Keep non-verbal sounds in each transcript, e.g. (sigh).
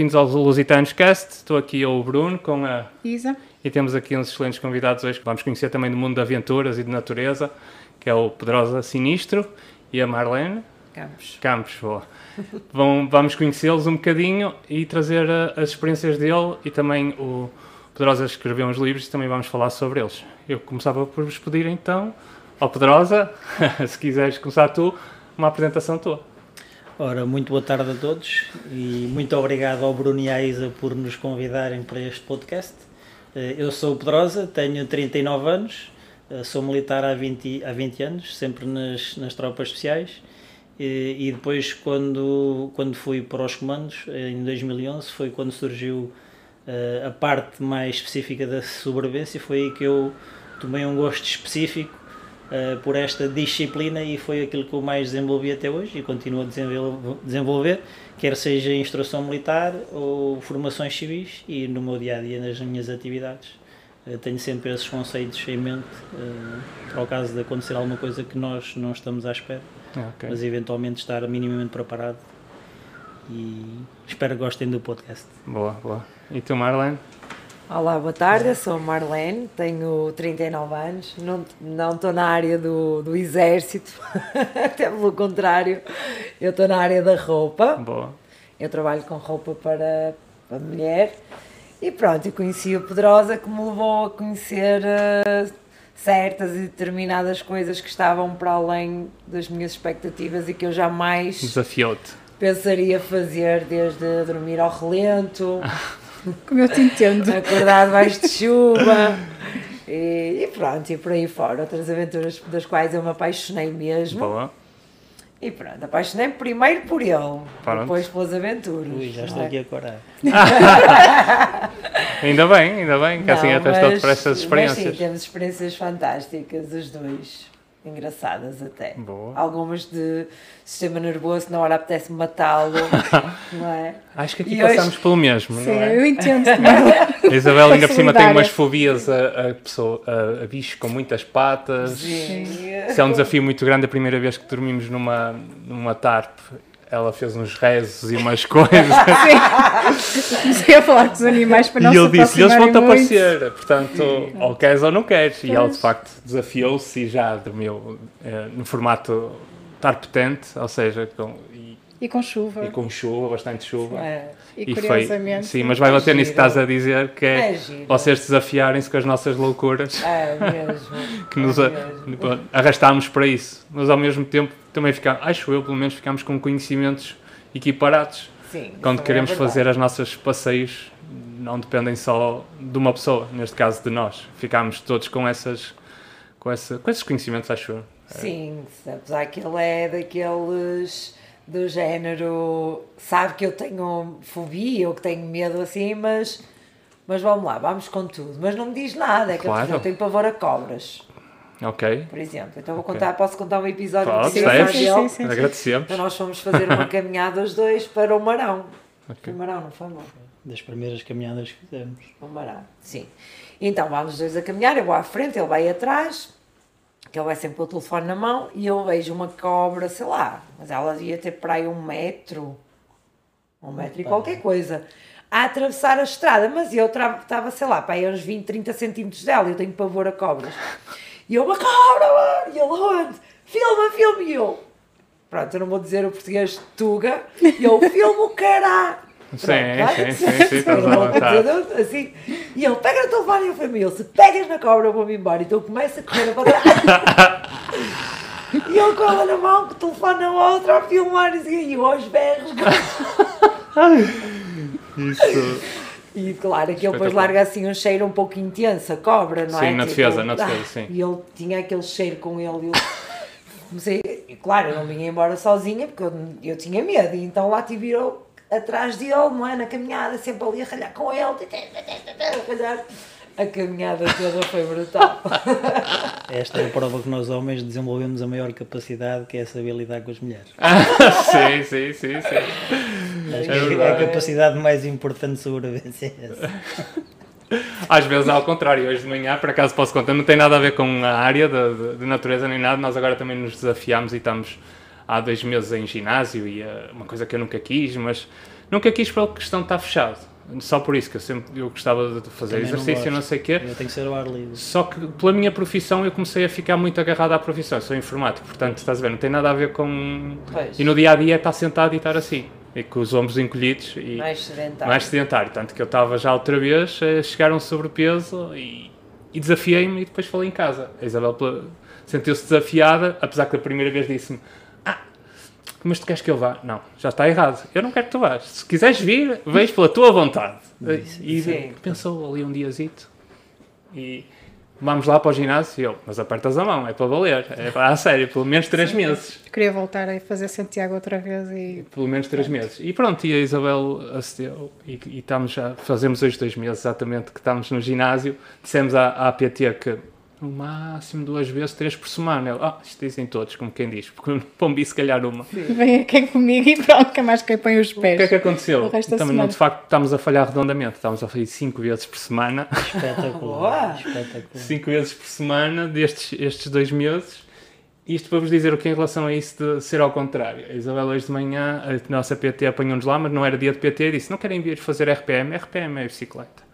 Bem-vindos ao Lusitanos Cast. Estou aqui eu, o Bruno, com a Isa. e temos aqui uns excelentes convidados hoje que vamos conhecer também do mundo de aventuras e de natureza, que é o Pedrosa Sinistro e a Marlene Campos. Campos. Boa. Vão, vamos conhecê-los um bocadinho e trazer uh, as experiências dele e também o Pedrosa escreveu uns livros e também vamos falar sobre eles. Eu começava por vos pedir então, ao Pedrosa, (laughs) se quiseres começar tu, uma apresentação tua. Ora, muito boa tarde a todos e muito obrigado ao Bruno e à Isa por nos convidarem para este podcast. Eh, Eu sou o Pedrosa, tenho 39 anos, eh, sou militar há 20, há 20 anos, sempre nas, nas tropas especiais. E, e depois, quando, quando fui para os comandos, eh, em 2011, foi quando surgiu a parte mais específica da sobrevivência. Foi aí que eu tomei um gosto específico eh, por esta disciplina e foi aquilo que eu mais desenvolvi até hoje e continuo a desenvol- desenvolver, quer seja instrução militar ou formações civis e no meu dia a dia, nas minhas atividades. Eh, tenho sempre esses conceitos em mente eh, para o caso de acontecer alguma coisa que nós não estamos à espera, Ok. mas eventualmente estar minimamente preparado. E espero que gostem do podcast. Boa, boa. E tu, Marlene? Olá, boa tarde, eu sou a Marlene, tenho 39 anos, não não estou na área do, do exército, (laughs) até pelo contrário, eu estou na área da roupa, Boa. eu trabalho com roupa para, para mulher e pronto, eu conheci o Pedrosa que me levou a conhecer eh, certas e determinadas coisas que estavam para além das minhas expectativas e que eu jamais Desafiou-te. pensaria fazer, desde dormir ao relento, (laughs) Como eu te entendo. acordar debaixo de chuva e, e pronto, e por aí fora. Outras aventuras das quais eu me apaixonei mesmo. Boa. E pronto, apaixonei-me primeiro por ele, Pronto. depois pelas aventuras. Ui, já estou é? aqui a corar. (laughs) Ainda bem, ainda bem, que assim Não, até estou para estas Mas sim, experiências. temos experiências fantásticas, os dois. Engraçadas até. Boa. Algumas de sistema nervoso, na hora apetece matá-lo, (laughs) não é? Acho que aqui E hoje- passamos pelo mesmo, Sim, não é? eu entendo. (laughs) A Isabel ainda por cima tem umas fobias a, a, pessoa, a, a bichos com muitas patas. Sim. Isso é um desafio muito grande a primeira vez que dormimos numa, numa tarp. Ela fez uns rezos e umas (laughs) coisas. Sim. Comecei a falar com os animais para não e ele disse: eles vão-te aparecer. Portanto, ou queres ou não queres. E ela de Pois. facto desafiou-se e já dormiu eh, no formato tarp tent, ou seja, com, e, E com chuva. e com chuva, bastante chuva. É. E, foi, curiosamente. sim, mas vai bater nisso que estás a dizer, que é, É vocês desafiarem-se com as nossas loucuras. É mesmo. (laughs) que nos é a- mesmo. arrastámos para isso, mas ao mesmo tempo também ficamos, acho eu, pelo menos ficamos com conhecimentos equiparados. Sim, Quando queremos é verdade. fazer as nossas passeios, não dependem só de uma pessoa, neste caso de nós. Ficámos todos com essas com, essa, com esses conhecimentos, acho eu. Sim, apesar que ele é daqueles do género, sabe que eu tenho fobia ou que tenho medo assim, mas, mas vamos lá, vamos com tudo. Mas não me diz nada, é que Claro. eu, tenho pavor a cobras, Ok? por exemplo. Então vou Ok. contar, posso contar um episódio Pode, que com ele? sim, sim. Agradecemos. Então nós fomos fazer uma (laughs) caminhada os dois para o Marão. Ok. O Marão, não foi mal? Das primeiras caminhadas que fizemos. Um barato, sim. Então vamos os dois a caminhar, eu vou à frente, ele vai atrás, que ele vai sempre com o telefone na mão, e eu vejo uma cobra, sei lá, mas ela devia ter para aí um metro, um metro e qualquer coisa, a atravessar a estrada, mas eu estava, sei lá, para aí uns 20, 30 centímetros dela, eu tenho pavor a cobras. E eu, uma cobra, mano! E ele, onde? Filma, filma! E eu, pronto, eu não vou dizer o português tuga, e eu, filmo o caralho! Sim, Pronto, sim, sim, sim, estás à vontade. assim, e ele pega no telefone e eu falei, ele, se pegas na cobra eu vou-me embora. Então eu começo a correr para trás. (laughs) e ele com ela na mão, o telefone na outra, a filmar assim, e eu aos berros. Isso. E claro, que ele depois larga assim um cheiro um pouco intenso, a cobra, não é? Sim, na defesa, na defesa, sim. E ele tinha aquele cheiro com ele. e Eu comecei, e claro, eu não vinha embora sozinha porque eu, eu tinha medo. E então lá te virou atrás dele, não é? Na caminhada, sempre ali a ralhar com ele. A ralhar. A caminhada toda foi brutal. (laughs) Esta é a prova que nós homens desenvolvemos a maior capacidade, que é saber lidar com as mulheres. (laughs) sim, sim, sim, sim. Acho É a capacidade mais importante de sobrevivência é essa. (laughs) Às vezes ao contrário, hoje de manhã, por acaso posso contar, não tem nada a ver com a área de, de- de natureza nem nada, nós agora também nos desafiamos e estamos há dois meses em ginásio e é uma coisa que eu nunca quis, mas Nunca quis pela questão de estar fechado. Só por isso que eu sempre eu gostava de fazer Também não exercício, não, gosto. sei o quê. Eu tenho que ser ao ar livre. Só que pela minha profissão eu comecei a ficar muito agarrado à profissão. Eu sou informático, portanto, estás a ver, não tem nada a ver com. Pois. E no dia a dia é estar sentado e estar assim. E com os ombros encolhidos e Mais sedentário. mais sedentário. Tanto que eu estava já outra vez a chegar a um sobrepeso e, e desafiei-me e depois falei em casa. A Isabel sentiu-se desafiada, apesar que a primeira vez disse-me: mas tu queres que eu vá? Não, já está errado. Eu não quero que tu vás. Se quiseres vir, vens pela tua vontade. E pensou ali um diazito e vamos lá para o ginásio. E eu, mas apertas a mão, é para valer. É para, a sério, pelo menos três meses. Queria voltar a fazer Santiago outra vez e Pelo menos três meses. E pronto, e a Isabel acedeu. E, e estamos já, fazemos hoje dois meses exatamente que estamos no ginásio. Dissemos à, à PT que no máximo duas vezes, três por semana. Ela, ah, isto dizem todos, como quem diz, (laughs) porque pombi se calhar uma. vem aqui comigo e pronto, que é mais quem põe os O que é pés. que aconteceu? Também, semana. não, de facto, estamos a falhar redondamente. Estamos a fazer cinco vezes por semana. (laughs) Espetacular. Espetacular. cinco vezes por semana destes estes dois meses. Isto para vos dizer o que é em relação a isso de ser ao contrário. A Isabel hoje de manhã, a nossa PT apanhou-nos lá, mas não era dia de PT, e disse, não querem vir fazer RPM? RPM é bicicleta.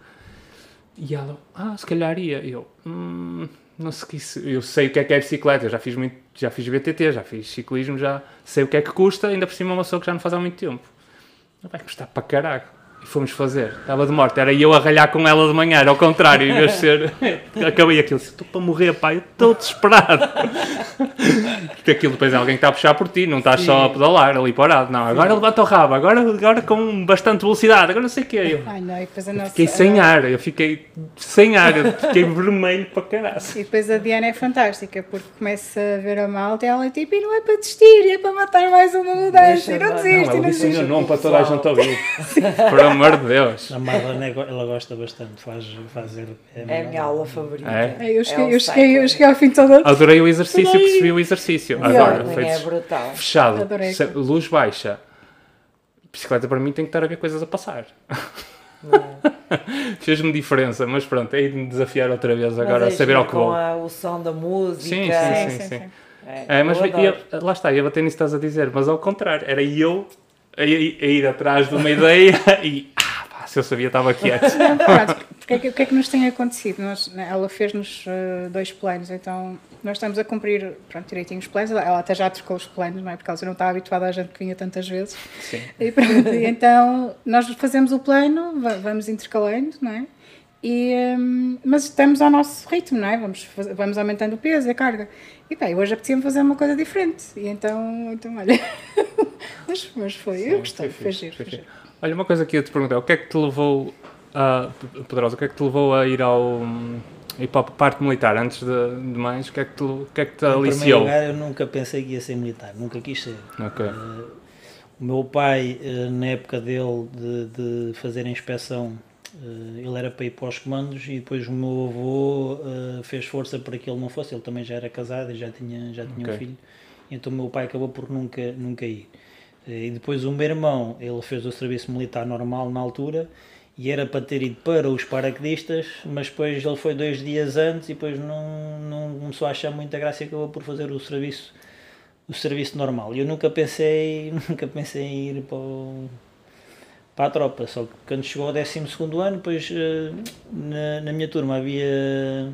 E ela, ah, se calhar ia. Eu, hum, não sei, isso- eu sei o que é que é bicicleta, eu já fiz, muito, já fiz BTT, já fiz ciclismo, já sei o que é que custa, ainda por cima uma pessoa que já não faz há muito tempo. Vai custar para caralho. E fomos fazer. Estava de morte. Era eu a ralhar com ela de manhã, era ao contrário, em vez de ser. (laughs) Acabei aquilo. Estou para morrer, pai. Estou desesperado. (laughs) Porque aquilo depois é alguém que está a puxar por ti, não estás só a pedalar ali parado. Não, agora levanta o rabo, agora, agora com bastante velocidade, agora não sei o que é. Eu Ai não, e depois a nossa. fiquei sem ar, eu fiquei sem ar, eu fiquei vermelho para caralho. E depois a Diana é fantástica, porque começa a ver a malta e ela é tipo, e não é para desistir, é para matar mais uma mudança, e não não, desiste, Não, e ela não disse o desiste. meu nome para toda a gente ouvir. (laughs) Por amor de Deus. A Marlene, é ela gosta bastante, faz, faz RPM. É a minha aula favorita. É? Eu É cheguei, um eu, cheguei, eu cheguei ao fim todo. Adorei o exercício, percebi o exercício. Agora, é brutal. fechado, Adorei. luz baixa. Bicicleta para mim tem que estar a ver coisas a passar. (laughs) Fez-me diferença, mas pronto, é de me desafiar outra vez agora, a Mas saber ao que com vou. a- o som da música. Sim, Sim, sim, sim, sim. sim. É, É, mas eu lá está, ia bater nisso que estás a dizer, mas ao contrário, era eu a, ir- a ir atrás de uma ideia e ah, pá, se eu sabia estava quieto. (laughs) Não, pronto, porque é que- o que é que nos tem acontecido? Nós, ela fez-nos eh, dois planos, então nós estamos a cumprir pronto, direitinho os planos. Ela, ela até já trocou os planos, não é? Porque ela não está habituada a gente que vinha tantas vezes. Sim. E pronto, então nós fazemos o plano, va- vamos intercalando, não é? E, hum, mas estamos ao nosso ritmo, não é? Vamos, vamos aumentando o peso, a carga. E bem, hoje apetecia-me fazer uma coisa diferente. E então, então olha. (laughs) mas, mas foi, eu gostei, foi fixe, giro, foi giro. Olha, uma coisa que ia te perguntar, o que é que te levou a. Pedrosa, o que é que te levou a ir ao. a ir para a parte militar antes de, de mais? O que é que te, o que é que te Em primeiro aliciou? lugar, eu nunca pensei que ia ser militar, nunca quis ser. Ok. Eh, o meu pai, eh, na época dele de, de fazer a inspeção, ele era para ir para os comandos e depois o meu avô eh, fez força para que ele não fosse. Ele também já era casado e já tinha, já tinha Ok. um filho. Então o meu pai acabou por nunca, nunca ir. Eh, E depois o meu irmão, ele fez o serviço militar normal na altura e era para ter ido para os paraquedistas, mas depois ele foi dois dias antes e depois não, não começou a achar muita graça e acabou por fazer o serviço o serviço normal. E eu nunca pensei, (laughs) nunca pensei em ir para, o- para a tropa, só que quando chegou ao 12 ano, depois eh, na, na minha turma havia,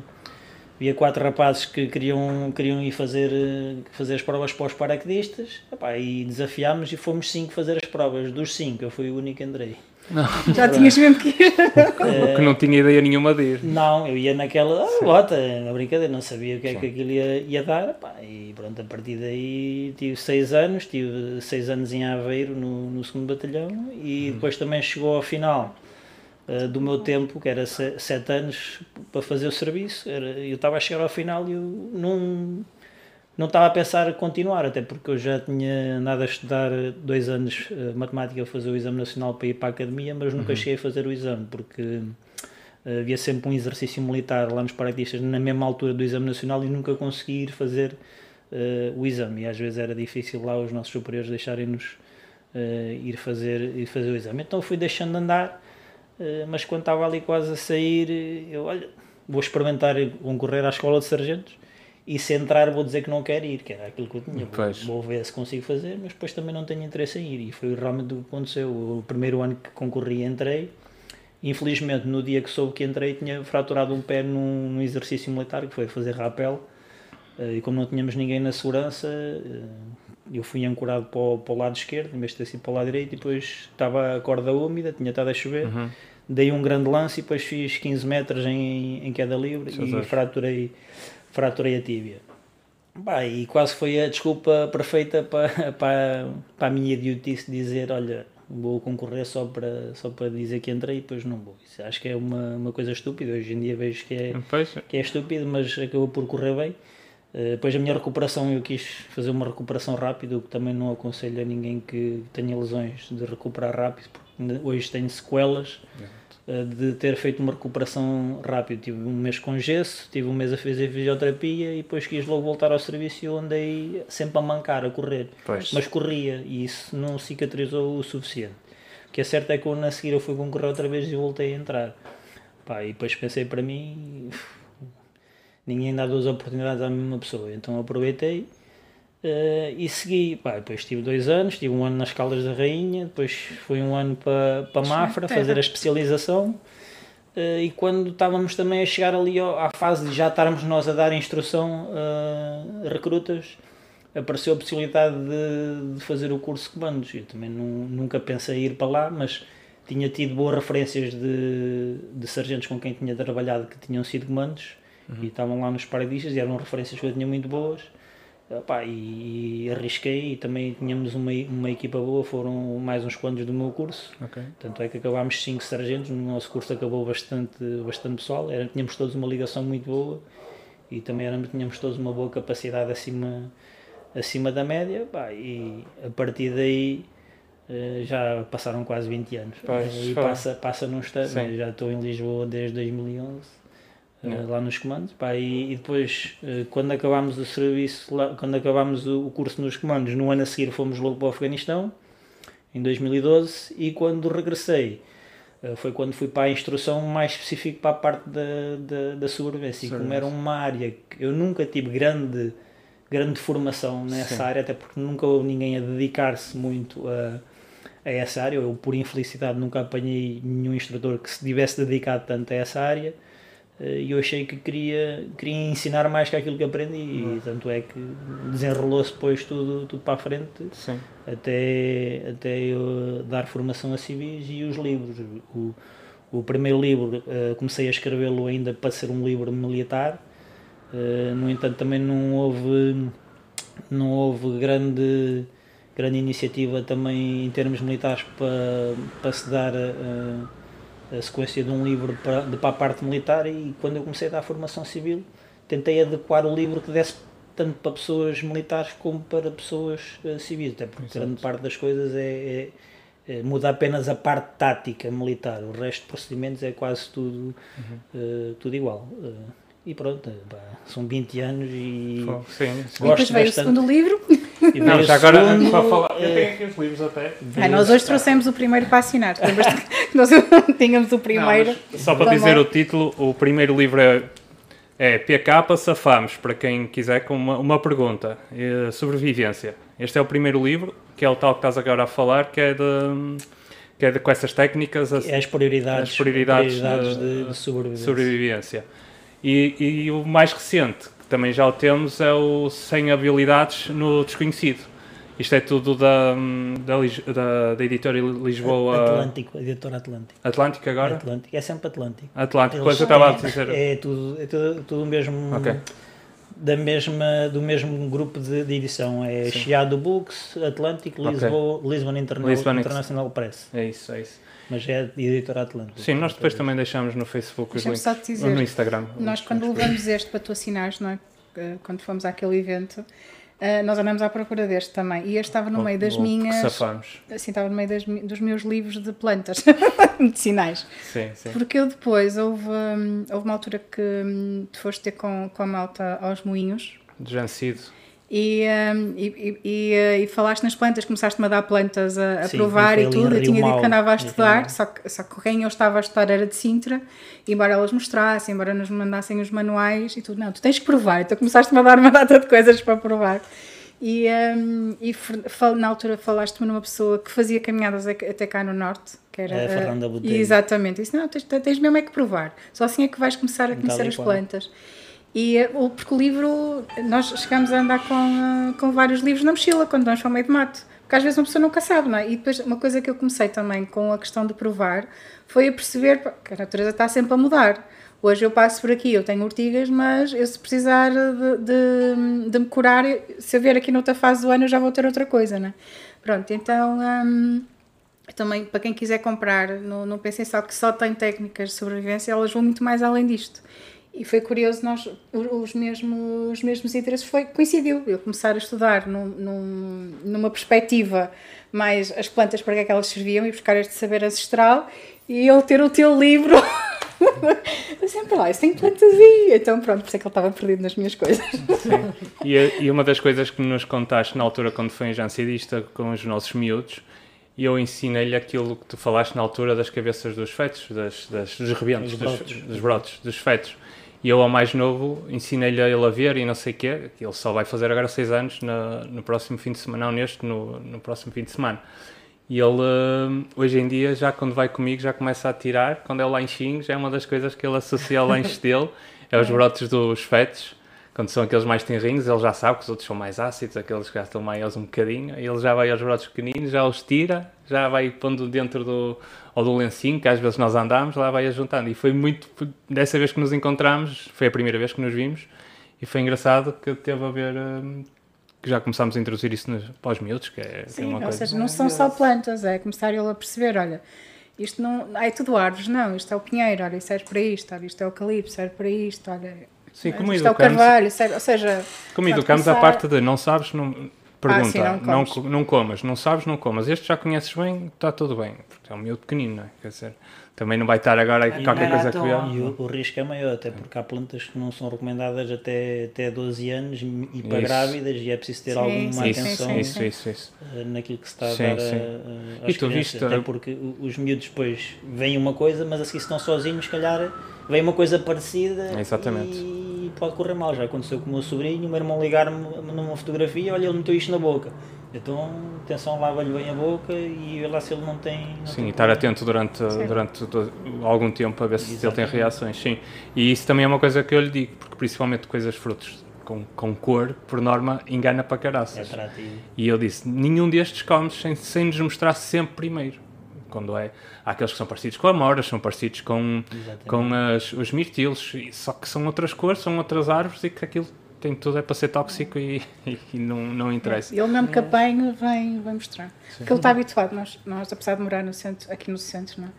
havia quatro rapazes que queriam, queriam ir fazer, eh, fazer as provas para os paraquedistas, e desafiámos e fomos cinco fazer as provas. Dos cinco, eu fui o único que entrei. Já tinhas mesmo que ir. Que não tinha ideia nenhuma de ir. Não, eu ia naquela, ah, bota, na brincadeira, não sabia o que é que aquilo ia, ia dar, pá, e pronto, a partir daí tive seis anos, tive seis anos em Aveiro no, no segundo batalhão e depois também chegou ao final eh, do meu tempo, que era se- sete anos para fazer o serviço, era, eu estava a chegar ao final e eu não, não estava a pensar continuar, até porque eu já tinha andado a estudar dois anos eh, matemática, a fazer o exame nacional para ir para a academia, mas nunca cheguei a fazer o exame, porque eh, havia sempre um exercício militar lá nos paraquedistas na mesma altura do exame nacional e nunca consegui ir fazer eh, o exame. E às vezes era difícil lá os nossos superiores deixarem-nos eh, ir, fazer, ir fazer o exame. Então fui deixando de andar, eh, mas quando estava ali quase a sair, eu olha, vou experimentar concorrer à escola de sargentos. E se entrar vou dizer que não quero ir, que era aquilo que eu tinha. Vou, Pois. vou ver se consigo fazer, mas depois também não tenho interesse em ir. E foi realmente o que aconteceu. O primeiro ano que concorri entrei. Infelizmente, no dia que soube que entrei, tinha fraturado um pé num, num exercício militar, que foi fazer rapel. Eh, E como não tínhamos ninguém na segurança, eh, eu fui ancorado para o, para o lado esquerdo, em vez de ter sido para o lado direito, e depois estava a corda úmida, tinha estado a chover. Uhum. Dei um grande lance e depois fiz 15 metros em, em queda livre e Jesus. fraturei, fraturei a tíbia. Bah, e quase foi a desculpa perfeita para, para, para a minha idiotice dizer, olha, vou concorrer só para, só para dizer que entrei e depois não vou. Isso acho que é uma, uma coisa estúpida, hoje em dia vejo que é, Pois, que é estúpido, mas acabou por correr bem. Eh, depois a minha recuperação, eu quis fazer uma recuperação rápida, o que também não aconselho a ninguém que tenha lesões de recuperar rápido, porque hoje tenho sequelas de ter feito uma recuperação rápida. Tive um mês com gesso, tive um mês a fazer fisioterapia e depois quis logo voltar ao serviço e eu andei sempre a mancar, a correr. Pois. Mas corria e isso não cicatrizou o suficiente. O que é certo é que eu, na seguir eu fui concorrer outra vez e voltei a entrar. Pá, e depois pensei para mim, ninguém dá duas oportunidades à mesma pessoa, então aproveitei eh, e segui. Pá, depois tive dois anos, tive um ano nas Caldas da Rainha, depois fui um ano para, para Mafra terra. fazer a especialização. eh, e quando estávamos também a chegar ali ao- à fase de já estarmos nós a dar instrução a recrutas, apareceu a possibilidade de, de fazer o curso de comandos. Eu também nu- nunca pensei em ir para lá, mas tinha tido boas referências de, de sargentos com quem tinha trabalhado que tinham sido comandos e estavam lá nos paradistas e eram referências que eu tinha muito boas. Epá, e, e arrisquei e também tínhamos uma, uma equipa boa, foram mais uns quantos do meu curso. ok. Tanto é que acabámos cinco sargentos, no nosso curso acabou bastante, bastante pessoal, era, tínhamos todos uma ligação muito boa e também éramos, tínhamos todos uma boa capacidade acima, acima da média pá, e a partir daí eh, já passaram quase 20 anos. Pois, e passa, passa num instante, já estou em Lisboa desde 2011 eh, lá nos comandos pá, e, e depois eh, quando acabámos o serviço lá, quando acabámos o, curso nos comandos no ano a seguir fomos logo para o Afeganistão em 2012 e quando regressei eh, foi quando fui para a instrução mais específico para a parte da, da, da sobrevivência. E como era uma área que eu nunca tive grande, grande formação nessa Sim. área, até porque nunca houve ninguém a dedicar-se muito a, a essa área. Eu, por infelicidade, nunca apanhei nenhum instrutor que se tivesse dedicado tanto a essa área. Eh, E eu achei que queria, queria ensinar mais que aquilo que aprendi, e tanto é que desenrolou-se depois tudo, tudo para a frente Sim. até, até eu dar formação a civis e os livros. O, o primeiro livro eh, comecei a escrevê-lo ainda para ser um livro militar, eh, no entanto também não houve, não houve grande, grande iniciativa também em termos militares para, para se dar a, a sequência de um livro para, de, para a parte militar e quando eu comecei a dar formação civil tentei adequar o livro que desse tanto para pessoas militares como para pessoas eh, civis, até porque grande parte das coisas é, é- é- muda apenas a parte tática militar, o resto de procedimentos é quase tudo, eh, tudo igual. Eh, e pronto, pá, são 20 anos e Sim, sim. E depois Gosto veio bastante. o segundo livro. E Não, já agora, segundo, para falar, eu eh, tenho aqui os livros até. Ah, nós hoje trouxemos o primeiro para assinar. (laughs) Nós (laughs) tínhamos o primeiro? Não, só para dizer o título, o primeiro livro é, é PK Safamos, para quem quiser, com uma, uma pergunta. eh, sobrevivência. Este é o primeiro livro, que é o tal que estás agora a falar, que é de, que é de com essas técnicas, as, é as prioridades, As prioridades prioridades de- de, de sobrevivência. sobrevivência. E, e o mais recente, também já o temos, é o 100 habilidades no desconhecido. Isto é tudo da, da, da, da editora Lisboa Atlântico, editor Atlântico. Atlântico agora? Atlântico, é sempre Atlântico. Atlântico, depois eu estava a dizer. É tudo, é tudo, tudo o mesmo, Ok. da mesma, do mesmo grupo de, de edição. É Chiado Books, Atlântico. Lisboa, Lisbon, Interna- Lisbon International Press. É isso, é isso. Mas é de editor Atlântico. Sim, nós depois também deixamos no Facebook os Deixa-me links. só te dizer, Ou no Instagram. Nós, quando levamos este para tu assinares, não é? Eh, Quando fomos àquele evento, eh, nós andamos à procura deste também. E este estava no meio das minhas. Safamos. Assim, estava no meio das dos meus livros de plantas (laughs) medicinais. Sim, sim. Porque eu depois, houve, hum, houve uma altura que hum, tu foste ter com, com a malta aos moinhos De Jancido. E, um, e, e, e, falaste nas plantas, começaste-me a dar plantas a, a Sim, provar e tudo. Eu tinha dito que andava a estudar, só que, só que quem eu estava a estudar era de Sintra, embora elas mostrassem, embora nos mandassem os manuais e tudo. Não, tu tens que provar. Então começaste-me a dar uma (laughs) data de coisas para provar. E, um, e na altura falaste-me numa pessoa que fazia caminhadas até cá no norte, que era. É a Fernanda Botelho. Exatamente. Eu disse, não, tens, tens mesmo é que provar. Só assim é que vais começar a conhecer e as qual. E eh, porque o livro, nós chegamos a andar com, eh, com vários livros na mochila quando para o meio de mato. Porque às vezes uma pessoa nunca sabe, não é? E depois uma coisa que eu comecei também com a questão de provar foi a perceber que a natureza está sempre a mudar. Hoje eu passo por aqui, eu tenho ortigas, mas eu se precisar de, de, de me curar, se eu ver aqui noutra fase do ano, eu já vou ter outra coisa, não é? Pronto, então hum, também para quem quiser comprar, não, não pensem só que só tem técnicas de sobrevivência, elas vão muito mais além disto. E foi curioso, nós, os mesmos, os mesmos interesses foi, coincidiu, eu começar a estudar num, num- numa perspectiva mais as plantas para que é que elas serviam e buscar este saber ancestral e ele ter o teu livro eu (laughs) sempre lá, isso tem plantas aí então pronto, por isso é que ele estava perdido nas minhas coisas Sim. E, a- e uma das coisas que nos contaste na altura quando foi em Jancidista com os nossos miúdos, e eu ensinei-lhe aquilo que tu falaste na altura das cabeças dos fetos, das, das- dos rebentos, Dos dos brotos, dos fetos. E eu, ao mais novo, ensinei-lhe a ele a ver e não sei o quê, que ele só vai fazer agora 6 anos na- no próximo fim de semana, não neste, no, no próximo fim de semana. E ele, hum, hoje em dia, já quando vai comigo, já começa a tirar. Quando é o lanchinho, já é uma das coisas que ele associa ao lanche dele, é os brotos dos fetos. Quando são aqueles mais tenrinhos, ele já sabe que os outros são mais ácidos, aqueles que já estão maiores um bocadinho. E ele já vai aos brotos pequeninos, já os tira, já vai pondo dentro do, ou do lencinho, que às vezes nós andamos, lá vai ajuntando. E foi muito, dessa vez que nos encontramos, foi a primeira vez que nos vimos, e foi engraçado que teve a ver, hum, que já começámamos a introduzir isso nos, para os miúdos, que é, que é Sim, uma ou coisa... seja, não são só plantas, é começar ele a perceber, olha, isto não ah, é tudo árvores, não, isto é o pinheiro, olha, serve para isto, olha, isto é o calipso, serve para isto, olha, Sim, como isto é o educamos, carvalho, serve, ou seja, como educamos a começar- parte de não sabes, não... Pergunta, sim, não não, comes. co- não comas, não sabes, não comas. Este já conheces bem, está tudo bem. Porque é um miúdo pequenino, não é? Quer dizer, também não vai estar agora E qualquer não coisa que à vier. E o, o risco é maior, até porque há plantas que não são recomendadas até, até 12 anos e para Isso. grávidas e é preciso ter Sim, alguma sim, Isso, atenção sim, isso, isso, isso. eh, naquilo que se está a Sim, dar a- sim. a- E tu viste, Até eh, porque os miúdos depois veem uma coisa, mas a seguir estão sozinhos, se calhar vem uma coisa parecida Exatamente. e pode correr mal. Já aconteceu com o meu sobrinho, o meu irmão ligar-me numa fotografia, olha, ele meteu isto na boca. Então, atenção, lava-lhe bem a boca e vê lá se ele não tem... não Sim, tem e estar atento durante, durante todo- algum tempo a ver se ele tem Exatamente. reações, sim. E isso também é uma coisa que eu lhe digo, porque principalmente coisas frutos com, com cor, por norma, engana para É caraças. atrativo. E eu disse, nenhum destes comes sem, sem nos mostrar sempre primeiro. Quando é, há aqueles que são parecidos com amoras, são parecidos com, Exatamente. com as, os mirtilos, só que são outras cores, são outras árvores e que aquilo tem tudo é para ser tóxico e, (laughs) e não, não interessa. Ele mesmo que apanho vem, vem mostrar. Porque ele está habituado, nós, nós apesar de morar no centro, aqui no centro, não é?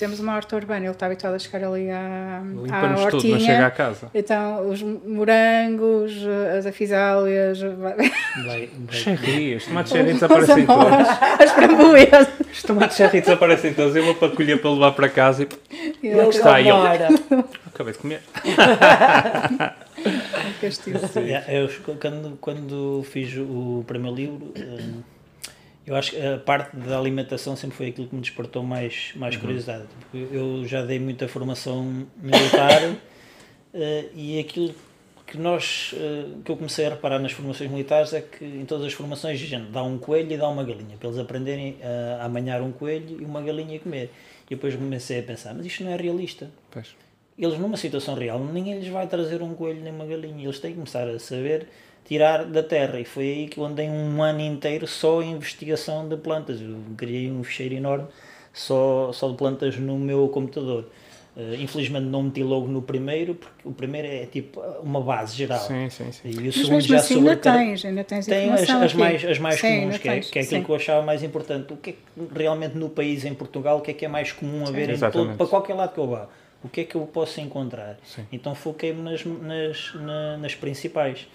Temos uma horta urbana, ele está habituado a chegar ali à, à Limpa-nos tudo, hortinha. mas chega a casa. Então, os morangos, as afisálias, Cherry, os tomates cherry desaparecem os todos. as framboesas. Os tomates cherry desaparecem todos. Eu vou para colher para levar para casa e Ele está aí, (laughs) acabei de comer. eu, quando, quando fiz o primeiro livro, hum, eu acho que a parte da alimentação sempre foi aquilo que me despertou mais, mais curiosidade. Porque eu já dei muita formação militar (coughs) eh, e aquilo que nós eh, que eu comecei a reparar nas formações militares é que em todas as formações gente dá um coelho e dá uma galinha para eles aprenderem a, a amanhar um coelho e uma galinha a comer. E depois comecei a pensar, mas isto não é realista Pois. eles numa situação real, ninguém lhes vai trazer um coelho nem uma galinha, eles têm que começar a saber tirar da terra e foi aí que eu andei um ano inteiro só em investigação de plantas, eu criei um fecheiro enorme só, só de plantas no meu computador. Eh, infelizmente não meti logo no primeiro, porque o primeiro é tipo uma base geral. Sim, sim, sim. E o Mas segundo mesmo já assim ainda sobre cada- tens, ainda tens tem as, as mais, as mais Sim, comuns, ainda que é, que é aquilo sim. que eu achava mais importante. O que é que realmente no país, em Portugal, o que é que é mais comum haver em todo, para qualquer lado que eu vá? O que é que eu posso encontrar? Sim. Então foquei-me nas, nas, na- nas principais.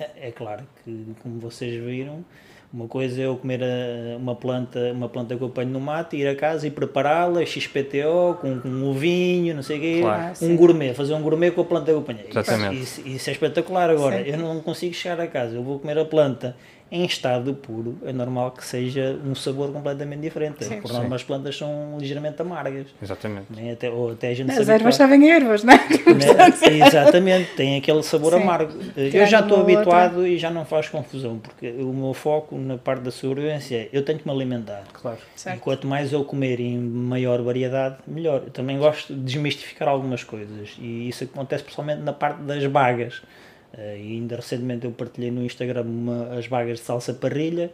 É, é claro que, como vocês viram, Uma coisa é eu comer a- uma planta, uma planta que eu apanho no mato, ir a casa e prepará-la, XPTO, com, com um ovinho, não sei o quê, Claro. Ah, um sim. gourmet, fazer um gourmet com a planta que eu apanhei. Exatamente. Isso, isso é espetacular. Agora, Sim. eu não consigo chegar a casa, eu vou comer a planta em estado puro, é normal que seja um sabor completamente diferente. Sim. Por norma, as plantas são ligeiramente amargas. Exatamente. né? Até, ou até a gente As ervas sabem ervas, não é? Né? (laughs) Exatamente, tem aquele sabor Sim. amargo. Eu Tirando já estou outra. habituado e já não faz confusão, porque o meu foco na parte da sobrevivência é eu tenho que me alimentar. Claro. E Certo. quanto mais eu comer em maior variedade, melhor. Eu também gosto de desmistificar algumas coisas e isso acontece principalmente na parte das bagas. Eh, e ainda recentemente eu partilhei no Instagram uma- as bagas de salsa parrilha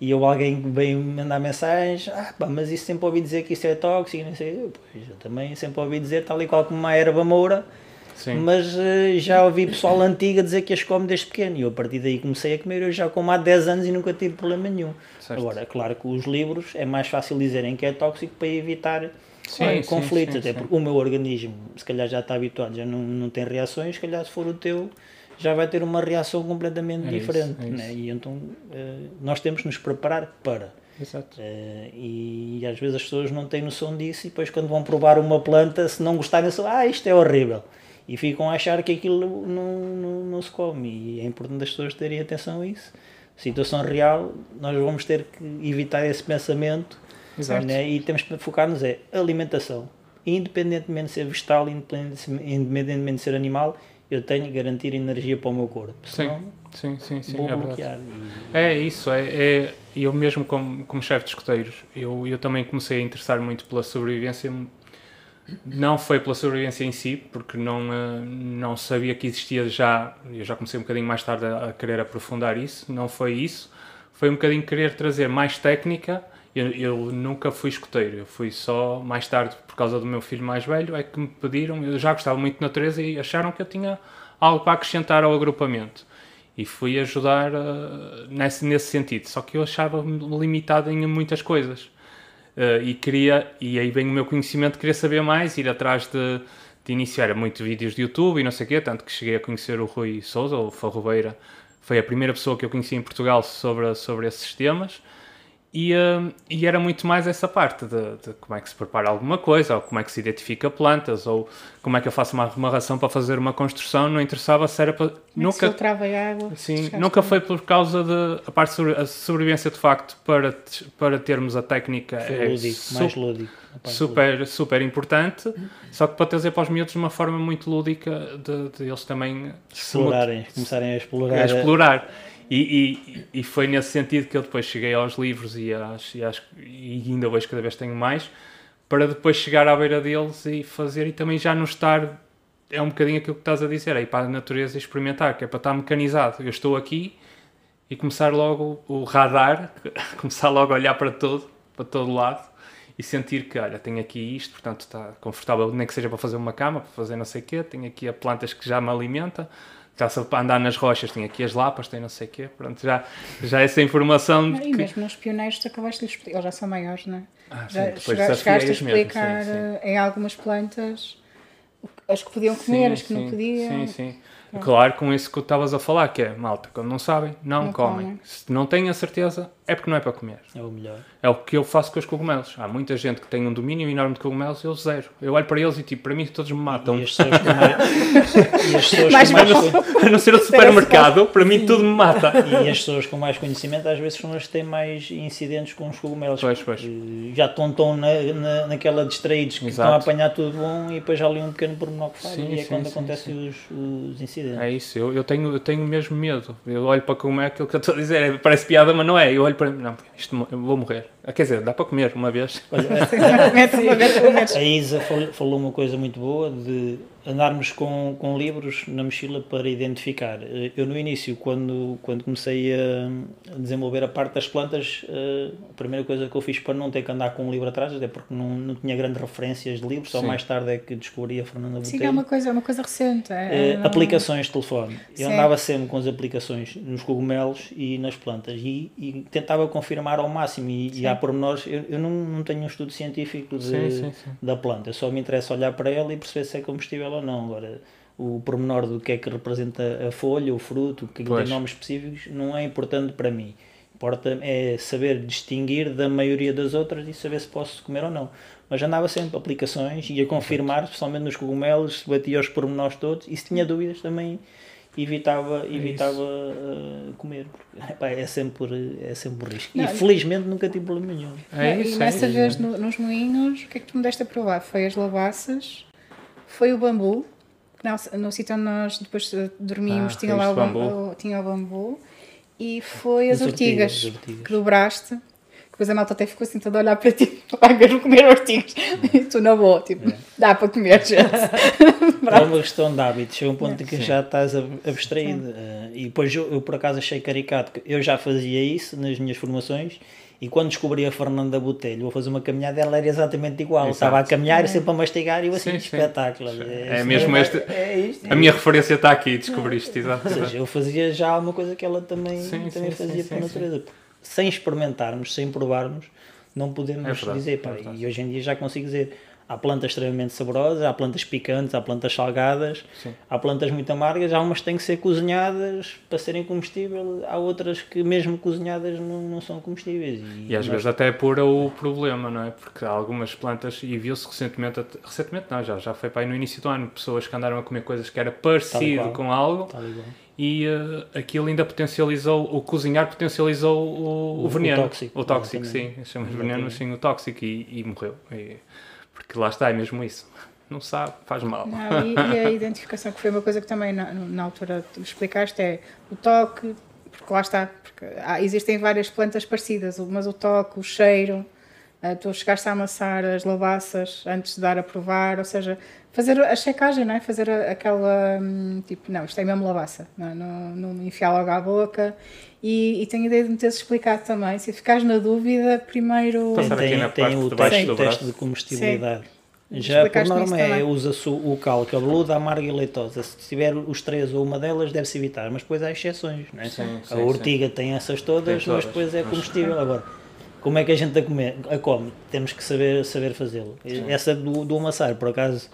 e eu alguém veio me mandar mensagens, ah pá, mas isso sempre ouvi dizer que isso é tóxico, não sei, eu, pois, eu também sempre ouvi dizer tal e qual como uma erva moura, Sim. mas eh, já ouvi pessoal antigo a dizer que as come desde pequeno e eu a partir daí comecei a comer, eu já como há 10 anos e nunca tive problema nenhum. Certo. Agora, é claro que os livros é mais fácil dizerem que é tóxico para evitar Sim, conflitos, até porque o meu organismo se calhar já está habituado, já não, não tem reações, se calhar se for o teu já vai ter uma reação completamente É isso, diferente. é isso. né? E então eh, nós temos que nos preparar para. Exato. Eh, e às vezes as pessoas não têm noção disso e depois quando vão provar uma planta, se não gostarem, só, ah, isto é horrível. E ficam a achar que aquilo não, não, não se come. E é importante as pessoas terem atenção a isso. Situação real, nós vamos ter que evitar esse pensamento Exato. né? e temos que focar-nos é alimentação. Independentemente de ser vegetal, independente- independentemente de ser animal, eu tenho que garantir energia para o meu corpo. Sim, Senão sim, sim, sim. vou é bloquear. E- É isso, é, é eu mesmo como, como chefe de escoteiros, eu, eu também comecei a interessar muito pela sobrevivência, não foi pela sobrevivência em si, porque não, eh, não sabia que existia já, eu já comecei um bocadinho mais tarde a, a querer aprofundar isso, não foi isso, foi um bocadinho querer trazer mais técnica, eu, eu nunca fui escoteiro, eu fui só mais tarde, por causa do meu filho mais velho, é que me pediram, eu já gostava muito de natureza e acharam que eu tinha algo para acrescentar ao agrupamento e fui ajudar eh, nesse, nesse sentido. Só que eu achava-me limitado em muitas coisas. Eh, e queria, e aí vem o meu conhecimento, queria saber mais, ir atrás de, de iniciar muito vídeos de YouTube e não sei o quê, tanto que cheguei a conhecer o Rui Souza, ou Farrobeira, foi a primeira pessoa que eu conheci em Portugal sobre, sobre esses temas. E, hum, e era muito mais essa parte de, de como é que se prepara alguma coisa, ou como é que se identifica plantas, ou como é que eu faço uma arrumação para fazer uma construção. Não interessava se era para. Como é se Nunca, filtrava a água. sim, nunca a- foi por causa de. A parte de sobre- a sobrevivência de facto para, para termos a técnica Foi é lúdico, su- mais lúdico. a parte super, super importante, só que para trazer para os miúdos de uma forma muito lúdica de, de eles também se Explorarem, começarem a explorar. a explorar. E, e, e foi nesse sentido que eu depois cheguei aos livros e, e, e ainda hoje cada vez tenho mais, para depois chegar à beira deles e fazer e também já não estar. É um bocadinho aquilo que estás a dizer, é ir para a natureza experimentar, que é para estar mecanizado. Eu estou aqui e começar logo o radar, (laughs) começar logo a olhar para todo, para todo lado e sentir que, olha, tenho aqui isto, portanto está confortável, nem que seja para fazer uma cama, para fazer não sei o quê, tenho aqui a plantas que já me alimenta, já se para andar nas rochas, tenho aqui as lapas, tenho não sei o quê, pronto, já, já essa informação de E que... mesmo nos pioneiros tu acabaste de lhes explicar, eles já são maiores, não é? Ah, sim, já depois chegaste a as mesmo, explicar sim, sim. eh, em algumas plantas as que podiam comer, as que não podiam. Sim, sim. Claro, com isso que tu estavas a falar, que é, malta, quando não sabem, não, Não comem. comem. Se não têm a certeza, é porque não é para comer. É o melhor. É o que eu faço com os cogumelos. Há muita gente que tem um domínio enorme de cogumelos e eu zero. Eu olho para eles e tipo, para mim todos me matam. E as pessoas com mais, e as pessoas Mais A não ser o supermercado, para mim tudo me mata. e as pessoas com mais conhecimento às vezes são as que têm mais incidentes com os cogumelos. Pois, pois. Já estão tão na, na, naquela distraídos que Exato. estão a apanhar tudo bom e depois já ali um pequeno pormenor que faz Sim, e é sim, quando sim, acontecem os, os incidentes. É isso, eu, eu, tenho, eu tenho mesmo medo. Eu olho para comer aquilo que eu estou a dizer. é- Parece piada, mas não é. Eu olho para mim, não, isto eu vou morrer. Ah, Quer dizer, dá para comer uma vez. (laughs) Olha. A Isa fal- falou uma coisa muito boa de andarmos com, com livros na mochila para identificar. Eh, Eu no início, quando, quando comecei a desenvolver a parte das plantas, eh, a primeira coisa que eu fiz para não ter que andar com um livro atrás, até porque não, não tinha grandes referências de livros, só Sim. mais tarde é que descobri a Fernanda Sim, Botelho. é uma coisa, é uma coisa recente. é- Eh, é não- aplicações de telefone. Eu Sim. andava sempre com as aplicações nos cogumelos e nas plantas e, e tentava confirmar ao máximo. E, e há pormenores, eu, eu não, não tenho um estudo científico de, Sim, sim, sim. da planta, só me interessa olhar para ela e perceber se é comestível ou não. Agora, o pormenor do que é que representa a folha, o fruto, o que é que Pois. tem nomes específicos, não é importante para mim. Importa é saber distinguir da maioria das outras e saber se posso comer ou não. Mas andava sempre aplicações, ia confirmar, especialmente nos cogumelos, batia os pormenores todos e se tinha dúvidas também evitava, evitava uh, comer. (laughs) Porque, epá, é, sempre, é sempre um risco. Não, e felizmente nunca tive problema nenhum. É e isso, é nessa isso. vez no- nos moinhos, o que é que tu me deste a provar? Foi as lavaças, foi o bambu, no, no sítio onde nós depois eh, dormimos Ah, tinha lá o bambu, o- tinha o bambu, e foi as, As ortigas, ortigas, as ortigas. que dobraste. Depois a malta até ficou assim toda a olhar para ti, (laughs) pagas a comer ortigas. E (laughs) tu na boa, tipo, dá para comer, gente. (laughs) É uma questão de hábitos, chega um ponto em que já estás ab- abstraído. eh, e depois eu, eu, por acaso achei caricato, eu já fazia isso nas minhas formações e quando descobri a Fernanda Botelho, vou fazer uma caminhada, ela era exatamente igual. Exato. Estava a caminhar e sempre a mastigar e eu assim, Sim, sim. espetáculo. É isso mesmo é- este. É isto. A minha referência está aqui, descobriste, exato. (laughs) Ou seja, eu fazia já uma coisa que ela também, Sim, também sim, fazia sim, por sim, natureza. Sem experimentarmos, sem provarmos, não podemos É verdade, dizer. Pá, é e hoje em dia já consigo dizer. Há plantas extremamente saborosas, há plantas picantes, há plantas salgadas, Sim. há plantas muito amargas, há umas que têm que ser cozinhadas para serem comestíveis, há outras que mesmo cozinhadas não, não são comestíveis. E às nós- vezes até é por o problema, não é? Porque há algumas plantas, e viu-se recentemente, recentemente não, já, já foi para aí no início do ano, pessoas que andaram a comer coisas que era parecido com algo e e eh, aquilo ainda potencializou, o cozinhar potencializou o, o, O- o veneno. tóxico, O tóxico, sim. exatamente. Chamamos de veneno, sim, o tóxico e, e morreu. E- porque lá está, é mesmo isso. Não sabe, faz mal. Não, e, e a identificação, que foi uma coisa que também na, na altura tu explicaste, é o toque, porque lá está, porque há- existem várias plantas parecidas, mas o toque, o cheiro, eh, tu chegaste a amassar as lavaças antes de dar a provar, ou seja, fazer a checagem, não é? Fazer aquela, hum, tipo, não, isto é mesmo lavaça, não, não, não me enfiar logo à boca. E, e tenho a ideia de me teres explicado também, se ficares na dúvida, primeiro... Aqui tem, na tem parte o de baixo teste, do teste de comestibilidade. Sim. Já por norma é usa-se o cal cabeludo, amarga e leitosa. Se tiver os três ou uma delas, deve-se evitar, mas depois há exceções. Não é? Sim, a sim, ortiga tem essas todas, Tem mas todas, depois é mas- comestível. Agora, como é que a gente a, comer, a come? Temos que saber, saber fazê-lo. Essa do, do amassar, por acaso,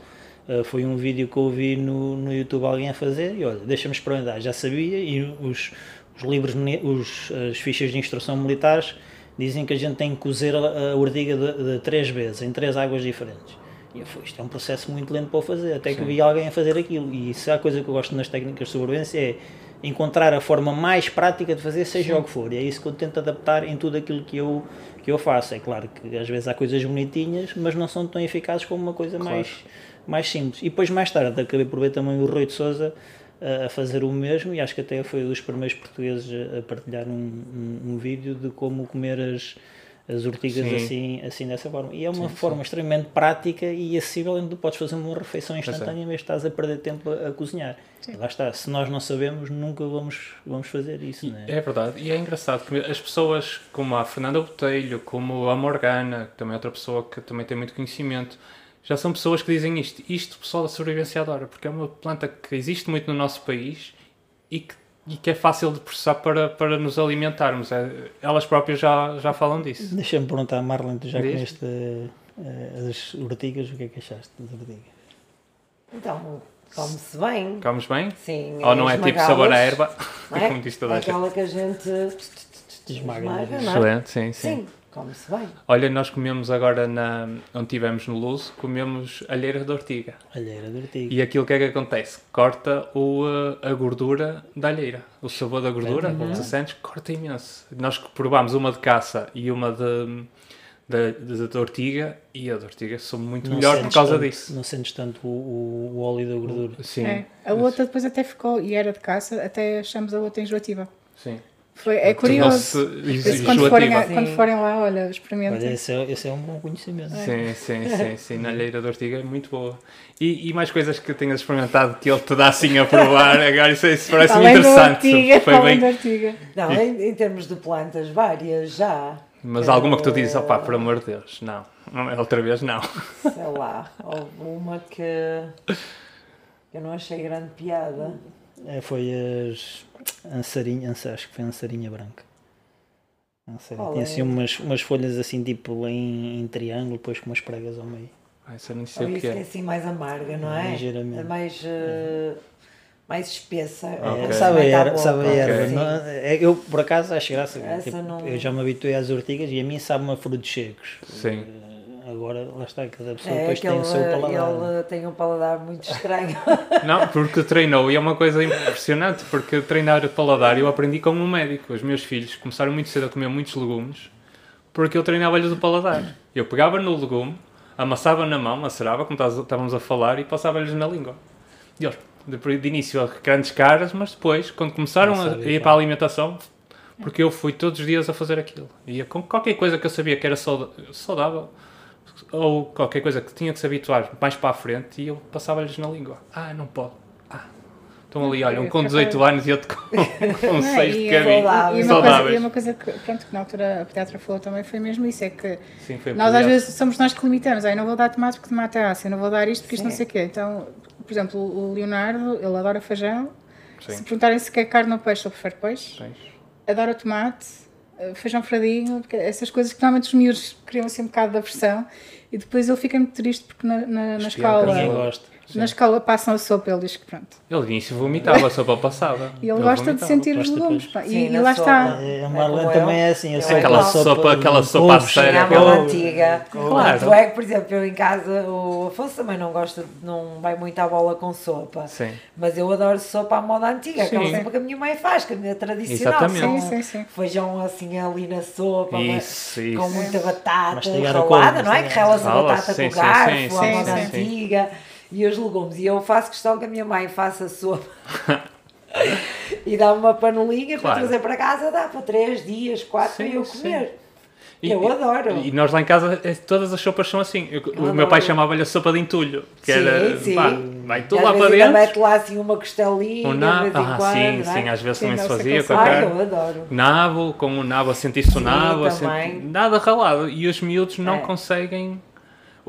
eh, foi um vídeo que eu vi no, no YouTube alguém a fazer e olha, deixa-me experimentar, já sabia e os, os livros, os, as fichas de instrução militares dizem que a gente tem que cozer a, a ortiga de, de três vezes, em três águas diferentes. E eu fui, isto é um processo muito lento para o fazer, até que vi alguém a fazer aquilo. E se há coisa que eu gosto nas técnicas de sobrevivência é encontrar a forma mais prática de fazer, seja o que for. E é isso que eu tento adaptar em tudo aquilo que eu, que eu faço. É claro que às vezes há coisas bonitinhas, mas não são tão eficazes como uma coisa mais, mais simples. E depois, mais tarde, acabei por ver também o Rui de Souza a fazer o mesmo e acho que até foi um dos primeiros portugueses a- partilhar um, um, um vídeo de como comer as, as ortigas Sim. assim, assim dessa forma. E é uma forma extremamente prática e acessível onde podes fazer uma refeição instantânea em vez de estás a perder tempo a, a cozinhar. Lá está, se nós não sabemos, nunca vamos, vamos fazer isso, não é? É verdade, e é engraçado que as pessoas como a Fernanda Botelho, como a Morgana, que também é outra pessoa que também tem muito conhecimento, já são pessoas que dizem isto. Isto, pessoal da sobrevivência adora, porque é uma planta que existe muito no nosso país e que, e que é fácil de processar para, para nos alimentarmos. É- elas próprias já, já falam disso. Deixa-me perguntar, Marlon, tu já Diz. comeste eh, as ortigas, o que é que achaste das ortigas? Então, come-se bem. Comes bem? Sim, Ou não é tipo sabor à erva? não é? (laughs) Como diz toda a É gente. aquela que a gente Esmaga, esmaga, não é? não é? Excelente, sim, sim. Sim, come-se bem. Olha, nós comemos agora, na, onde estivemos no Luso, comemos alheira de ortiga. Alheira de ortiga. E aquilo que é que acontece? Corta o, uh, a gordura da alheira. O sabor da gordura, Uhum. tu sentes, corta imenso. Nós que provámos uma de caça e uma de, de, de, de ortiga, e a de ortiga sou muito Não melhor por causa tanto- disso. Não sentes tanto o, o, o óleo da gordura. Sim, É. A outra depois até ficou, e era de caça, até achamos a outra enjoativa. sim. Foi, é curioso. Tornou-se Por isso, quando, forem, a- quando forem lá, olha, Olha, experimentem. esse é, esse é um bom conhecimento. Sim, sim, (laughs) sim, sim. Na alheira de ortiga é muito boa. E, e mais coisas que tenhas experimentado que ele te dá assim a provar. (laughs) Agora isso, isso parece-me interessante. ortiga, Foi além bem, da ortiga. Não, em, em termos de plantas, várias já. Mas alguma que tu dizes, opá, por amor de Deus, não. Não, Outra vez não. Sei lá, houve uma que eu não achei grande piada. É, foi as ansarinha, ansa- acho que foi a ansarinha branca. Ansarinha. Tinha é? assim umas, umas folhas assim tipo em, em triângulo, depois com umas pregas ao meio. Ah, isso eu nem sei Ou o que é é. assim mais amarga, não é? Ligeiramente. É mais. eh, mais espessa. Ok. Essa Sabe a erva, sabe a erva. Não é? Eu, por acaso, acho graça. Essa tipo, não- Eu já me habituei às ortigas e a mim sabe-me a frutos secos. Sim. Eh, Agora, lá está, cada pessoa É depois que tem ele, o seu paladar. ele tem um paladar muito estranho. (laughs) Não, porque treinou e é uma coisa impressionante, porque treinar paladar eu aprendi com um médico. Os meus filhos começaram muito cedo a comer muitos legumes porque eu treinava-lhes o paladar. Eu pegava no legume, amassava na mão, macerava, como estávamos a falar, e passava-lhes na língua. E eles, de, de início, grandes caras, mas depois, quando começaram a ir para a alimentação, porque eu fui todos os dias a fazer aquilo. Ia com qualquer coisa que eu sabia que era saudável, ou qualquer coisa que tinha que se habituar mais para a frente, e eu passava-lhes na língua. Ah, não pode. Ah. Estão ali, olha, um com 18 anos e outro com, (laughs) com Não, 6 de e, caminho. E uma, coisa, Saudáveis. e uma coisa que, pronto, que na altura a pediatra falou também foi mesmo isso, é que Sim, foi nós às vezes somos nós que limitamos, aí não vou dar tomate porque tomate é ácido, eu não vou dar isto porque isto não Sim. sei o quê. Então, por exemplo, o Leonardo, ele adora feijão, Sim. se perguntarem se quer carne ou peixe, ele prefere peixe, Sim. adora tomate, eh, feijão fradinho, essas coisas que normalmente os miúdos criam assim um bocado de aversão e depois ele fica muito triste porque na, na, na escola... Ninguém gosta. Na escola passam a sopa, ele diz que pronto. Ele de início vomitava, a sopa passava. E ele, gosta de vomitava. sentir os gosta legumes. pá. E, Sim, e na lá sopa. está. Eh, A como Marlene eu. também é assim. Eu Eu sei Aquela sopa- aquela sopa a sério. A Aquela- moda antiga. Claro. Tanto é que, por exemplo, eu em casa, o Afonso também não gosta, não vai muito à bola com sopa. Sim. Mas eu adoro sopa à moda antiga, aquela Sim. sopa que a minha mãe faz, que a minha tradicional. Exatamente. Sim, sim, sim. Feijão assim ali na sopa, mas Isso, isso. com muita batata ralada, não é? sim. Que rala-se a batata sim, com sim, o garfo, sim, à sim, moda sim. antiga e os legumes. E eu faço questão que a minha mãe faça sopa. (laughs) E dá-me uma panelinha para Claro. trazer para casa, dá para 3 dias, 4 para Sim, eu sim. comer. E- eu adoro. E nós lá em casa, eh, todas as sopas são assim. Eu- o meu pai chamava-lhe a sopa de entulho. Que Sim, era, sim. pá, vai tudo às lá para dentro. mete lá assim uma costelinha, Um de na... vez em Ah, quando, sim, sim, é? às vezes Sim, também se fazia qual com a Ai, carne. eu adoro. Nabo, com o nabo, a sentir-se o Sim, nabo, sentir... nada ralado. E os miúdos não É. conseguem.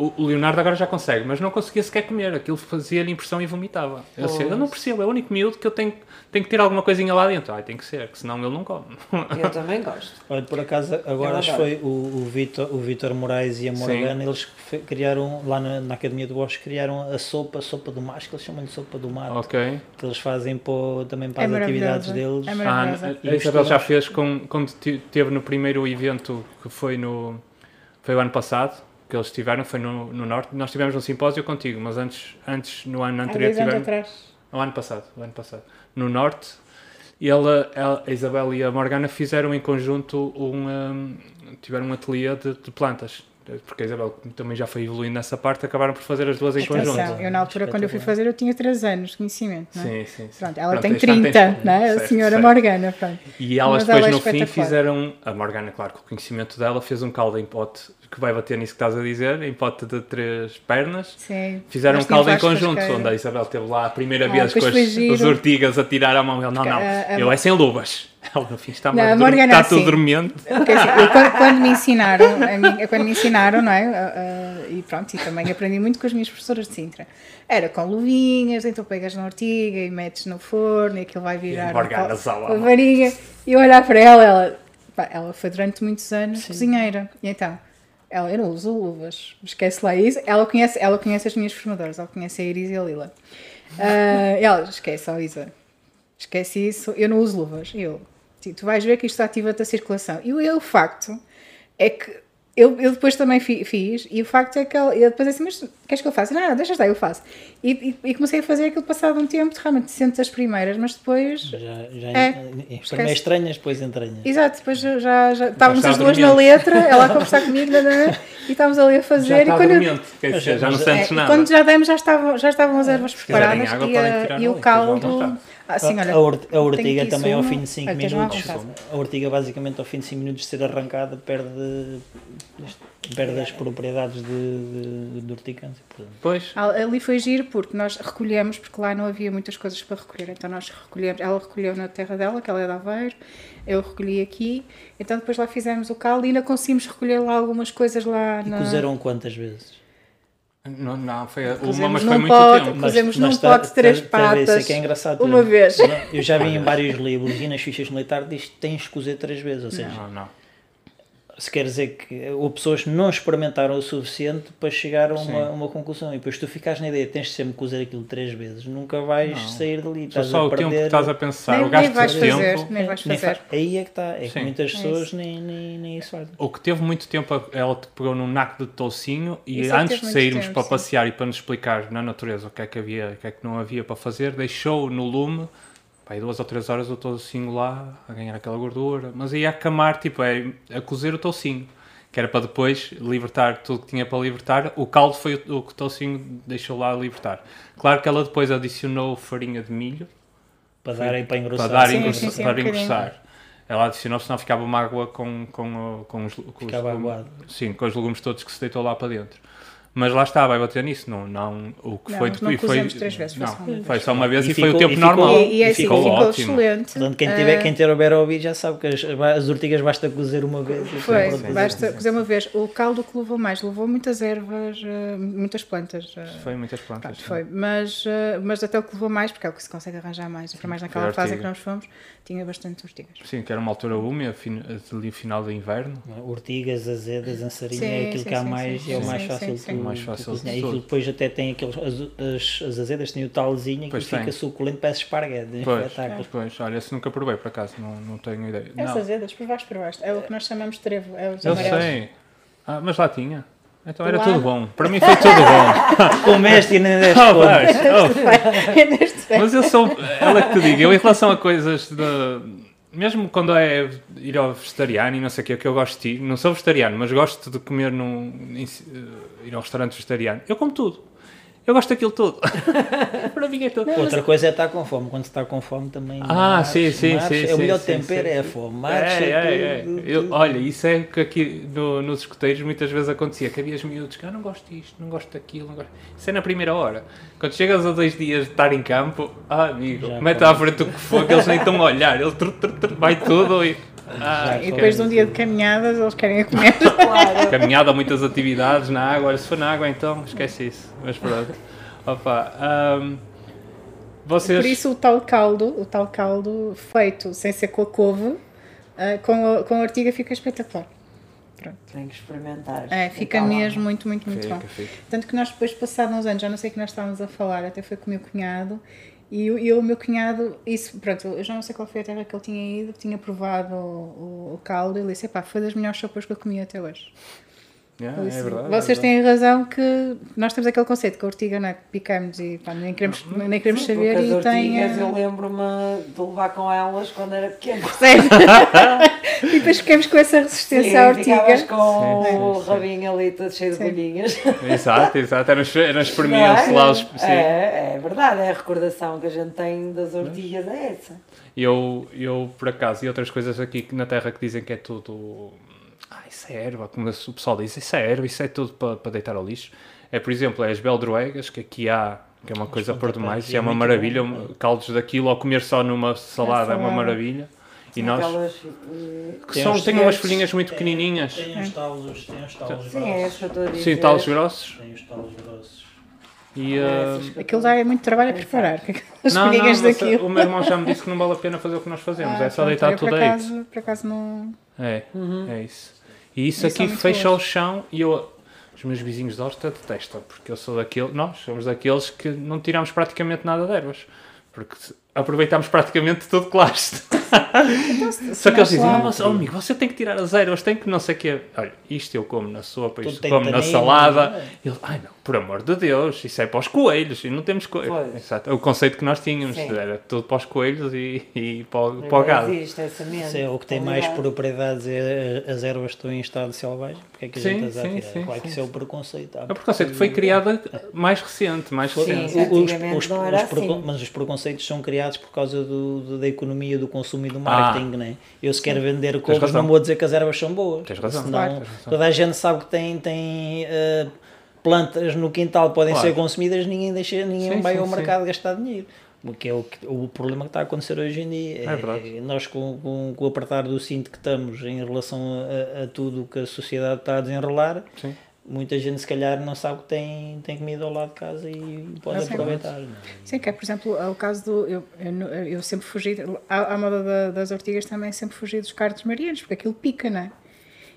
O o Leonardo agora já consegue, mas não conseguia sequer comer. Aquilo fazia-lhe impressão e vomitava. Eu, sei, eu não percebo, é o único miúdo que eu tenho, tenho que ter alguma coisinha lá dentro. Ai, tem que ser, que senão ele não come. (laughs) Eu também gosto. Olha, por acaso, agora acho foi o, o, Vitor, o Vitor Moraes e a Morgana, eles criaram, lá na, na Academia do Bosque, criaram a sopa, a sopa do macho, que eles chamam de sopa do mato, ok. que eles fazem para, também para É as atividades maravilhosa. deles. É Ah, a Isabel já fez com, quando te- teve no primeiro evento que foi no foi o ano passado que eles tiveram foi no, no norte. Nós tivemos um simpósio contigo mas antes antes no ano Há anterior anos tivemos atrás. o ano passado o ano passado. No norte e ela, ela- a Isabel e a Morgana fizeram em conjunto um, um, tiveram um ateliê de, de plantas porque a Isabel também já foi evoluindo nessa parte acabaram por fazer as duas em conjunto Atenção, eu na altura, quando eu fui fazer, eu tinha 3 anos de conhecimento, não é? sim, sim, sim. Pronto, ela Pronto, tem aí está, 30, tens- não é? A certo, senhora certo. Morgana, pronto. E elas Mas ela depois é no fim fizeram, a Morgana, claro, com o conhecimento dela, fez um caldo em pote que vai bater nisso que estás a dizer, em pote de três pernas. Sim. Fizeram um caldo em conjunto, onde a Isabel esteve lá a primeira Ah, vez com depois as, as ortigas a tirar a mão. Ele, não, não, A- a- eu é sem luvas. (laughs) Ela no fim está, Não, a está, Morgana está assim. tudo dormente. (laughs) Porque assim, quando, quando me ensinaram, a mim- quando me ensinaram, não é? Ah, ah, e pronto, e também aprendi muito com as minhas professoras de Sintra. Era com luvinhas, então pegas na ortiga e metes no forno e aquilo vai virar Morgana mano. varinha. E eu olhar para ela, ela, pá, ela foi durante muitos anos cozinheira. E então, ela, eu não uso luvas, esquece lá isso. Ela conhece, ela conhece as minhas formadoras, ela conhece a Iris e a Lila. Ah, ela, esquece, ó Isa, esquece isso, eu não uso luvas. E eu, "Sim, tu vais ver que isto ativa-te a circulação. E o, e o facto é que eu, eu depois também fi- fiz, e o facto é que ela, eu depois assim, mas queres que eu faça? Não, não, deixa estar, eu faço. E, e, e comecei a fazer aquilo passado um tempo, realmente sentes as primeiras, mas depois. Já, já É, esquece. primeiro estranhas, depois entranhas. Exato, depois já, já, estávamos está as duas na letra, ela a (laughs) conversar comigo, e estávamos ali a fazer. Já e quando eu- dormente, quer dizer, já não sentes é, nada. quando já demos, já estavam, já estavam as ervas quiserem preparadas água, e, a- e o caldo. Assim, olha, a, a tenho ortiga também ao sumo. fim de 5 Olha, tens lá à minutos. A ortiga basicamente ao fim de 5 minutos de ser arrancada perde, perde as propriedades de, de, de portanto. Pois, Al- Ali foi giro porque nós recolhemos, porque lá não havia muitas coisas para recolher, então nós recolhemos, ela recolheu na terra dela, que ela é de Aveiro, eu recolhi aqui, então depois lá fizemos o caldo e ainda conseguimos recolher lá algumas coisas lá E na... cozeram quantas vezes? Não, não foi uma, Cozemos mas num foi muito pote, tempo. Cozemos num tá- pote de três tá- tá Isso é patas, que é engraçado. uma por vez. Eu já vi em vários livros e nas fichas militares diz que tens que cozer três vezes, ou seja, Não, não. Se quer dizer que ou pessoas não experimentaram o suficiente para chegar a uma, uma conclusão e depois tu ficas na ideia tens sempre que usar aquilo três vezes nunca vais Não. sair dali Só, estás só a o perder tempo que estás a pensar, Nem, o gasto nem vais de fazer, tempo. nem vais fazer. fa- aí é que está é que Sim. muitas É pessoas isso. nem, nem, nem isso fazem O que teve muito tempo, ela te pegou num naco de toucinho e Isso é que antes de sairmos tempo, para sim. passear e para nos explicar na natureza o que é que havia, o que é que não havia para fazer, deixou no lume, pá, aí duas ou três horas o toucinho lá, a ganhar aquela gordura, mas ia a camar, tipo, é, a cozer o toucinho, que era para depois libertar tudo que tinha para libertar. O caldo foi o, o que o toucinho deixou lá libertar. Claro que ela depois adicionou farinha de milho, para darem para engrossar para dar Sim, engrossar- sim, sim, para um engrossar. Ela adicionou, senão ficava uma água com, com, com os, com os aguado. Sim, com os legumes todos que se deitou lá para dentro. Mas lá está, vai bater nisso. Não, não, o que Não, foi não depois foi. cozemos três vezes, foi não, só uma vez. foi só uma vez E e, foi o ficou- tempo e ficou- normal. E, e é assim, ficou, ficou, ótimo. excelente. Portanto, quem, tiver, Ah, quem ter o a ouvir já sabe que as, as ortigas basta cozer uma vez. e Foi, basta cozer uma vez. O caldo que levou mais, levou muitas ervas, eh, muitas plantas. eh, Foi muitas plantas. Pronto, foi, mas, mas até o que levou mais, porque é o que se consegue arranjar mais, para mais naquela foi fase que nós fomos, tinha bastante ortigas. Sim, que era uma altura úmida, final de inverno. Ortigas, azedas, ançarinha Sim, é aquilo sim, que há sim, mais sim, e é o mais sim, fácil sim, de Mais fácil de cozinhar. E depois até tem aqueles, as, as, as azedas têm o talzinho que Pois fica tem. suculento, parece esparguete. é Pois, espetáculo. pois, olha, esse nunca provei por acaso, não, não tenho ideia. Essas Não, azedas, provaste, provaste. É o que nós chamamos de trevo, é os eu amarelos. sei. Ah, mas lá tinha. Então era Lá- tudo bom. Para mim foi tudo bom. (laughs) Comeste e nem deste Oh, vais, oh. (laughs) É. Mas eu sou. Ela que te digo, eu em relação a coisas de. Mesmo quando é ir ao vegetariano e não sei o que, que eu gosto de ir, não sou vegetariano, mas gosto de comer num. em- eh, ir ao restaurante vegetariano. Eu como tudo. Eu gosto daquilo tudo. (laughs) Para mim é tudo. Outra coisa é estar com fome. Quando se está com fome também. Ah, marcha, sim, sim, marcha. sim, É o melhor sim, tempero sim, é a fome. Marcha, É, é, é. Eu- olha, isso é que aqui no- nos escuteiros muitas vezes acontecia, que havia os miúdos que ah, não gosto disto, não gosto daquilo, não gosto. Isso é na primeira hora. Quando chegas a dois dias de estar em campo, ah, amigo, Já mete à frente o que for, que eles nem estão a olhar, ele tru, tru, tru, vai tudo e. Ah, E depois de um dia de caminhadas, eles querem comer. (laughs) Claro. Caminhada, muitas atividades na água, olha, se for na água então esquece isso. Mas pronto. Opa, ahm, vocês. Por isso o tal caldo, o tal caldo feito sem ser com a couve, eh, com, a, com a ortiga fica espetacular. Pronto. Tenho que experimentar. É, fica mesmo muito, muito, muito Fica, bom. fica. Tanto que nós depois, passados uns anos, já não sei o que nós estávamos a falar, até foi com o meu cunhado, e e o meu cunhado, isso, pronto, eu já não sei qual foi a terra que ele tinha ido, tinha provado o, o, o caldo, e ele disse, pá, foi das melhores sopas que eu comi até hoje. Yeah, é verdade. Vocês é verdade. têm razão que nós temos aquele conceito que a ortiga não é que picamos e pá, nem queremos, nem queremos Sim, saber e as tem... ortigas eu lembro-me de levar com elas quando era pequena. Sério? (laughs) e depois ficamos com essa resistência à Sim, ficavas ortiga. com Sim, o rabinho ali todo cheio de bolhinhas. Exato, exato. Eram, eram espremiam-se é? lá os. Sim. É, é verdade, é a recordação que a gente tem das ortigas, é essa. Eu, eu, por acaso, e outras coisas aqui que na Terra que dizem que é tudo. Isso é erva, como o pessoal diz, isso é erva, isso é tudo para, para deitar ao lixo. É, por exemplo, é as beldroegas, que aqui há, que é uma coisa por demais, e é uma muito maravilha, bom. caldos daquilo, ou comer só numa salada é uma salada. maravilha. E nós, Aquelas, eh, que Tem são, têm umas folhinhas muito pequenininhas. Tem uns talos, tem uns talos Sim, é isso que eu estou a dizer. Sim, talos grossos. Tem os talos grossos. E, É ah, eu Aquilo dá é muito trabalho a preparar, aquelas não, não, folhinhas mas daquilo. o meu irmão já me disse que não vale a pena fazer o que nós fazemos, Ah, é só pronto, deitar tudo aí. por acaso não. É, Uhum. é isso. E isso E aqui fecha boas. o chão e eu, os meus vizinhos de horta detestam, porque eu sou daquele, nós somos daqueles que não tiramos praticamente nada de ervas, porque aproveitamos praticamente tudo que lá está. Só que eles dizem, mas, oh, amigo, você tem que tirar as ervas, tem que não sei o quê. Olha, isto eu como na sopa, isto como na salada. é? Ele, ai não, por amor de Deus, isso é para os coelhos, e não temos coelhos. Exato, o conceito que nós tínhamos Sim. era tudo para os coelhos e, e para, o- para o gado. existe essa é o que tem mais propriedades é as ervas que estão em estado selvagem. Porque é que a Sim, gente as sim, sim, Claro que sim. isso é o preconceito. É o preconceito que foi criado mais recente, mais Sim. recente. não era precon- assim. Mas os preconceitos são criados por causa do- da economia, do consumo e do marketing, né? Eu se quero vender couves razão. não vou dizer que as ervas são boas. Tens razão. Senão, Claro. Tens razão. toda a gente sabe que tem, tem eh, plantas no quintal que podem Claro. ser consumidas, ninguém, deixa, ninguém Sim, vai sim, ao sim. mercado gastar dinheiro. O que é o, que- o problema que está a acontecer hoje em dia. É verdade. nós, com, com, com o apertar do cinto que estamos em relação a, a tudo o que a sociedade está a desenrolar, Sim. Muita gente se calhar não sabe que tem, tem comida ao lado de casa e pode sim. aproveitar. não é? Sim, que é, por exemplo, é o caso do. Eu, eu, eu sempre fugi. À, à moda da- das ortigas também sempre fugi dos cardos marianos, porque aquilo pica, não é?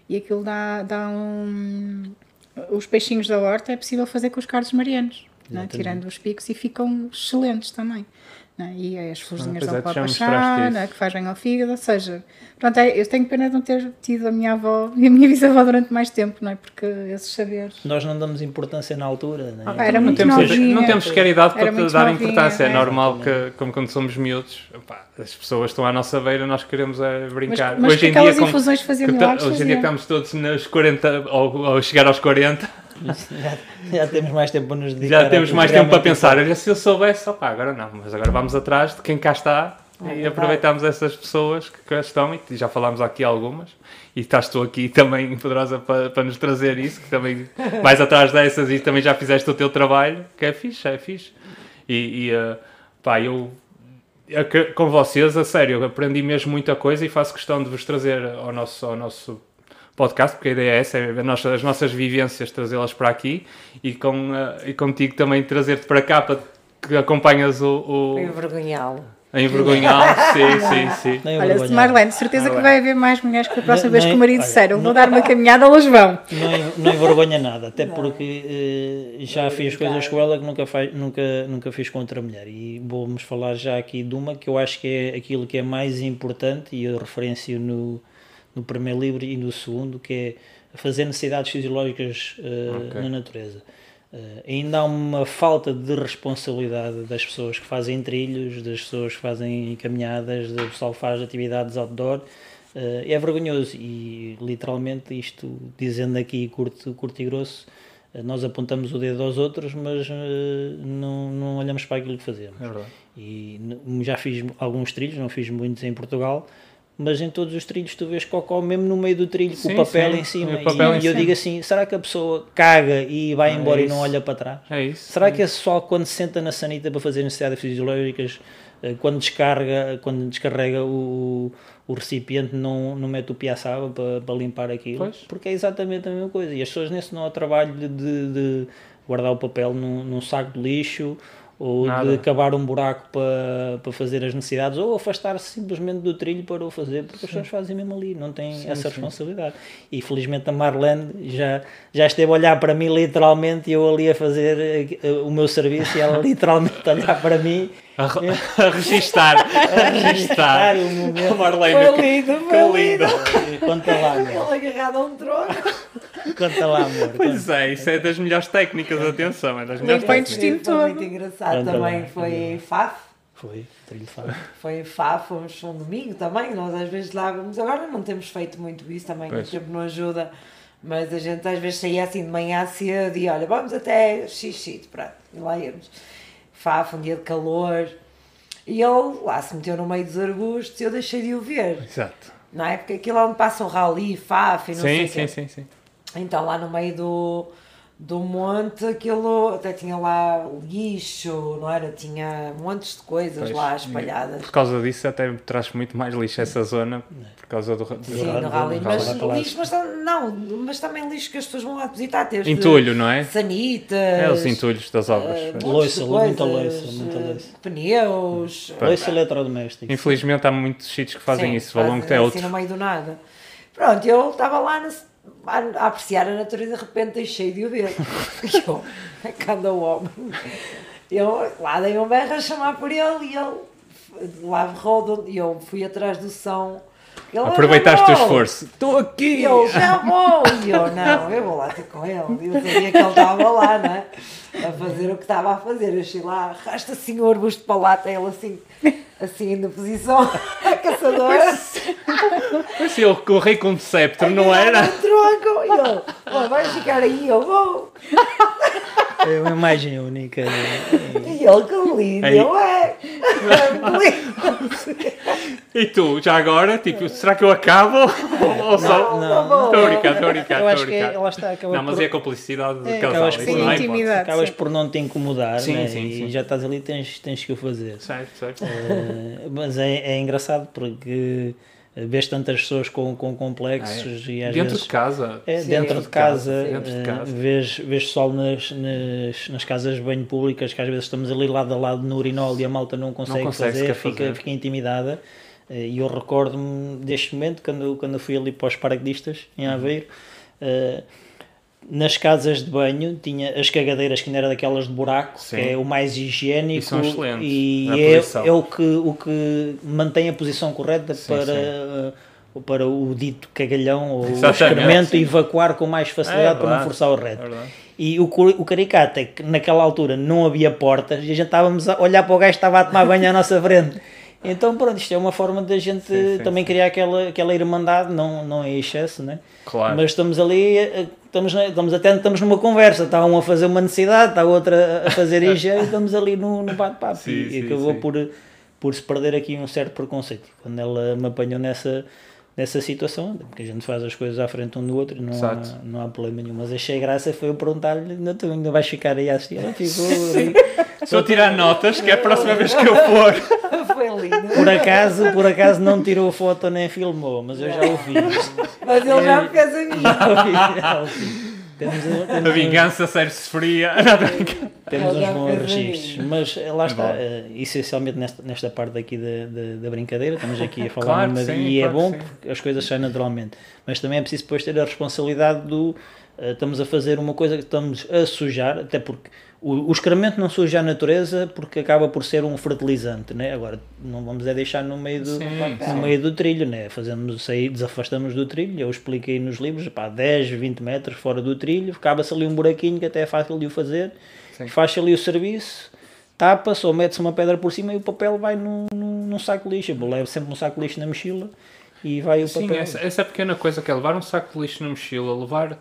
E aquilo dá, dá um. Os peixinhos da horta é possível fazer com os cardos marianos, não é? tirando os picos e ficam excelentes também. Não é? E as florzinhas pois da é, tu já papachá, mostraste não é? isso. que faz bem ao fígado, ou seja, pronto, é- eu tenho pena de não ter tido a minha avó (laughs) e a minha bisavó durante mais tempo, não é? Porque esses saberes. Nós não damos importância na altura, né? Ah, era não muito temos, novinha. não temos sequer idade para te dar novinha, importância. É é. normal que, como quando somos miúdos, opá, as pessoas estão à nossa beira, nós queremos é, Mas, brincar. mas hoje em aquelas dia, com- infusões faziam que hoje em dia que faziam. estamos todos nos 40 ou, ou chegar aos 40, Já, já temos mais tempo para nos dedicar já temos mais que tempo para pensar. Olha, se eu soubesse, opá, agora não, mas agora vamos atrás de quem cá está É e aproveitamos essas pessoas que cá estão e já falámos aqui algumas. E estás tu aqui também poderosa para, para nos trazer isso, que também mais atrás dessas e também já fizeste o teu trabalho, que é fixe, é fixe. E, e eh, pá, eu é com vocês, a sério, aprendi mesmo muita coisa e faço questão de vos trazer ao nosso, ao nosso podcast, porque a ideia é essa, é nossa- as nossas vivências, trazê-las para aqui e, com, eh, e contigo também trazer-te para cá para que acompanhas o, o Envergonhá-lo. a envergonhá-lo. (laughs) sim, sim, sim. Nem Olha. Marlene, de certeza que Marlene. vai haver mais mulheres que a próxima Nem- vez que o marido disser eu vou não- dar uma caminhada, elas vão. Não, não envergonha nada, até porque eh, já fiz coisas com ela que nunca, faz, nunca, nunca fiz com outra mulher. E vamos falar já aqui de uma que eu acho que é aquilo que é mais importante, e eu referencio no, no primeiro livro e no segundo, que é fazer necessidades fisiológicas eh, Ok. na natureza. Eh, ainda há uma falta de responsabilidade das pessoas que fazem trilhos, das pessoas que fazem caminhadas, do pessoal que faz atividades outdoor. Eh, é vergonhoso e literalmente isto, dizendo aqui curto, curto e grosso, nós apontamos o dedo aos outros, mas eh, não, não olhamos para aquilo que fazemos. É. E já fiz alguns trilhos, não fiz muitos em Portugal, mas em todos os trilhos tu vês cocó mesmo no meio do trilho com Sim, o papel sim, em cima. papel e em eu cima. digo assim: será que a pessoa caga e vai É embora e não olha para trás? É isso. Será que esse pessoal, quando se senta na sanita para fazer necessidades fisiológicas, eh, quando descarga, quando descarrega o, o recipiente, não, não mete o piaçaba para, para limpar aquilo? Pois. Porque é exatamente a mesma coisa. E as pessoas nesse não há trabalho de, de guardar o papel num, num saco de lixo ou Nada. de cavar um buraco para, para fazer as necessidades ou afastar-se simplesmente do trilho para o fazer, porque as pessoas fazem mesmo ali, não têm essa responsabilidade. E felizmente a Marlene já, já esteve a olhar para mim literalmente e eu ali a fazer eh, o meu serviço e ela (laughs) literalmente a olhar para mim A, re- (laughs) a registar. A registar. o momento. Marlene, Foi que- lindo, que foi lindo. lindo. Conta lá, amor. Ele agarrado a um trono. Conta lá, amor. Pois é, isso é das melhores técnicas, atenção, é das melhores o técnicas. Foi muito engraçado Anda também. lá, Foi em Faf. Foi, trilho fácil. Foi em Faf, fomos um domingo também. Nós às vezes lá vamos. Agora não temos feito muito isso também, Pois. o tempo não ajuda. Mas a gente às vezes saía assim de manhã cedo e olha, vamos até Xixito, pronto. E lá íamos. Faf, um dia de calor. E ele lá se meteu no meio dos arbustos e eu deixei de o ver. Exato. Não é? Porque aquilo é onde passa o rally, Faf e não sei Sim, o quê. sim, sim, sim. Então lá no meio do, do monte, aquilo até tinha lá lixo, não era? Tinha montes de coisas Pois. lá espalhadas. Por causa disso até traz muito mais lixo essa zona, por causa do... do- Sim, rally, no rally, do mas lixo, mas não, mas também lixo que as pessoas vão lá visitar, desde Entulho, não é? sanitas, É os entulhos das obras. eh, pois. montes Loiça, muita loiça, muita eh, loiça. pneus, Loiça eletrodoméstica. Infelizmente há muitos sítios que fazem Sim, isso, longo fazem até assim outro. no meio do nada. Pronto, eu estava lá na- a, apreciar a natureza e de repente deixei de o ver. (laughs) E eu, cada homem. Eu lá dei um berro a chamar por ele e ele lá rodou e eu fui atrás do som. Ele, Aproveitaste o esforço. Estou E aqui! eu, já vou! E eu, não, eu vou lá ter com ele. E eu sabia que ele estava lá, né? A fazer o que estava a fazer. Eu cheguei lá, arrasta assim o arbusto para lá, tem ele assim, assim na posição (laughs) caçadora. Mas ele correi com o sceptre, não era? Um tronco. E eu, "Ó, vais ficar aí, eu vou. É uma imagem única. né? E ele, que lindo, Aí. eu é. E tu, já agora, tipo, será que eu acabo? Ou só? Não, não. Estou a brincar, estou a brincar, estou a Não, mas por, é a complicidade de casal. acabas isso por- não Sim, intimidade. Acabas por não te incomodar Sim, né? sim, e sim. já estás ali tens, tens que o fazer. Certo, certo. Eh, mas é, é engraçado porque vês tantas pessoas com, com complexos e às Ah, Dentro vezes de casa. é, Sim, dentro de casa, dentro de eh, casa. vês, vês pessoal nas, nas, nas casas de banho públicas que às vezes estamos ali lado a lado no urinol e a malta não consegue, consegue fazer, fica, fazer. fica intimidada. Eh, E eu recordo-me deste momento, quando, quando fui ali para os paraquedistas, em Aveiro, eh, nas casas de banho tinha as cagadeiras que ainda era daquelas de buraco, Sim. que é o mais higiênico E são excelentes e na é, é o, que, o que mantém a posição correta Sim, para, sim. eh, para o dito cagalhão ou o Exatamente, excremento sim. evacuar com mais facilidade É para não forçar o é reto. verdade. E o, o caricato é que naquela altura não havia portas e a gente estávamos a olhar para o gajo que estava a tomar banho à nossa frente. Então, pronto, isto é uma forma da gente Sim, sim, também sim. criar aquela, aquela irmandade, não, não é excesso, né? Claro. Mas estamos ali, eh, estamos, na- estamos até estamos numa conversa, está um a fazer uma necessidade, está outra a fazer (laughs) higiene e estamos ali no, no bate-papo. E, sim, acabou sim. por, por se perder aqui um certo preconceito. Quando ela me apanhou nessa, nessa situação, porque a gente faz as coisas à frente um do outro e não, há, não há problema nenhum. Mas achei graça foi eu perguntar-lhe, não, tu ainda vais ficar aí a assistir? Ali. (laughs) Estou a tirar notas, que é a próxima vez que eu for. (laughs) Foi lindo. Por acaso, por acaso não tirou foto nem filmou, mas eu já o fiz. Mas ele já me fez a mim. (laughs) Temos, (laughs) temos A vingança serve-se fria. (laughs) Temos uns bons registros, mas eh, lá está, bom. eh, essencialmente nesta, nesta parte aqui da, da, da brincadeira, estamos aqui a falar Claro numa- sim, e é claro que bom porque as coisas saem naturalmente, mas também é preciso depois ter a responsabilidade do eh, estamos a fazer uma coisa que estamos a sujar, até porque o, o excremento não suja a natureza porque acaba por ser um fertilizante, né? agora não vamos é deixar no meio do, Sim, no sim. meio do trilho, né? fazemos sair, desafastamos do trilho, eu expliquei nos livros, pá, 10, 20 metros fora do trilho, acaba-se ali um buraquinho que até é fácil de o fazer, Sim. faz ali o serviço, tapa-se ou mete-se uma pedra por cima e o papel vai num, num, num saco de lixo. Eu levo sempre um saco de lixo na mochila e vai o Sim, papel. essa, essa pequena coisa que é levar um saco de lixo na mochila, levar,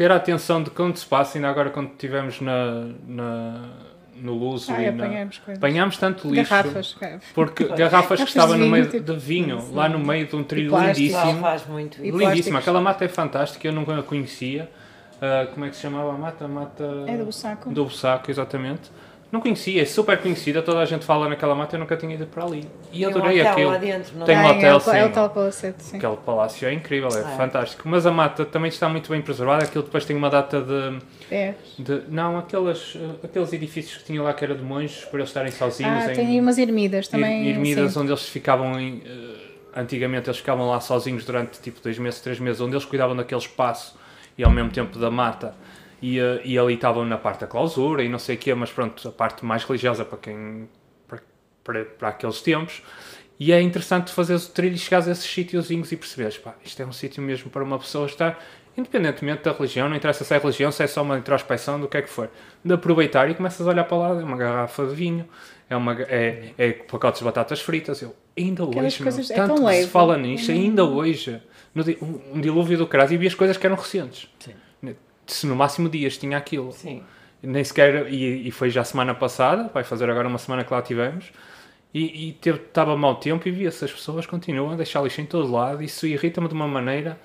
ter a atenção de quando se passa, ainda agora quando estivemos na, na, no Luso Ai, e na- apanhamos coisas. apanhámos tanto lixo. Garrafas. é. Porque garrafas que estavam no meio tipo, de vinho, lá no meio de um trilho lindíssimo. faz muito plásticos. aquela mata é fantástica, eu nunca a conhecia. Ah, como é que se chamava a mata? A mata É do saco. do Bussaco, exatamente. Não conhecia, é super conhecida, toda a gente fala naquela mata, eu nunca tinha ido para ali. E Tem um adorei hotel aquilo. lá dentro, não Tem um Ah, hotel, é, sim. É o tal palacete, sim. Aquele palácio é incrível, é, É. fantástico. Mas a mata também está muito bem preservada, aquilo depois tem uma data de. É. de- não, aquelas, eh, aqueles edifícios que tinha lá que era de monges, por eles estarem sozinhos Ah, em tem umas ermidas também. er- ermidas sim. onde eles ficavam em. eh, antigamente eles ficavam lá sozinhos durante tipo dois meses, três meses, onde eles cuidavam daquele espaço e ao mesmo tempo da mata. E, eh, e ali estavam na parte da clausura e não sei o quê, mas pronto, a parte mais religiosa para quem. para, para, para aqueles tempos. E é interessante fazeres o trilho e chegares a esses sítiozinhos e perceberes, pá, isto é um sítio mesmo para uma pessoa estar, independentemente da religião, não interessa se é religião, se é só uma introspeção, do que é que for, de aproveitar e começas a olhar para lá, é uma garrafa de vinho, é, uma, é, é pacotes de batatas fritas, eu, ainda Aquelas hoje, meu, coisas- é tanto se fala nisto, ainda hoje, no um, um dilúvio do caralho, e vi as coisas que eram recentes. Sim. Se no máximo dias tinha aquilo. Sim. Nem sequer, e, e foi já semana passada, vai fazer agora uma semana que lá tivemos, e, e teve- estava mau tempo e via-se as pessoas continuam a deixar lixo em todo lado, isso irrita-me de uma maneira,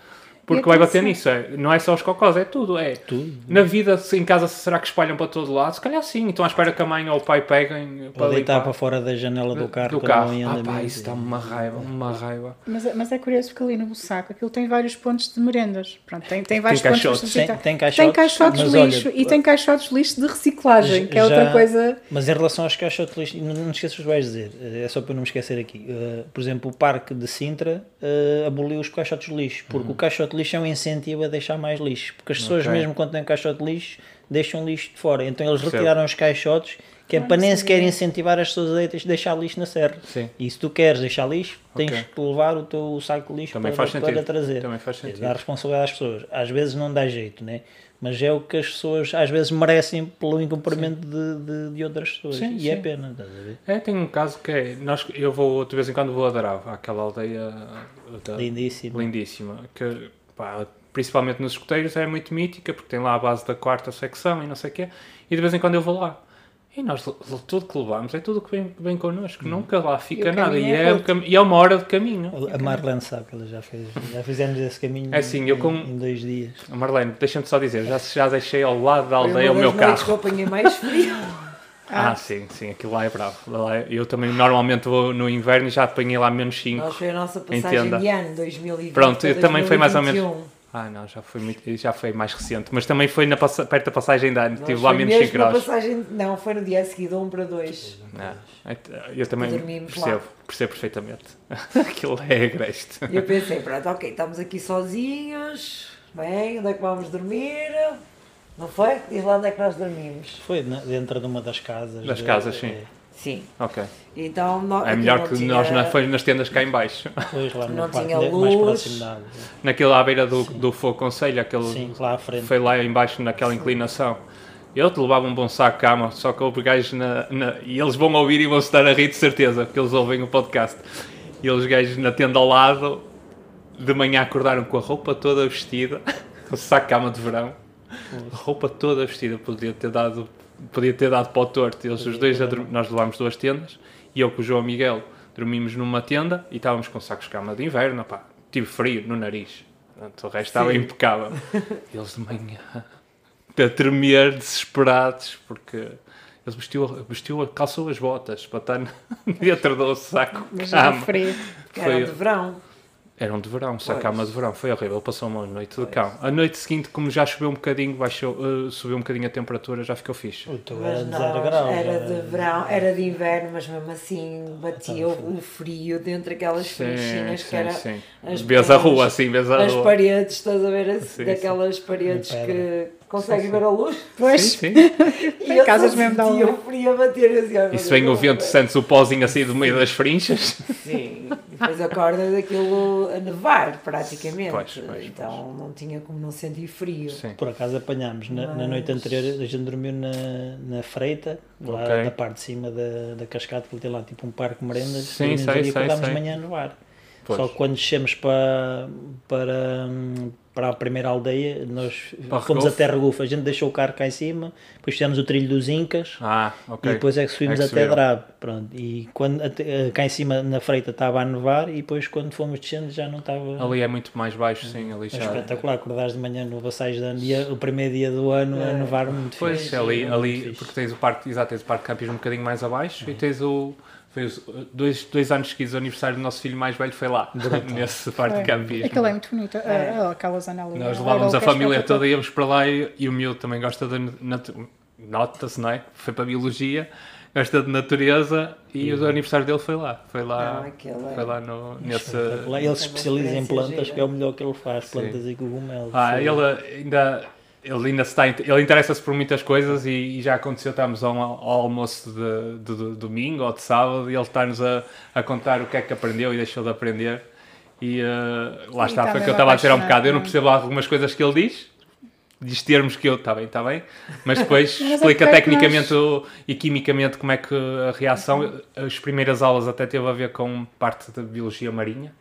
porque vai bater nisso, é, não é só os cocós, é tudo, é Tudo. na vida, se em casa será que espalham para todo lado? Se calhar sim, então à espera que a mãe ou o pai peguem Ou deitar limpar. para fora da janela do carro. do carro. Ah pá, isso dá-me uma raiva, uma raiva. Mas, mas é curioso porque ali no Bussaco aquilo tem vários pontos de merendas. Pronto, tem, tem vários pontos caixotes. de Tem, tem Tem caixotes, caixotes mas de lixo olha, e tem caixotes de lixo de reciclagem, que é outra coisa. Mas em relação aos caixotes de lixo, não, não esqueças o que vais dizer, eh, é só para eu não me esquecer aqui. Eh, por exemplo, o Parque de Sintra eh, aboliu os caixotes de lixo, porque o caixote de lixo é um incentivo a deixar mais lixo, porque as pessoas, Ok. mesmo quando têm caixote de lixo, deixam lixo de fora. Então eles retiraram os caixotes, que é Ah, para nem sequer incentivar as pessoas a deix- deixar lixo na serra. Sim. E se tu queres deixar lixo, tens Ok. que levar o teu saco de lixo Também para, faz para sentido. trazer. Também faz É sentido. Dar responsabilidade às pessoas. Às vezes não dá jeito, né? mas é o que as pessoas às vezes merecem pelo incumprimento de, de, de outras pessoas. Sim, e é sim. pena, estás a ver? É, tem um caso que é, nós, eu vou, de vez em quando vou a Darava, àquela aldeia da- Lindíssimo. lindíssima, que pá, principalmente nos escuteiros é muito mítica, porque tem lá a base da quarta secção e não sei o quê, e de vez em quando eu vou lá. E nós, tudo que levamos, é tudo que vem, vem connosco, nunca lá fica E nada, e é é, o cam- e é uma hora de caminho. A Marlene sabe que ela já fez, já fizemos esse caminho É assim, eu em, com- em dois dias. Marlene, deixa-me só dizer, já, já deixei ao lado da aldeia o meu carro. que eu apanhei mais (laughs) frio. Ah, sim, sim, aquilo lá é bravo. Lá é- Eu também normalmente vou no inverno e já apanhei lá menos 5. Nós foi a nossa passagem Entenda. de ano, 2020 Pronto, eu também foi mais ou menos- 2021. Ah, não, já foi, muito, já foi mais recente. Mas também foi na perto da passagem de ano. Estive lá menos mesmo 5 na graus. passagem, não, foi no dia de 1 para 2. Não, eu também percebo, lá. percebo perfeitamente. (laughs) Aquilo é agreste. E eu pensei, pronto, ok, estamos aqui sozinhos, bem, onde é que vamos dormir? Não foi? Diz lá onde é que nós dormimos. Foi dentro de uma das casas. Das de- casas, sim. Sim. Ok. Então, nó- É melhor não que tinha- nós na, foi nas tendas cá em baixo. Depois lá Não no parque tinha mais luz. próximo da água. Naquele à beira do, do Fogo Conselho, aquele Sim, lá à frente. foi lá embaixo naquela inclinação. Eu te levava um bom saco de cama, só que houve gajos na, na- E eles vão ouvir e vão se estar a rir de certeza, porque eles ouvem o podcast. E eles gajos na tenda ao lado, de manhã acordaram com a roupa toda vestida, (laughs) o saco de cama de verão, roupa toda vestida, podia ter dado, podia ter dado para o torto. Eles os dois, nós levámos duas tendas, e eu com o João Miguel dormimos numa tenda e estávamos com sacos de cama de inverno, pá, tive frio no nariz. Portanto, o resto estava Sim. impecável. (laughs) Eles de manhã a tremer, desesperados, porque eles vestiu, vestiu, calçou as botas para estar (laughs) dentro do saco Mas já cama. frio. que era Foi- de verão. Eram de verão, só Pois. cama de verão, foi horrível, passou uma noite de cão. A noite seguinte, como já choveu um bocadinho, baixou, eh, subiu um bocadinho a temperatura, já ficou fixe. O teu era de 0 graus. era de verão, era de inverno, mas mesmo assim batia o, o frio dentro daquelas finchinhas que era sim. as Vês a paredes- rua, assim, vês a as rua. paredes, estás a ver assim, Sim, daquelas paredes De que conseguem ver a luz. Pois, Sim, sim. E (laughs) casas mesmo dá sentia luz. o frio a bater assim. E se vem o vento, meu sentes o pozinho assim do meio das frinchas. Sim, e depois acorda daquilo a nevar praticamente. Pois, pois, então não tinha como não sentir frio. Sim. Por acaso apanhámos, na, na Mas- noite anterior a gente dormiu na, na freita, lá Ok. da parte de cima da, da cascata, que tem lá tipo um parque de merendas, Sim, sei, e sei, acordámos de sei. manhã no bar. Pois. Só que quando descemos para, para, hum, para a primeira aldeia, nós Para fomos até Regouf, a gente deixou o carro cá em cima, depois fizemos o trilho dos Incas, Ah, ok. e depois é que subimos É que até subiram. Drab, pronto. E quando, até- cá em cima na freita estava a nevar e depois quando fomos descendo já não estava... Ali é muito mais baixo, sim, ali É já. espetacular, acordares de manhã no Vassais de ano, dia, o primeiro dia do ano a É. nevar muito Pois, fixe. ali, Muito ali porque tens o parque, exato, tens o parque de campismo um bocadinho mais abaixo e tens o. Foi os, dois, dois anos seguidos, o aniversário do nosso filho mais velho foi lá, (laughs) nesse parque de campismo. Aquilo é muito bonito. É. Aquela zona ali. Nós levávamos a é família toda, íamos para lá e, e o miúdo também gosta de nota-se, não é? Foi para a biologia, gosta de natureza e o aniversário dele foi lá. Foi lá, Não, é- foi lá no, nesse. Espetacular. Ele se especializa em plantas, gira. que é o melhor que ele faz, Sim. plantas e cogumelos. Ah, Foi- ele ainda, ele ainda se está, ele interessa-se por muitas coisas e, e já aconteceu, estamos ao, ao almoço de, de- de domingo ou de sábado e ele está-nos a, a contar o que é que aprendeu e deixou de aprender. E eh, lá E está, foi o que mesmo eu estava a dizer há um bocado. Eu não não é? percebo algumas coisas que ele diz, diz termos que eu, está bem, está bem, mas depois (laughs) Mas é explica é que tecnicamente o- e quimicamente como é que a reação. As primeiras aulas até teve a ver com parte da biologia marinha,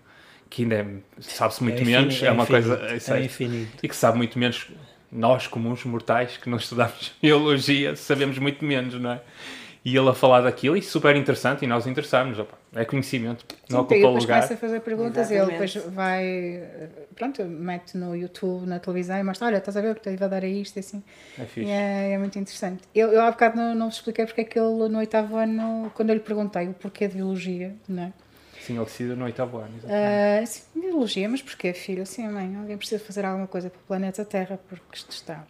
que ainda é- sabe-se muito infini- menos, é, uma infinito, coisa. É sei, infinito. e que sabe muito menos nós comuns mortais que não estudamos (laughs) biologia sabemos muito menos não é e ele a falar daquilo e super interessante e nós interessamos opa, é conhecimento não Sim, ocupa e lugar começa a fazer perguntas e ele depois Exatamente. vai, pronto, mete no YouTube, na televisão e mostra, olha, estás a ver o que estive a dar a isto e assim. é E fixe é, é muito interessante. Eu, eu há bocado não, não vos expliquei porque é que ele no oitavo ano, quando eu lhe perguntei o porquê de biologia, não é? Sim ele decide no oitavo ano exatamente. Ah, sim, biologia, mas porquê, filho? Sim, mãe, alguém precisa fazer alguma coisa para o planeta Terra, porque isto está.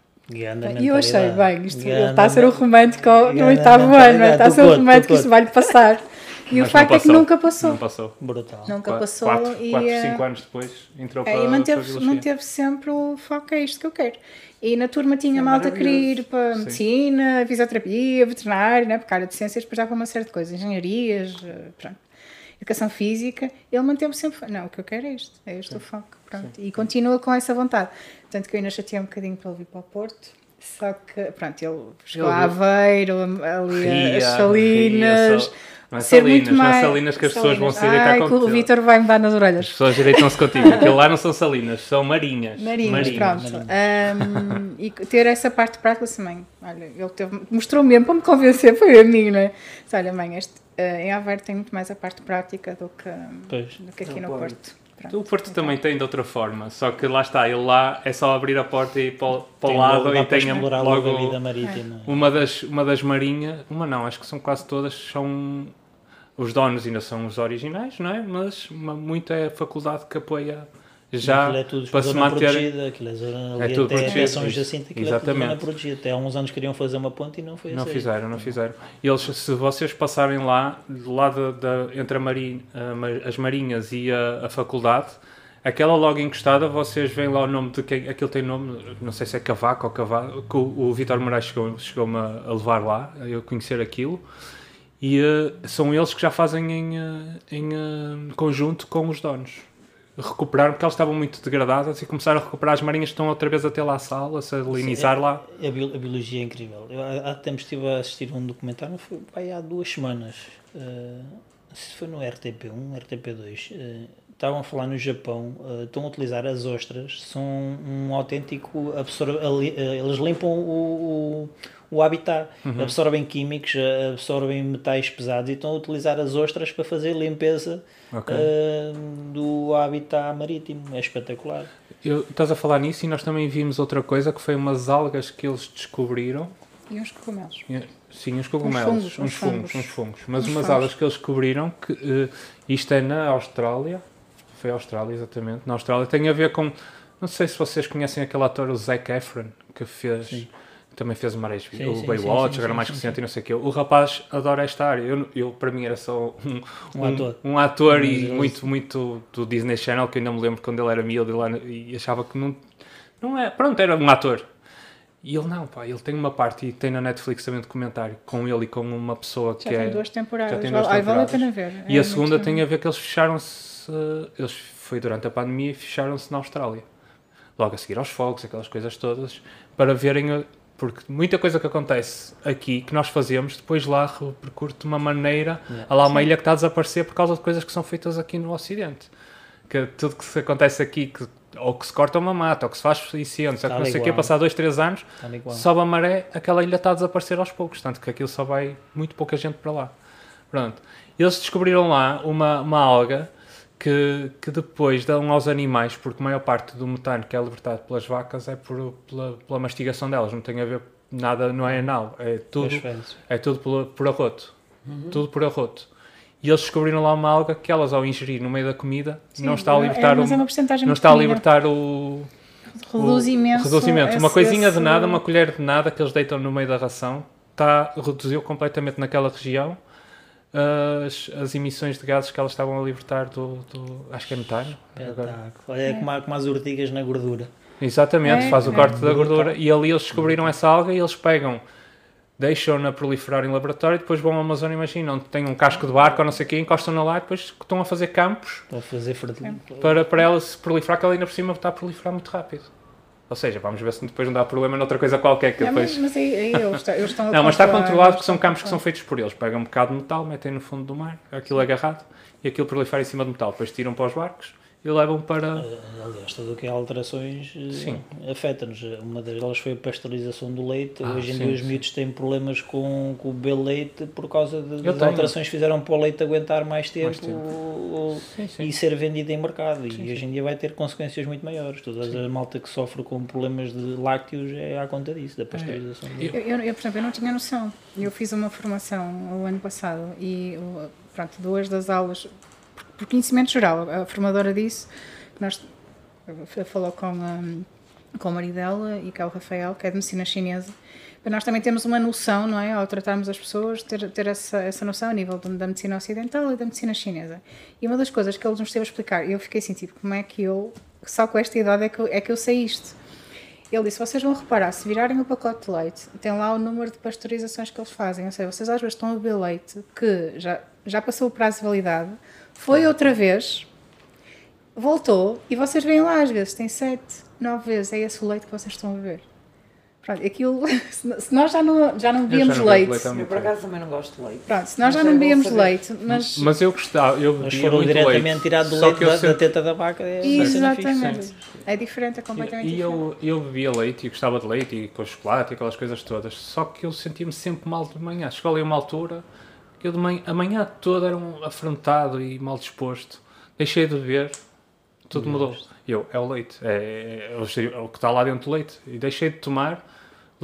E eu achei, bem, isto, ele está a ser o romântico no oitavo ano, é? está a ser o romântico, isto vai-lhe passar. E o Mas facto é que nunca passou. não passou Brutal. Nunca Quatro- passou quatro, e, quatro, eh, cinco anos depois entrou É, para, e para a manteve, biologia. manteve sempre o foco, é isto que eu quero. E na turma tinha É malta que queria ir para Sim. medicina, fisioterapia, veterinário, né? porque a área de ciências depois já para uma série de coisas, engenharias, eh, pronto. Educação física. Ele manteve sempre, não, o que eu quero é isto, é este o foco. Pronto. E continua com essa vontade. Tanto que eu ainda chateei um bocadinho para ele vir para o Porto. Só que, pronto, ele chegou Ele- a Aveiro, ali Ria, as Salinas, ria, só- não é ser Salinas, muito não é mais... Salinas que as pessoas vão se Salinas. deitar que o. Vítor vai me dar nas As orelhas. pessoas direitam-se contigo. Aquilo lá não são salinas, são marinhas. Marinhos, pronto. Um, e ter essa parte prática, mãe, olha, ele teve, mostrou mesmo para me convencer, foi a mim, não é? Olha, mãe, este, uh, em Aveiro tem muito mais a parte prática do que, Pois. do que aqui No no Porto. Porto. Pronto. O Porto Então, também tem de outra forma, só que lá está, ele lá é só abrir a porta e ir para, o- para o lado e tem logo logo a vida marítima. uma das, uma das marinhas, uma não, acho que são quase todas, são os donos ainda são os originais, não é? Mas uma, muito é a faculdade que apoia já é tudo para se manter. protegida, aquilo é zona ali tudo até, até São. Jacinto, aquilo é tudo Exatamente. zona protegida. Até há uns anos queriam fazer uma ponte e não foi Não assim. fizeram, não fizeram. Eles, se vocês passarem lá, lá da, da- entre a mari- a ma- as Marinhas e a, a faculdade, aquela logo encostada, vocês veem lá o nome de quem. Aquilo tem nome, não sei se é Cavaco ou Cavaco, que o, o Vitor Moraes chegou- chegou-me a, a levar lá, a eu conhecer aquilo. E eh, são eles que já fazem em, eh, em eh, conjunto com os donos. Recuperaram, porque elas estavam muito degradadas e começaram a recuperar. As marinhas estão outra vez até lá à sala, a salinizar lá. A, bio- a biologia é incrível. Eu há há tempos estive a assistir um documentário, foi vai, há duas semanas. eh, se foi no RTP1, RTP2. eh, estavam a falar no Japão, eh, estão a utilizar as ostras, são um autêntico absor ali- eh, eles limpam o, o, o habitat, Uhum. absorvem químicos, eh, absorvem metais pesados e estão a utilizar as ostras para fazer limpeza Ok. eh, do habitat marítimo. É espetacular. Eu, estás a falar nisso e nós também vimos outra coisa que foi umas algas que eles descobriram. E uns cogumelos. Sim, uns cogumelos, fungos, uns, uns fungos, fungos. uns fungos. Mas Uns umas fungos. algas que eles descobriram que eh, isto é na Austrália. Foi a Austrália, exatamente. Na Austrália tem a ver com. Não sei se vocês conhecem aquele ator, o Zac Efron, que fez. Sim. Também fez várias Sim, o sim, Baywatch, sim, sim, agora mais sim, recente sim. e não sei o quê. O rapaz adora esta área. Eu, eu, para mim era só um, Um ator. um ator Mas e muito, muito do Disney Channel, que eu ainda me lembro quando ele era miúdo e, lá, e achava que não, não é. Pronto, era um ator. E ele não, pá, ele tem uma parte e tem na Netflix também um documentário com ele e com uma pessoa Já que tem é. duas temporadas. já tem duas Ai, vale a temporadas. pena ver. E É a segunda tem a ver que eles fecharam-se. Eles foi durante a pandemia e fecharam-se na Austrália. Logo a seguir aos fogos, aquelas coisas todas, para verem. A- Porque muita coisa que acontece aqui, que nós fazemos, depois lá repercute de uma maneira. Yeah. Há lá uma ilha que está a desaparecer por causa de coisas que são feitas aqui no Ocidente. Que tudo que se acontece aqui, que, ou que se corta uma mata, ou que se faz incêndios, ou que Tal não sei o quê, passar dois, três anos, qual. sobe a maré, aquela ilha está a desaparecer aos poucos, tanto que aquilo só vai muito pouca gente para lá. Pronto. Eles descobriram lá uma, uma alga que, que depois dão aos animais, porque a maior parte do metano que é libertado pelas vacas é por, pela, pela mastigação delas, não tem a ver nada, não é anal, é tudo, é tudo por, por arroto. Tudo por arroto. E eles descobriram lá uma alga que elas, ao ingerir no meio da comida, Sim, não está a é- libertar, mas é o- porcentagem não está a libertar o, Reduz o- imenso. reduz imenso. Uma esse- coisinha de esse- nada, uma colher de nada que eles deitam no meio da ração, tá, reduziu completamente naquela região as, as emissões de gases que elas estavam a libertar do, do- acho que é metano. agora. Espetáculo. É como, a- como as urtigas na gordura. Exatamente, É, faz o é. corte da gordura e ali eles descobriram essa alga e eles pegam, deixam-na proliferar em laboratório e depois vão ao Amazônia, imaginam, têm um casco de barco ou não sei o quê, encostam-na lá e depois estão a fazer campos Para fazer fertilidade. para, para ela se proliferar, que ela ainda por cima está a proliferar muito rápido. Ou seja, vamos ver se depois não dá problema noutra coisa qualquer que depois... mas, mas aí, aí eles, estão- eles estão (laughs) Não, mas está controlado porque são campos que são feitos por eles. Pegam um bocado de metal, metem no fundo do mar, aquilo agarrado e aquilo prolifera em cima do metal. Depois tiram para os barcos e levam para. Aliás, tudo o que é alterações eh, afeta-nos. Uma delas foi a pasteurização do leite. Ah, Hoje em sim, dia os sim. miúdos têm problemas com, com o belo leite por causa de- das tenho. alterações que fizeram para o leite aguentar mais tempo, tempo. ou- Sim, sim. e ser vendido em mercado. Sim, e sim. hoje em dia vai ter consequências muito maiores. Toda a malta que sofre com problemas de lácteos é à conta disso, da pasteurização do leite. Eu, eu, eu, por exemplo, eu não tinha noção. Eu fiz uma formação o ano passado e pronto, duas das aulas, por, conhecimento geral, a formadora disse nós falou com, hum, com o marido dela e é o Rafael, que é de medicina chinesa. Para nós também temos uma noção, não é? Ao tratarmos as pessoas, ter, ter essa, essa noção a nível da medicina ocidental e da medicina chinesa. E uma das coisas que ele nos esteve a explicar, eu fiquei assim, tipo, como é que eu, só com esta idade é que eu, é que eu sei isto? Ele disse: vocês vão reparar, se virarem o pacote de leite, tem lá o número de pasteurizações que eles fazem. Ou seja, vocês às vezes estão a beber leite que já, já passou o prazo de validade, foi outra vez, voltou, e vocês veem lá às vezes, tem 7, 9 vezes, é esse o leite que vocês estão a beber. Pronto, aquilo, (laughs) se nós já não, já não já bebíamos não leite, leite Eu por acaso também não gosto de leite. pronto, se nós Mas já é não bom bebíamos leite, mas. Mas eu gostava, eu Mas bebia foram muito diretamente leite. tirado do Só leite da, sempre- teta da vaca. É. Exatamente. É diferente, é completamente E diferente. eu, eu bebia leite e gostava de leite e com chocolate e aquelas coisas todas. Só que eu sentia-me sempre mal de manhã. Chegou ali uma altura eu de manhã, a manhã toda era um afrontado e mal disposto. Deixei de beber, tudo mudou. Eu, é o leite, é, é, é o- é o que está lá dentro do leite. E deixei de tomar,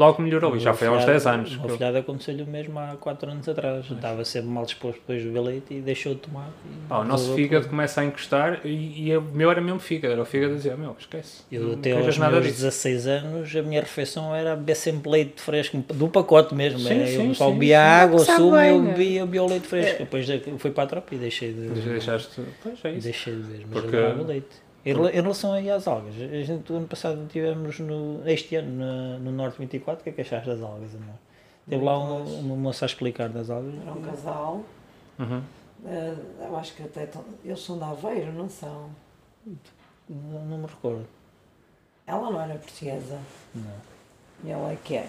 logo melhorou. E já foi há uns afilhado- 10 anos. O afilhado aconteceu-lhe o mesmo há 4 anos atrás. Estava sempre mal disposto depois do leite e deixou de tomar. Pá, o nosso fígado começa a encostar e, e o meu era mesmo fígado. Era o fígado a dizer: Meu, esquece. Eu até aos nada meus disso. 16 anos a minha refeição era beber sempre leite fresco, do pacote mesmo. Sim, era, sim, eu só bebia água, sumo, bem, eu né? bebia, o leite fresco. Depois de- fui para a tropa e deixei de, Deixa- Deixaste. Pois é isso. deixei de ver, mas Porque- eu leite. Em, rela- em relação aí às algas, a gente o ano passado tivemos no, este ano na- no Norte 24, o que é que achaste das algas, amor? Teve lá um, uma moça a explicar das algas. Era um casal. Uhum. eh, eu acho que até tão- eles são de Aveiro, não são? Não, não me recordo. Ela não era portuguesa. Não. E ela é que é.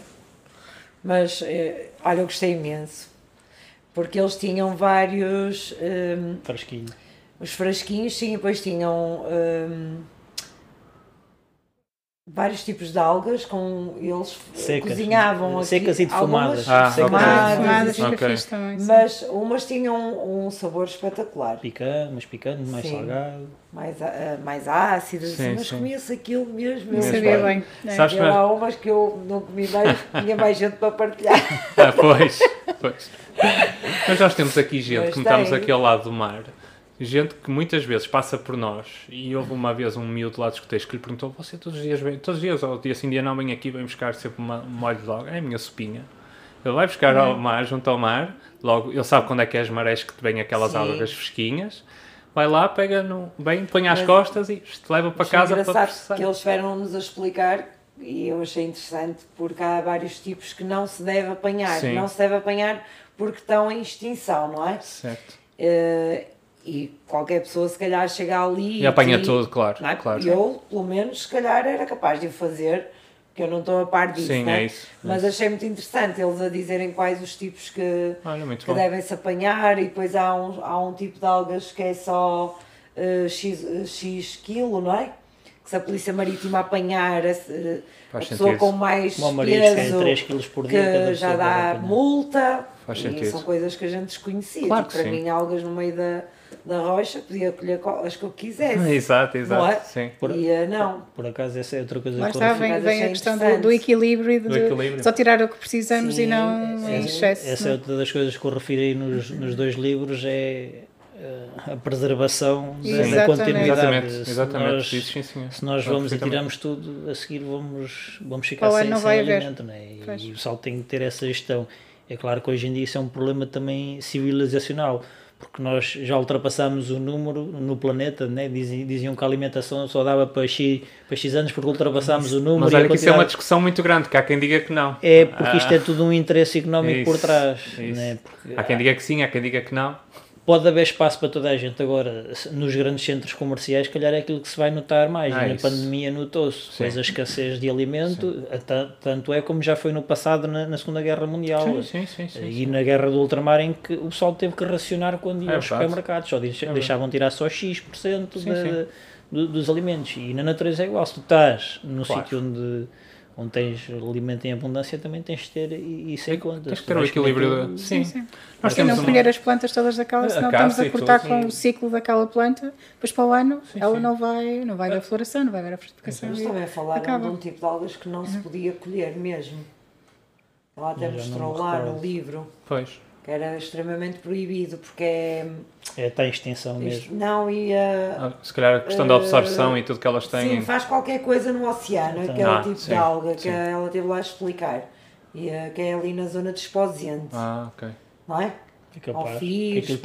Mas, eh, olha, eu gostei imenso. Porque eles tinham vários. ehm, Fresquinho. Os frasquinhos, sim, e depois tinham. ehm, vários tipos de algas com eles Secas. cozinhavam aqui, Secas e defumadas. Ah, e defumadas, Fumadas assim, fica Ok. fixe também. sim. mas umas tinham um sabor espetacular Picante, mas picante, mais Sim. salgado. mais, ah, mais ácidas Sim, mas comia-se aquilo mesmo Não eu sabia bem. É. Sabes- E há umas que eu não comi mais, (laughs) tinha mais gente para partilhar. Ah, pois, pois. (laughs) Mas nós temos aqui gente, Mas como estamos tem. aqui ao lado do mar, gente que muitas vezes passa por nós e houve uma vez um miúdo lá de escuteiros que lhe perguntou: Você todos os dias vem, todos os dias, ou dia sim, dia não, vem aqui, vem buscar sempre uma, um molho de alga? É a minha sopinha. Ele vai buscar ao mar, junto ao mar, logo, ele sabe quando é que é as marés que te vêm aquelas algas fresquinhas. Vai lá, pega, no, bem, põe às Mas- costas e te leva para casa para engraçado processar. que eles tiveram-nos a explicar e eu achei interessante porque há vários tipos que não se deve apanhar. Sim. Não se deve apanhar porque estão em extinção, não é? Certo. Eh, e qualquer pessoa se calhar chega ali E apanha e- tudo, claro. não é? claro. Eu, pelo menos, se calhar era capaz de o fazer, porque eu não estou a par disso, Sim, é? é isso. Mas achei muito interessante eles a dizerem quais os tipos que, Olha, que devem se apanhar e depois há um, há um tipo de algas que é só eh, X, eh, X quilo, não é? Que se a polícia marítima apanhar a Faz pessoa com mais é peso 3 kg por dia. que já dá multa Faz e sentido. são coisas que a gente desconhecia. Claro Tipo, que para sim. mim algas no meio da, da rocha podia colher co- as que eu quisesse. (laughs) Exato, Não exato. é? Sim. Por- E eh, não. Por acaso, essa é outra coisa Lá que eu está, vem, Mas vem a questão do, do equilíbrio e de, Do equilíbrio. só tirar o que precisamos Sim, e não sim. em excesso. Essa é não é? outra das coisas que eu refiro aí nos, nos dois livros, é eh, a preservação da, continuidade. Exatamente, Se exatamente. nós- Isso, sim, senhor. Se nós Não, vamos e tiramos tudo, a seguir vamos, vamos ficar Para o sem, não sem alimento. Né? E, Pois. e o pessoal tem que ter essa gestão. É claro que hoje em dia isso é um problema também civilizacional, porque nós já ultrapassamos o número no planeta, né? diziam, diziam que a alimentação só dava para X, para X anos porque ultrapassámos o número. Mas olha que isso é uma discussão muito grande, que há quem diga que não. É porque isto é Ah, tudo um interesse económico por Isso, trás. isso. Né? Porque Há quem diga que sim, há quem diga que não. Pode haver espaço para toda a gente. Agora, nos grandes centros comerciais, se calhar é aquilo que se vai notar mais. Ah, e na isso. pandemia notou-se. Pois a escassez de alimento, tanto é como já foi no passado na, na Segunda Guerra Mundial. Sim, sim, sim. E na guerra do ultramar em que o pessoal teve que racionar quando ia É aos supermercados, só verdade. deixavam tirar só X% da- do- dos alimentos. E na natureza é igual, se tu estás num Claro. sítio onde, onde tens alimento em abundância, também tens de ter isso em conta. Tens que tu ter o equilíbrio. de- Sim. Sim, sim. Nós E temos não uma- colher as plantas todas daquela, A senão estamos a cortar tudo, com sim. o ciclo daquela planta, depois para o ano Sim, ela sim. não vai, não vai haver floração, não vai haver a frutificação. Eles também falaram acaba. de um tipo de algas que não se podia colher mesmo. Ela até mostrou lá no livro Pois. Que era extremamente proibido porque é. É, está em extensão isto- mesmo. não ia. Ah, Se calhar a questão da absorção e tudo que elas têm. Sim, faz qualquer coisa no oceano, Então, aquele Ah, tipo sim, de alga que sim. ela teve lá a explicar. E eh, que é ali na zona de Esposiente, Ah, ok. não é? É. Ao Fio, Que tem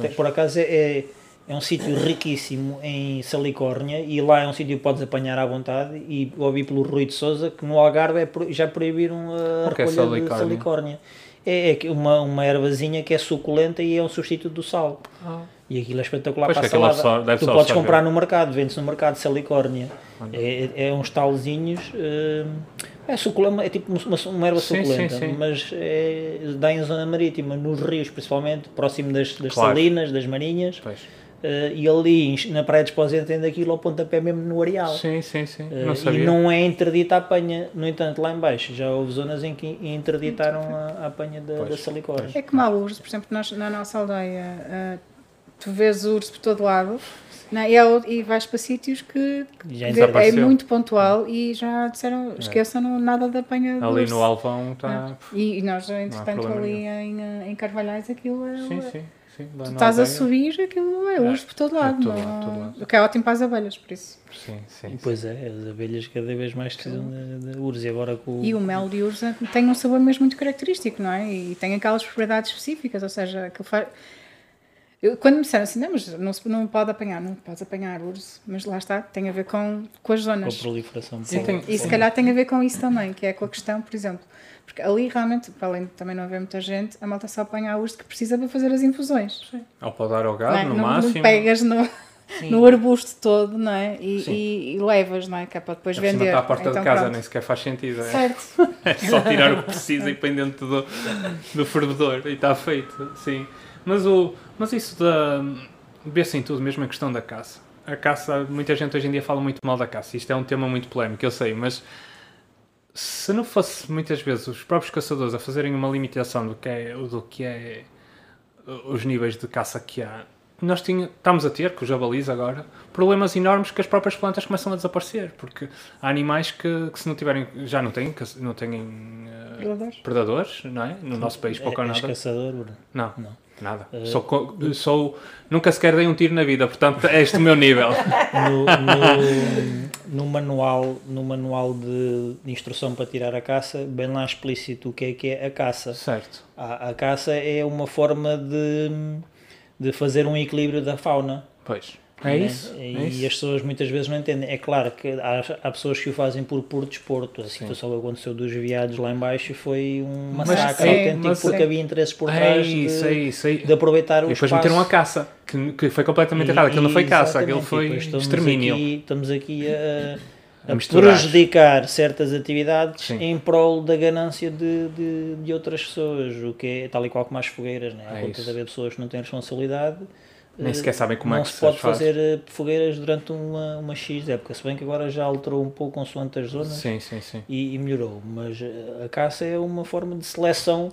tem- por acaso é, é, é um sítio riquíssimo em salicórnia e lá é um sítio que podes apanhar à vontade e ouvi pelo Rui de Souza que no Algarve é pro- já proibiram a O que é recolha de salicórnia? É, é que uma, uma ervazinha que é suculenta e é um substituto do sal. E aquilo é espetacular Pois, para a salada. absorve- deve tu podes comprar no mercado, vende-se no mercado de salicórnia. É, é uns talzinhos, hum, é suculenta, é tipo uma, uma erva Sim, sim, suculenta, sim. mas é, dá em zona marítima, nos rios principalmente, próximo das, das Claro. salinas, das marinhas, Pois. Eh, e ali na praia de Esposente tem daquilo ao pontapé mesmo no areal. Sim, sim, sim. Eh, Não e não é interdita a apanha, no entanto, lá em baixo já houve zonas em que interditaram a, a apanha da, Pois, da salicórnia. É como a luz, por exemplo, nós, na nossa aldeia, ah, tu vês o urso por todo lado não, é? e, é, e vais para sítios que, Já que é muito pontual e já disseram, esqueçam não, nada da apanha do Ali urso. no Alvão está. E, e nós, entretanto, ali em, em Carvalhais, aquilo é. Sim, sim, sim. lá Tu estás a subir, aquilo é urso por todo é lado. todo não- lado, todo lado. O que é ótimo para as abelhas, por isso. Sim, sim. sim. Pois é, as abelhas cada vez mais precisam de, de urso e agora com E o mel de urso tem um sabor mesmo muito característico, não é? E tem aquelas propriedades específicas, ou seja, aquilo faz. Eu, quando me disseram assim, não, mas não, se, não pode apanhar, não podes apanhar urso, mas lá está, tem a ver com, com as com a zonas. proliferação. Sim, tem- E se calhar tem a ver com isso também, que é com a questão, por exemplo, porque ali realmente, para além de também não haver muita gente, a malta só apanha urso que precisa para fazer as infusões. Ou para dar ao gado, é? no não, máximo. não pegas no, no arbusto todo, não é? E, Sim. e, e levas, não é? Que é para depois cima vender. está à porta Então, de casa, pronto. nem sequer faz sentido. É, Certo. (laughs) é só tirar o que precisa e põe dentro do, do fervedor e está feito. Sim. Mas, o, mas isso da. Vê-se em tudo, mesmo a questão da caça. A caça, muita gente hoje em dia fala muito mal da caça. Isto é um tema muito polémico, eu sei, mas se não fosse muitas vezes os próprios caçadores a fazerem uma limitação do que é, do que é os níveis de caça que há, nós tinha, estamos a ter, com os jabalis agora, problemas enormes que as próprias plantas começam a desaparecer, porque há animais que, que se não tiverem, já não têm, que não têm eh, Predadores. predadores, não é? No nosso país pouco ou És nada. caçador, Bruno? Não, Não. Nada. Eh, Sou, sou, nunca sequer dei um tiro na vida, portanto é este o meu nível. no, no, no manual, no manual de, de instrução para tirar a caça, bem lá explícito o que é que é a caça. certo. A, a caça é uma forma de, de fazer um equilíbrio da fauna. Pois. É né? isso. E é isso. as pessoas muitas vezes não entendem. É claro que há, há pessoas que o fazem por puro desporto. A situação que aconteceu dos viados lá em baixo foi um Mas massacre é, autêntico mas- porque havia interesses por É trás isso, é de, isso. é- de aproveitar o E depois espaço. meteram a caça, que, que foi completamente E- errado. Aquilo não foi caça, aquilo e foi extermínio. Aqui, estamos aqui a, A prejudicar certas atividades Sim. em prol da ganância de, de, de outras pessoas, o que é tal e qual como as fogueiras. Né? Há É conta isso. de haver pessoas que não têm responsabilidade. Nem sequer sabem como não é que se se pode faz. fazer eh, fogueiras durante uma, uma X época, se bem que agora já alterou um pouco consoante as zonas Sim, sim, sim. e, e melhorou, mas eh, a caça é uma forma de seleção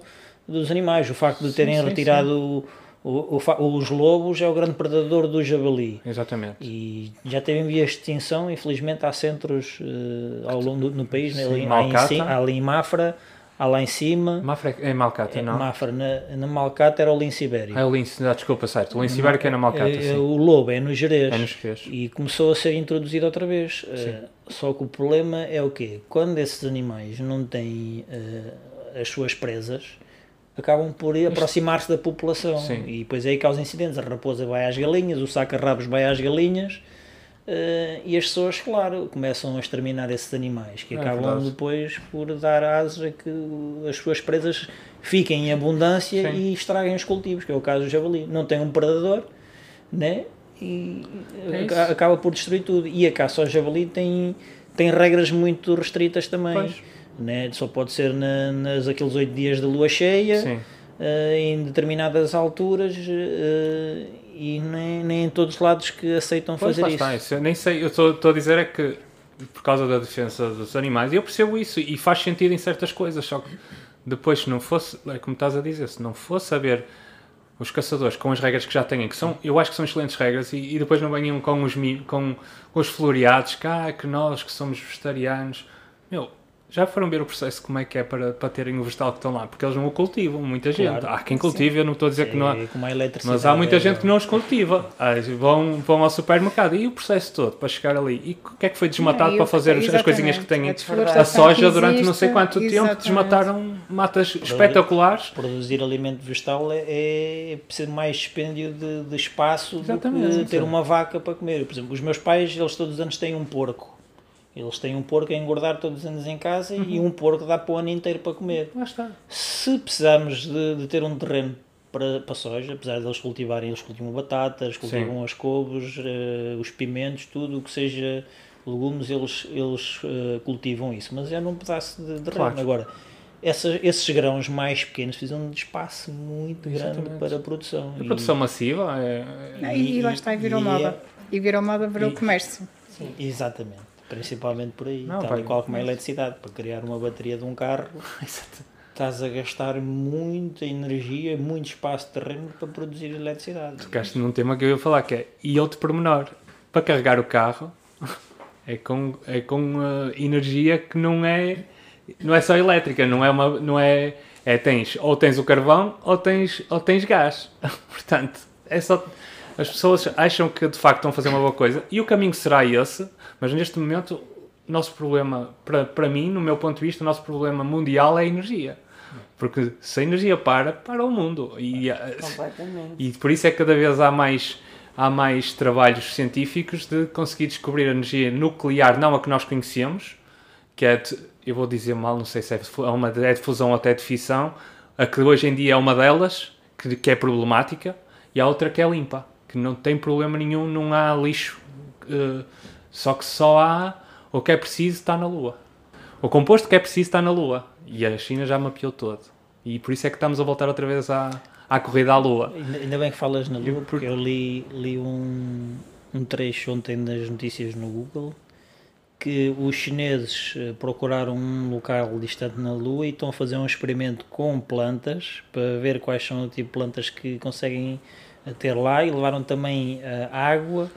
dos animais. O facto de terem retirado o- o- os lobos é o grande predador do javali. Exatamente. E já teve em vias de extinção, infelizmente há centros eh, ao longo do no país, né? Sim, ali, em Malcata. há ali em Mafra, há lá em cima, Mafra é Malcata, eh, não? Mafra, na, na Malcata era o lince ibérico. Ah, é o lince, desculpa, certo. O lince ibérico é na Malcata, Eh, sim. o lobo é no Jerez. É nos Jerez. E começou a ser introduzido outra vez. Eh, só que o problema é o quê? Quando esses animais não têm eh, as suas presas, acabam por aproximar-se da população. Sim. E depois aí causa incidentes. A raposa vai às galinhas, o saca-rabos vai às galinhas. Eh, e as pessoas, claro, começam a exterminar esses animais, que É acabam verdade. depois por dar asas a que as suas presas fiquem em abundância Sim. e estraguem os cultivos, que é o caso do javali. Não tem um predador, né? E É acaba por destruir tudo. E a caça ao javali tem, tem regras muito restritas também. Pois. Né? Só pode ser na, nas aqueles oito dias de lua cheia, eh, em determinadas alturas eh, e nem, nem em todos os lados que aceitam Pois fazer isso. nem sei, eu estou a dizer é que por causa da defesa dos animais, e eu percebo isso e faz sentido em certas coisas, só que depois se não fosse, é como estás a dizer, se não fosse haver os caçadores com as regras que já têm, que são, eu acho que são excelentes regras, e, e depois não venham com os, com, com os floreados, que, ah, que nós que somos vegetarianos, meu, já foram ver o processo como é que é para, para terem o vegetal que estão lá, porque eles não o cultivam, muita gente. Claro. Há quem cultive, eu não estou a dizer que não há, É como a eletricidade. mas há muita é- gente que não os cultiva. Ah, Vão, vão ao supermercado e o processo todo para chegar ali. E o que é que foi desmatado Não, para fazer as- as coisinhas que têm? a A soja durante não sei existe, quanto tempo exatamente. desmataram matas espetaculares. Produzir alimento vegetal é, é preciso mais dispêndio de, de espaço Exatamente, do que ter sim. uma vaca para comer. Por exemplo, os meus pais, eles todos os anos têm um porco. Eles têm um porco a engordar todos os anos em casa e Uhum. um porco dá para o ano inteiro para comer. Lá está. Se precisarmos de, de ter um terreno para, para soja, apesar de eles cultivarem, eles cultivam batatas, cultivam as couves, eh, os pimentos, tudo o que seja legumes, eles, eles eh, cultivam isso. Mas é num pedaço de terreno. Claro. Agora, essas, esses grãos mais pequenos precisam de espaço muito grande Exatamente. para a produção. A E- produção massiva é. E, e lá está, e virou e moda. E virou moda, virou e- comércio. Sim, exatamente. Principalmente por aí, Não, tal vai- e qual como a eletricidade, para criar uma bateria de um carro, (laughs) estás a gastar muita energia, muito espaço de terreno para produzir eletricidade. Tocaste num tema que eu ia falar, que é, e outro pormenor, para carregar o carro, (laughs) é com, é com uh, energia que não é, não é só elétrica, não é uma, não é, é tens, ou tens o carvão, ou tens, ou tens gás. (laughs) Portanto, é só, as pessoas acham que de facto estão a fazer uma boa coisa, e o caminho será esse, mas neste momento, o nosso problema, para, para mim, no meu ponto de vista, o nosso problema mundial é a energia. Porque se a energia para, para o mundo. E, uh, Completamente. e por isso é que cada vez há mais, há mais trabalhos científicos de conseguir descobrir a energia nuclear, não a que nós conhecemos, que é, de, eu vou dizer mal, não sei se é, é uma é de fusão ou até de fissão, a que hoje em dia é uma delas, que, que é problemática, e a outra que é limpa, que não tem problema nenhum, não há lixo, eh, só que só há o que é preciso está na Lua. O composto que é preciso está na Lua. E a China já mapeou todo. E por isso é que estamos a voltar outra vez à, à corrida à Lua. Ainda, bem que falas na Lua, porque eu li, li um, um trecho ontem nas notícias no Google que os chineses eh, procuraram um local distante na Lua e estão a fazer um experimento com plantas para ver quais são o tipo de plantas que conseguem ter lá e levaram também eh, água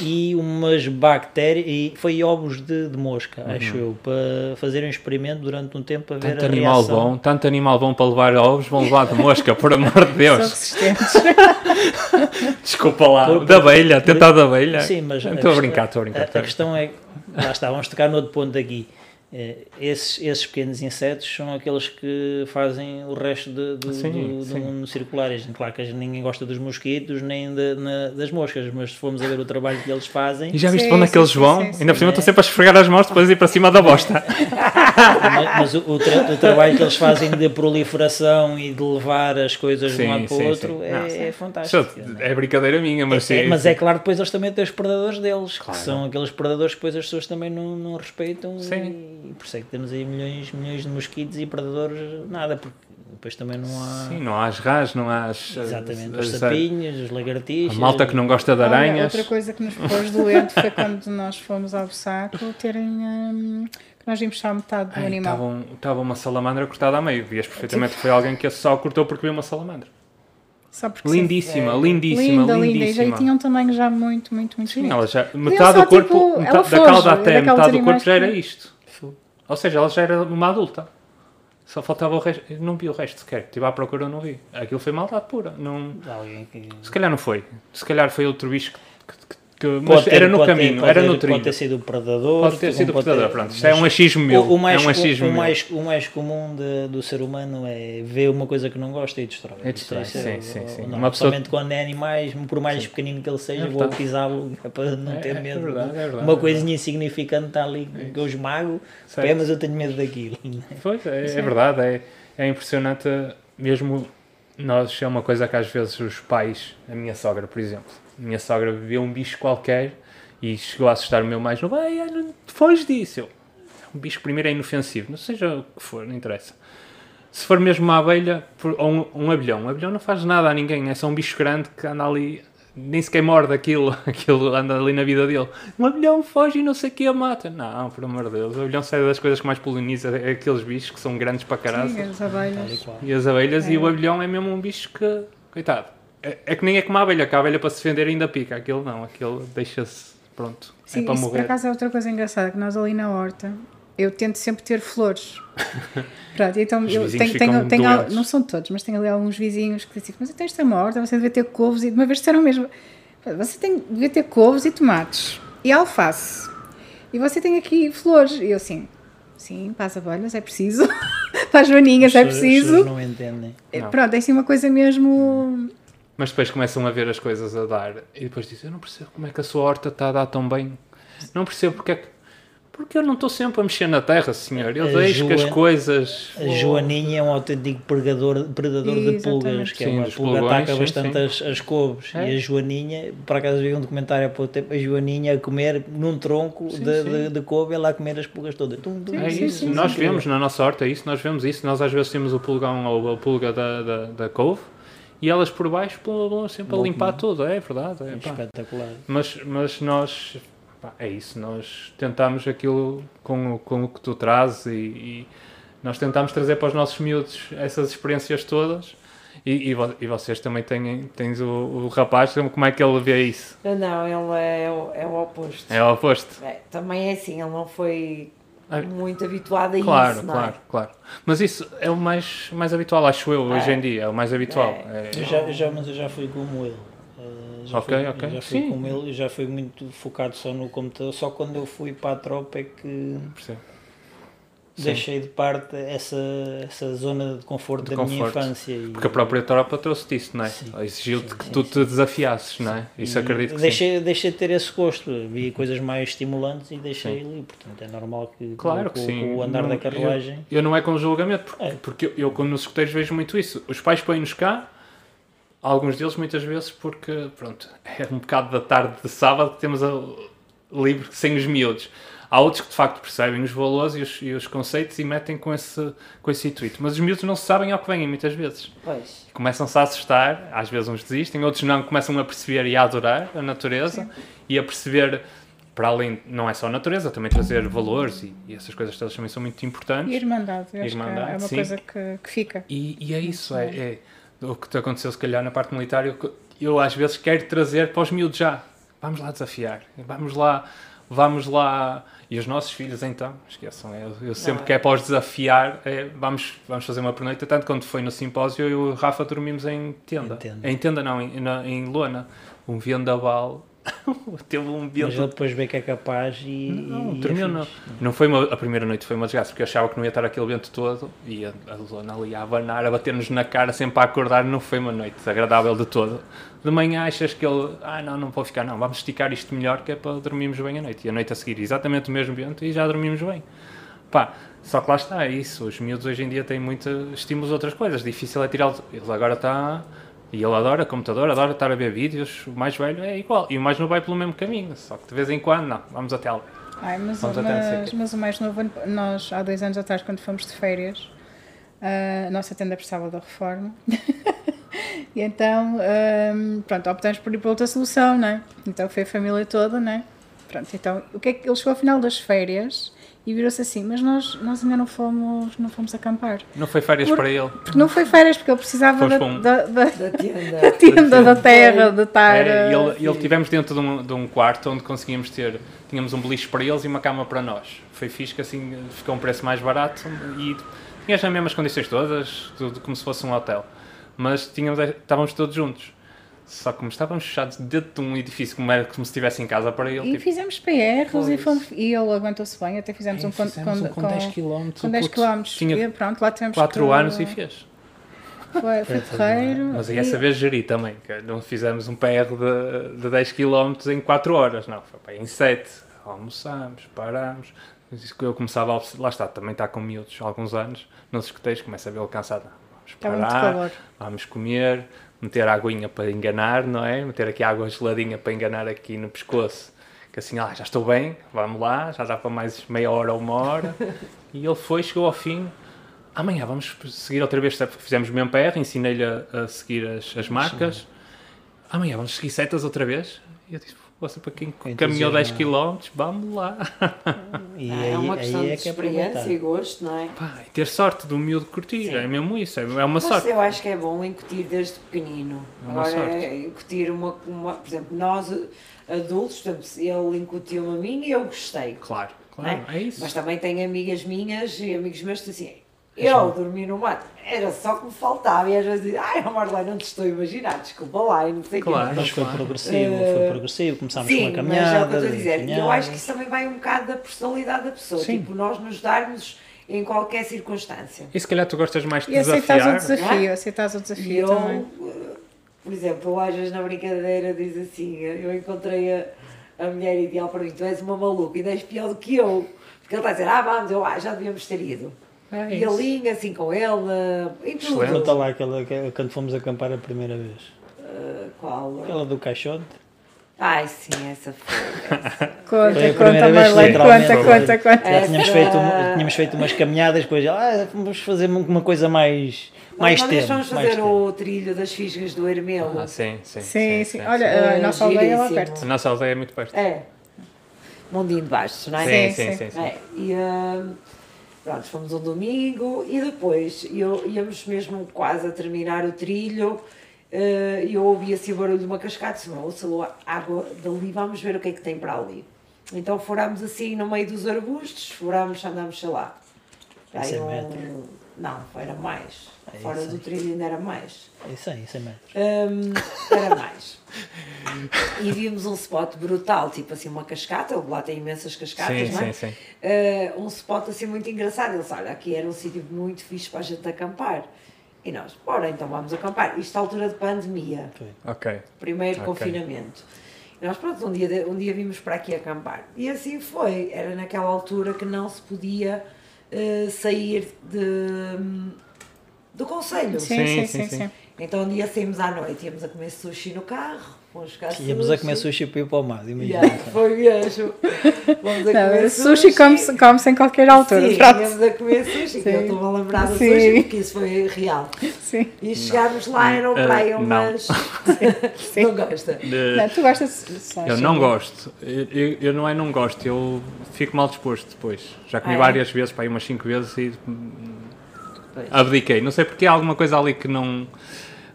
e umas bactérias e foi ovos de, de mosca, acho eu, para fazer um experimento durante um tempo para ver Tanto a animal reação. bom, tanto animal bom para levar ovos, vão levar de mosca, por amor de São Deus. resistentes. (laughs) Desculpa lá, Por- da abelha, tentar da abelha. Sim, mas Estou a questão- brincar, estou a brincar. A, a a questão é, lá está, vamos tocar no outro ponto aqui. Eh, Esses, esses pequenos insetos são aqueles que fazem o resto de- do, Sim, do, do mundo circular. E, Claro que ninguém gosta dos mosquitos nem de- na- das moscas, mas se formos a ver o trabalho que eles fazem, E já viste Sim, onde é que eles vão? sim, sim, Ainda por cima estou sempre a esfregar as mãos depois de ir para cima da bosta. (laughs) mas, mas o, o tra- o trabalho que eles fazem de proliferação e de levar as coisas de Sim, um lado para o outro sim. é, Não, é fantástico. é? é brincadeira minha, mas É, sim. mas é claro, depois eles também têm os predadores deles, Claro. que são aqueles predadores que depois as pessoas também não, não respeitam Sim. e por isso é que temos aí milhões, milhões de mosquitos e predadores, nada, porque depois também não há Sim, não há as rás, não há as. exatamente as- os as- sapinhos, os A lagartixas. malta que não gosta de Olha, aranhas. outra coisa que nos pôs doente foi quando nós fomos ao saco terem. hum, nós vimos só metade do Ai, animal. Estava um- uma salamandra cortada a meio. Vias perfeitamente que foi alguém que só cortou porque viu uma salamandra. Só porque sim. Lindíssima, É. lindíssima, Linda, linda. E já lindíssima. tinha um tamanho já muito, muito, muito Sim, bonito. ela já, só, metade do corpo, tipo, metade, da cauda até metade do corpo já era isto. Ou seja, ela já era uma adulta. Só faltava o resto. Eu não vi o resto sequer. Estive à procura, eu não vi. Aquilo foi maldade pura. Não, Alguém que... se calhar não foi. Se calhar foi outro bicho que. que- que- que- mas ter- era no ter- caminho, pode era ter- no trilho. Pode ter sido o predador. Pode ter sido o predador. ter- Pronto, isto é um achismo meu. O, o mais, é um achismo o, meu. mais, o mais comum de- do ser humano é ver uma coisa que não gosta e destrói. É destrói, Isso é- sim, o- sim, o- sim. não, Uma pessoa- Principalmente quando é animais, por mais pequenino que ele seja, É vou pisá-lo é para não É- ter é medo. verdade, é verdade, uma coisinha insignificante está ali que eu esmago, pé, mas eu tenho medo daquilo. (laughs) Pois, é, é verdade, é, é impressionante, mesmo nós, é uma coisa que às vezes os pais, a minha sogra, por exemplo, minha sogra vê um bicho qualquer e chegou a assustar o meu mais novo, ai, ai, não foge disso. Eu, um bicho primeiro é inofensivo, não seja o que for, não interessa. Se for mesmo uma abelha ou um, um abelhão, um abelhão não faz nada a ninguém, é só um bicho grande que anda ali, nem sequer morde aquilo, (laughs) aquilo anda ali na vida dele. Um abelhão foge e não sei o que a mata. Não, por amor de Deus, o abelhão sai das coisas que mais poliniza, é aqueles bichos que são grandes para caralho. Sim, as e abelhas. E as abelhas e É. o abelhão é mesmo um bicho que, coitado, é, é que nem é como a abelha, que a abelha para se defender ainda pica, aquele não, aquele deixa-se, pronto, é Sim, para isso por morrer. acaso é outra coisa engraçada, que nós ali na horta, eu tento sempre ter flores. (laughs) Pronto, então Os eu tenho, tenho, tenho al- não são todos, mas tenho ali alguns vizinhos que dizem, mas eu tenho esta uma horta, você deve ter couves, e de uma vez disseram mesmo, você tem, devia ter couves e tomates, e alface, e você tem aqui flores, e eu assim, sim, para as abelhas é preciso, (laughs) para as joaninhas é pessoas- as pessoas preciso, não entendem. Não. pronto, é assim uma coisa mesmo, Mas depois começam a ver as coisas a dar e depois dizem, eu não percebo como é que a sua horta está a dar tão bem, não percebo porque é que... Porque eu não estou sempre a mexer na terra, senhor. Eu A deixo que as coisas... A Joaninha é um autêntico predador, predador de pulgas, que é Sim, uma dos pulga pulgões, ataca sim, bastante sim. As, as couves. É. E a Joaninha, por acaso vi um documentário há pouco tempo, a Joaninha a comer num tronco Sim, de, sim. de, de couve, ela a comer as pulgas todas. Tum, tum, É Sim, isso, sim, nós sim. vemos na nossa horta é isso, nós vemos isso, nós às vezes temos o pulgão ou a pulga da, da, da couve e elas por baixo blá, sempre a Vão limpar tudo, é verdade. É, pá. Espetacular. Mas, mas nós, pá, é isso, nós tentamos aquilo com, o- com o que tu trazes e, e nós tentamos trazer para os nossos miúdos essas experiências todas. E, e, vo- e vocês também têm tens o, o rapaz, como é que ele vê isso? Não, ele é, o- é o oposto. É o oposto. É, também é assim, ele não foi É. muito habituado a Claro, isso, não claro, é? claro. Mas isso é o mais, mais habitual, acho eu, hoje É. em dia. É o mais habitual. É. Eu já, eu já, mas eu já fui como ele. Uh, já Ok, fui, ok. Já fui Sim. como ele, já fui muito focado só no computador. Só quando eu fui para a tropa é que Percebo. Sim. deixei de parte essa, essa zona de conforto De da minha conforto. infância. E, Porque a própria tropa trouxe-te isso, não é? Exigiu-te que sim, tu sim. te desafiasses, não é? Isso e acredito que sim. deixei, deixei de ter esse gosto. Vi coisas mais estimulantes e deixei ali. Portanto, é normal que, Claro com, que sim. com o andar Não, da carruagem. Eu não é com julgamento, porque, É. porque eu, eu, quando nos escuteiros vejo muito isso. Os pais põem-nos cá, alguns deles muitas vezes porque, pronto, é um bocado da tarde de sábado que temos a, livre sem os miúdos. Há outros que de facto percebem os valores e os, e os conceitos e metem com esse, com esse intuito. Mas os miúdos não sabem ao que vêm muitas vezes. Pois. Começam-se a assustar, às vezes uns desistem, outros não, começam a perceber e a adorar a natureza e a perceber, para além, não é só a natureza, também trazer valores e, e essas coisas todas também são muito importantes. E irmandade, eu acho que Irmandade, é uma sim. coisa que, que fica. E, e é isso, é, é o que te aconteceu se calhar na parte militar. Eu, eu às vezes quero trazer para os miúdos já. Vamos lá desafiar, vamos lá, vamos lá. E os nossos filhos então, esqueçam, eu, eu sempre Não, que é para os desafiar, é, vamos, vamos fazer uma pernoita. Tanto quando foi no simpósio, eu e o Rafa dormimos em tenda. Em tenda. Em tenda não, em, na- em lona. Um vendaval. (laughs) Teve um Mas ele vento depois vê que é capaz e. não, e é dormiu não. fixe. Não foi uma, a primeira noite, foi uma desgraça, porque eu achava que não ia estar aquele vento todo e a, a lona ali a abanar, a bater-nos na cara, sempre a acordar, não foi uma noite agradável de todo. De manhã achas que ele, ah não, não vou ficar, não, vamos esticar isto melhor que é para dormirmos bem a noite. E a noite a seguir, exatamente o mesmo vento e já dormimos bem. Pá, só que lá está, é isso. Os miúdos hoje em dia têm muito estímulos a outras coisas, difícil é tirá-los. Ele agora está. E ele adora computador, adora estar a ver vídeos. O mais velho é igual. E o mais novo vai pelo mesmo caminho. Só que de vez em quando, não, vamos até lá. Ai, mas, Vamos até não sei mas, mas o mais novo, nós há dois anos atrás, quando fomos de férias, a nossa tenda precisava da reforma. (laughs) e então, hum, pronto, optamos por ir para outra solução, não é? Então foi a família toda, não é? Pronto, então, o que é que ele chegou ao final das férias e virou-se assim, mas nós, nós ainda não fomos, não fomos acampar. Não foi férias Por- para ele. Porque não foi férias, porque ele precisava da, um- da, da, Da (laughs) tenda. da tenda, da terra, de estar. É, e eh, ele, ele tivemos dentro de um, de um quarto onde conseguíamos ter, tínhamos um beliche para eles e uma cama para nós. Foi fixe que assim ficou um preço mais barato e tinha as mesmas condições todas, tudo como se fosse um hotel. Mas tínhamos, estávamos todos juntos. Só que como estávamos fechados dentro de um edifício como era como se estivesse em casa para ele, E tipo, fizemos PRs e, fomos, e ele aguentou-se bem, até fizemos "Ei, um com, fizemos com, um com 10 km. com 10 km. Tinha e pronto, lá tivemos 4 que- anos e fez. Foi, foi porreiro. Mas aí e- é saber gerir também, que não fizemos um PR de, de 10 km em 4 horas, não, foi aí em 7. Almoçámos, parámos. Eu começava a observar, lá está, também está com miúdos há alguns anos, nos escuteiros, começa a vê-lo cansado. Não, Vamos muito parar, calor. vamos comer, meter aguinha para enganar, não é? Meter aqui água geladinha para enganar aqui no pescoço. Que assim, ah, já estou bem, vamos lá, já dá para mais meia hora ou uma hora. (laughs) e ele foi, chegou ao fim. Amanhã vamos seguir outra vez, fizemos o mesmo PR, ensinei-lhe a, a seguir as, as marcas. Amanhã vamos seguir setas outra vez. E eu disse, você para quem Com caminhou 10 entusiasmo. km, vamos lá. (laughs) E Ah, aí, é uma questão aí de é que é experiência e gosto, não é? Pá, e ter sorte do miúdo curtir, Sim. é mesmo isso, é, é uma Mas sorte. eu acho que é bom incutir desde pequenino. É uma Agora, sorte. é incutir uma, uma. Por exemplo, nós adultos, portanto, ele incutiu-me a mim e eu gostei. Claro, claro, é isso. Mas também tenho amigas minhas e amigos meus que dizem assim, eu dormi no mato, era só que me faltava. E às vezes dizem, ai, Marlene, não te estou a imaginar, desculpa lá, e não sei o quê. Claro. Mas foi Claro. progressivo, foi progressivo. Começámos com Sim, uma mas é o caminhada. que eu estou a dizer. E eu acho que isso também vai um bocado da personalidade da pessoa. Sim. Tipo, nós nos darmos em qualquer circunstância. E se calhar tu gostas mais de E aceitas o desafiar. desafio, é? aceitas o desafio eu, também. eh, por exemplo, eu às vezes na brincadeira diz assim, eu encontrei a, a mulher ideal para mim, tu és uma maluca e és pior do que eu. Porque ele está a dizer, ah vamos, eu ah, já devíamos ter ido. É e a isso. linha assim com eh, em tudo. Excelente. Conta lá aquela, aquela- quando fomos acampar a primeira vez. Eh, qual? Aquela do caixote. Ai sim, essa foi. essa. (laughs) Conta, Foi a conta, primeira vez, Marlene, literalmente. conta, conta, conta. Já Essa- tínhamos feito, um- tínhamos feito umas caminhadas, depois ah, vamos fazer uma coisa mais, mais Nós uma vez tempo. vamos mais fazer tempo. o trilho das fisgas do Hermelo. Ah, sim, sim, Sim, sim. Olha, a nossa aldeia é lá giríssimo. perto. A nossa aldeia é muito perto. É. Mundinho de baixo, não é? Sim, Sim, sim, sim. É, e, hum, Pronto, fomos um domingo e depois eu, íamos mesmo quase a terminar o trilho eh, e eu ouvi assim o barulho de uma cascata disse, ouça água dali, vamos ver o que é que tem para ali. Então furámos assim no meio dos arbustos, furámos, andámos, sei lá. Cem um-. Não, era mais. É Fora isso do trilho ainda era mais. Isso aí, 100 metros. Hum, era mais. E vimos um spot brutal, tipo assim, uma cascata, lá tem imensas cascatas, Sim, não é? sim, sim. Eh, um spot assim muito engraçado. Eles, olha, aqui era um sítio muito fixe para a gente acampar. E nós, bora, então vamos acampar. Isto à altura de pandemia, Ok. primeiro Ok. confinamento. E nós, pronto, um dia, um dia vimos para aqui acampar. E assim foi. Era naquela altura que não se podia eh, sair de, do conselho. Sim, Sim, sim, sim, sim. sim. sim. Então um dia saímos à noite, íamos a comer sushi no carro, fomos buscar Íamos a comer sushi para ir para o mar, imagina. Yeah, foi mesmo. Vamos a comer Não, sushi come-se come em qualquer altura. Sim, pronto. íamos a comer sushi, que eu Sim. estou a lembrar do Sim. sushi, porque isso foi real. Sim. E chegámos lá, eram para aí não. umas... (laughs) não gosta? De- Não, tu gostas de sushi? Eu não gosto. Eu, eu- eu não é não gosto, eu fico mal disposto depois. Já comi Ah, é? várias vezes, para aí umas 5 vezes e Pois. abdiquei. Não sei porque há alguma coisa ali que não.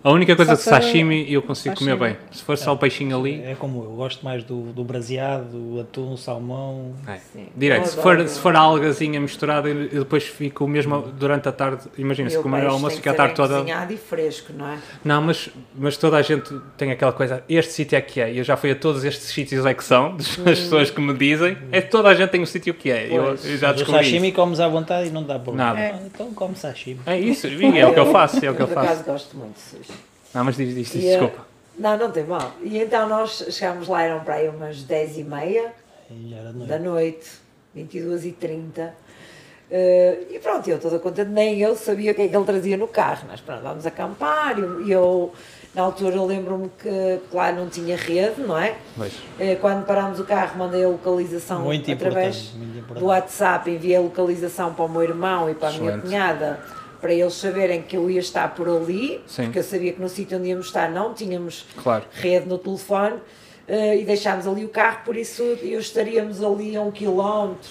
A única coisa de sashimi eu consigo comer sashimi. bem. Se for só o peixinho ali. É como eu, eu gosto mais do, do braseado, do atum, salmão. É. Direto, Eu se for, se for a algazinha misturada, eu eu depois fico mesmo durante a tarde. Imagina, se o comer o almoço fica a tarde toda. e fresco, não é? Não, mas, mas toda a gente tem aquela coisa, este sítio é que é. Eu já fui a todos estes sítios é que são, (laughs) das pessoas que me dizem. É toda a gente tem um sítio que é. Eu, eu já Mas o descobri sashimi isso. comes à vontade e não dá problema. Nada. Ah, Então come sashimi. É isso, é o que eu faço, é o que eu Por acaso faço. gosto muito de sushi. Não, mas diz, diz, diz E, eh, desculpa. Não, não tem mal. E então nós chegámos lá, eram para aí umas 10 e meia E de da noite. noite, 22 e 30 Eh, e pronto, eu toda contente, nem eu sabia o que é que ele trazia no carro. Nós pronto, vamos acampar e eu, na altura, eu lembro-me que lá não tinha rede, não é? Pois. Eh, Quando parámos o carro, mandei a localização Muito através importante, muito importante. do WhatsApp, enviei a localização para o meu irmão e para a minha Excelente. cunhada, para eles saberem que eu ia estar por ali, Sim. porque eu sabia que no sítio onde íamos estar não tínhamos Claro. rede no telefone, eh, e deixámos ali o carro, por isso eu estaríamos ali a um quilómetro,